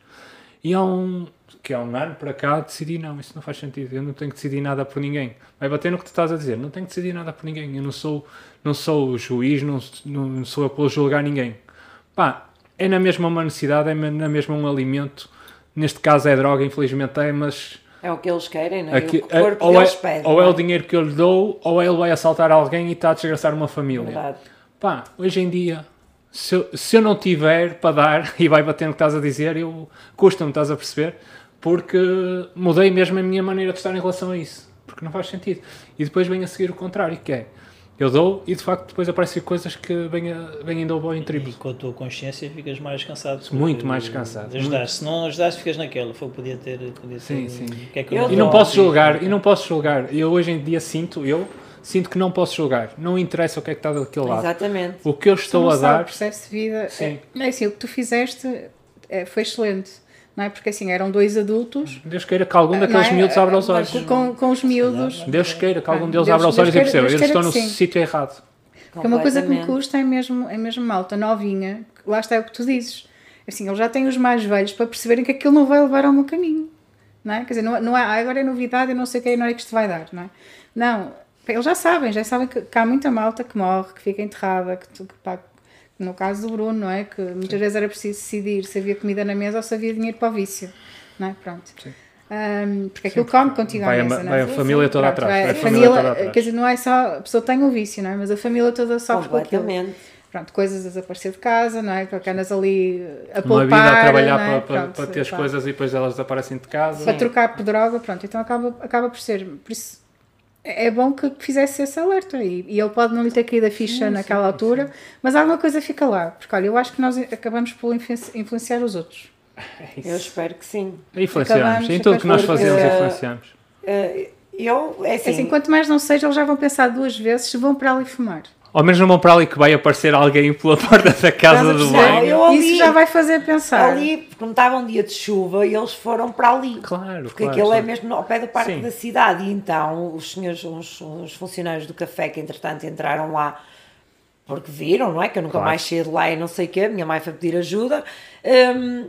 E há um, que há um ano para cá decidi, não, isso não faz sentido, eu não tenho que decidir nada por ninguém. Vai bater no que tu estás a dizer, não tenho que decidir nada por ninguém, eu não sou, não sou juiz, não, não sou eu para julgar ninguém. Pá, é na mesma uma necessidade, é na mesma um alimento, neste caso é droga, infelizmente é, mas É o que eles querem, não é? aqui- o que o corpo ou, é, deles pede. ou não é o dinheiro que eu lhe dou, ou ele vai assaltar alguém e está a desgraçar uma família. Verdade. Pá, hoje em dia, se eu, se eu não tiver para dar, (laughs) e vai bater no que estás a dizer, eu custa-me, estás a perceber? Porque mudei mesmo a minha maneira de estar em relação a isso. Porque não faz sentido. E depois vem a seguir o contrário, que é, eu dou e de facto depois aparecem coisas que vêm, vêm em dobro ou em E triplo. com a tua consciência ficas mais cansado. Muito mais cansado, Ajudaste. Se não ajudaste, ficas naquela. Foi, podia ter. Podia Sim, ter sim. que é que Eu E não posso julgar, e não posso julgar. Eu hoje em dia sinto, eu sinto que não posso julgar. Não interessa o que é que está daquele lado. Exatamente. O que eu Tu estou não a dar, O processo de vida. Sim. É, é assim, o que tu fizeste é, foi excelente. Não é? Porque assim, eram dois adultos. Deus queira que algum daqueles é? miúdos abra os olhos. Com, com os miúdos. Deus queira que algum Ah, deles Deus- abra os Deus olhos e perceba. Eles estão no sítio errado. Porque uma coisa que me custa é mesmo, é mesmo malta novinha, que lá está é o que tu dizes. Assim, eles já têm os mais velhos para perceberem que aquilo não vai levar ao meu caminho. Não é? Quer dizer, não, é- não é, "Ah, agora é novidade, eu não sei o que é, não é que isto vai dar, não é? Não, eles já sabem, já sabem que, que há muita malta que morre, que fica enterrada, que, tu- que pá, no caso do Bruno, não é? Que muitas vezes era preciso decidir se havia comida na mesa ou se havia dinheiro para o vício, não é? Pronto. Ahm, porque aquilo come contigo vai à a mesa, ma- não vai é? a família toda Pronto, atrás, vai a a família família, toda atrás. quer dizer, não é só a pessoa tem o vício, não é? Mas a família toda sofre com aquilo. Pronto, coisas a desaparecer de casa, não é? Que andas ali a Uma poupar, vida a trabalhar é? para, para, Pronto, para ter as coisas e depois elas desaparecem de casa. Para trocar por droga, pronto, então acaba, acaba por ser. Por isso é é bom que fizesse esse alerta e, e ele pode não lhe ter caído a ficha naquela altura, mas alguma coisa fica lá. Porque olha, eu acho que nós acabamos por influenci- influenciar os outros. Eu espero que sim. Influenciamos. Acabamos, Em tudo que nós fazemos, porque- influenciamos. Eh, Eu, é assim, Assim, quanto mais não seja, eles já vão pensar duas vezes se vão para ali fumar. Ao menos não vão para ali que vai aparecer alguém pela (laughs) porta da casa do banho. Ali- Isso já vai fazer pensar. ali, porque não estava um dia de chuva e eles foram para ali. Claro, Porque claro, aquilo é claro. mesmo ao pé do parque Sim. da cidade. E então os senhores, os, os funcionários do café que entretanto entraram lá porque viram, não é? Que eu nunca Claro. mais saí de lá e não sei o quê. A minha mãe foi pedir ajuda. Hum,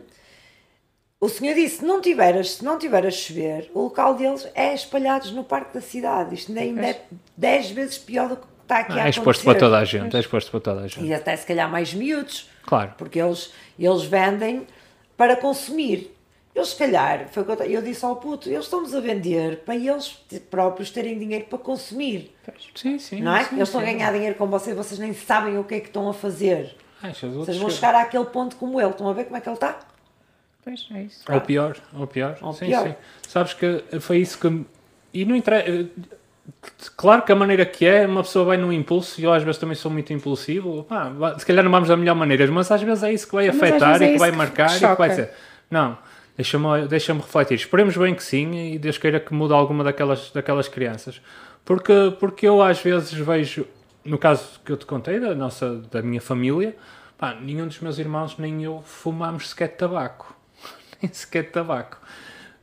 o senhor disse: se não, tiver a, se não tiver a chover, o local deles é espalhados no parque da cidade. Isto ainda é 10 vezes pior do que está aqui Ah, a é exposto para toda a gente. É exposto para toda a gente. E até se calhar mais miúdos. Claro. Porque eles, eles vendem para consumir. Eles, se calhar, foi eu, eu disse ao puto, eles estão-nos a vender para eles próprios terem dinheiro para consumir. Sim, sim. não é? sim, eles estão a ganhar dinheiro com vocês, vocês nem sabem o que é que estão a fazer. Ah, os outros Vocês vão chegar àquele ponto como ele. Estão a ver como é que ele está? Pois é isso. Ou pior, ou pior. Ou sim, pior. sim. Sabes que foi isso que. me- E não interessa. Claro que a maneira que é, uma pessoa vai num impulso, e eu às vezes também sou muito impulsivo. Se calhar não vamos da melhor maneira, mas às vezes é isso que vai Mas afetar é e que vai que marcar e que vai ser. Não, deixa-me deixa refletir. Esperemos bem que sim e Deus queira que mude alguma daquelas, daquelas crianças. Porque, porque eu às vezes vejo, no caso que eu te contei, da, nossa, da minha família, pá, nenhum dos meus irmãos nem eu fumámos sequer tabaco. (laughs) nem sequer tabaco.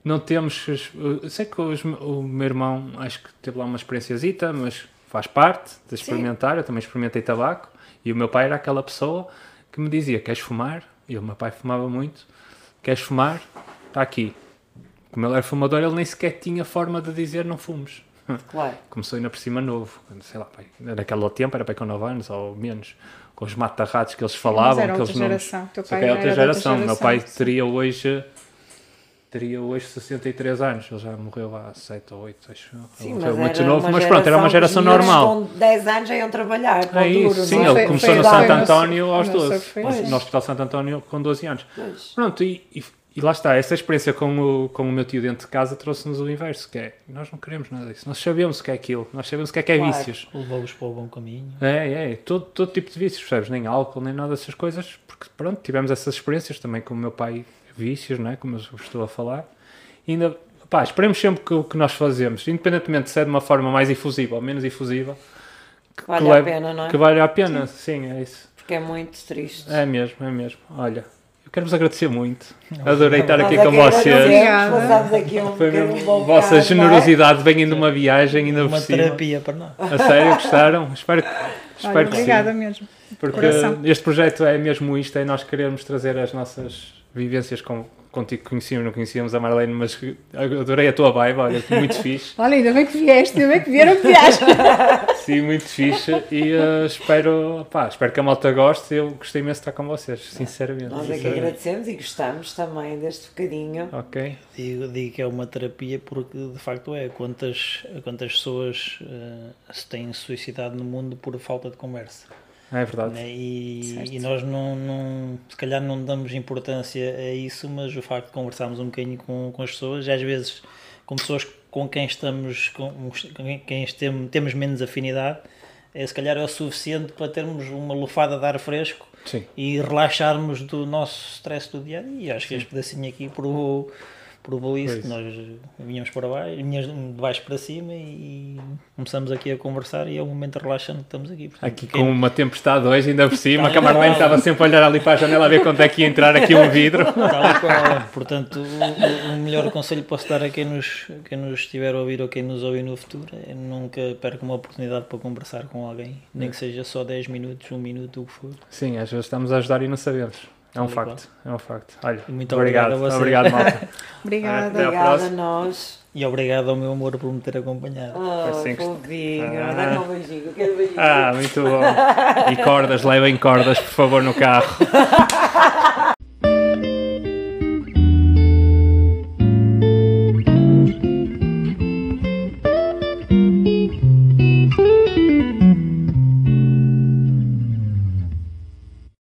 Não temos. os- Eu sei que os- o meu irmão acho que teve lá uma experienciazita, mas faz parte de experimentar. Eu também experimentei tabaco. E o meu pai era aquela pessoa que me dizia: Queres fumar? E o meu pai fumava muito. Queres fumar? Está aqui. Como ele era fumador, ele nem sequer tinha forma de dizer não fumes. (laughs) Claro. Começou ainda por cima novo, sei lá, pai, naquele tempo era para com 9 anos ou menos, com os matarratos que eles falavam, era aqueles outra nomes. geração, teu Só pai era de outra geração. Meu pai sim. teria hoje teria hoje 63 anos, ele já morreu há 7 ou 8, acho. Sim, Ele mas muito novo, mas pronto, era uma geração normal. Com 10 anos já iam trabalhar. É isso, duro, sim, não é? ele Foi- começou foi no. Santo António aos o nosso 12, foi no- assim. no Hospital Santo António com 12 anos. Pois. Pronto, e, e- e lá está, essa experiência com o, com o meu tio dentro de casa trouxe-nos o inverso, que é, nós não queremos nada disso, nós sabemos o que é aquilo, nós sabemos o que é que é Claro. vícios. Levou-os para o bom caminho. É, é, todo, todo tipo de vícios, percebes? Nem álcool, nem nada dessas coisas, porque pronto, tivemos essas experiências também com o meu pai, vícios, não é? Como eu estou a falar. E ainda, pá, esperemos sempre que o que nós fazemos, independentemente se é de uma forma mais efusiva ou menos efusiva, que, Vale que a pena, não é? Que vale a pena, sim, é isso. Porque é muito triste. É mesmo, é mesmo. Olha, eu quero-vos agradecer muito. Adorei estar aqui com é que vocês. Aqui um Foi mesmo vossa bocado, é? generosidade vem de uma viagem ainda por Uma terapia para nós. A sério, gostaram? Espero, que- espero Olha, que obrigada sim. mesmo. Porque Coração. este projeto é mesmo isto, é nós queremos trazer as nossas vivências com, contigo. Conhecíamos, não conhecíamos a Marlene, mas adorei a tua vibe, olha, muito fixe. Olha, ainda bem que vieste, ainda bem que vieram que. (laughs) Sim, muito fixe e eh, espero, pá, espero que a malta goste. Eu gostei imenso de estar com vocês, sinceramente. Nós é que agradecemos e gostamos também deste bocadinho. Ok, Digo, digo que é uma terapia porque de facto é. Quantas, quantas pessoas eh, se têm suicidado no mundo por falta de conversa? É verdade. né? E, e nós não, não, se calhar não damos importância a isso, mas o facto de conversarmos um bocadinho com, com as pessoas, e às vezes com pessoas com quem estamos, com, com quem tem- temos menos afinidade, é, se calhar é o suficiente para termos uma lufada de ar fresco Sim. e relaxarmos do nosso stress do dia a dia. E acho que este pedacinho aqui provou, isso, Pois. que nós vinhamos para baixo, vinhamos de baixo para cima e começamos aqui a conversar e é um momento relaxante que estamos aqui. Portanto, Aqui com uma tempestade hoje, ainda por cima, a Marlene não. estava sempre a olhar ali para a janela a ver quando é que ia entrar aqui um vidro. Portanto, o, o melhor conselho que posso dar a quem nos, quem nos estiver a ouvir ou quem nos ouvir no futuro é nunca perca uma oportunidade para conversar com alguém, nem que seja só 10 minutos, 1 minuto, o que for. Sim, às vezes estamos a ajudar e não sabemos. É um facto, é um facto. Olha, Muito obrigado, obrigado a vocês. obrigado, malta. (laughs) Obrigada. Obrigada a nós. E obrigado ao meu amor por me ter acompanhado. Oh, Assim que- fofinho. Ah. Dá-lhe um beijinho. Quero beijinho. Ah, muito bom. E cordas, levem cordas, por favor, no carro. (laughs)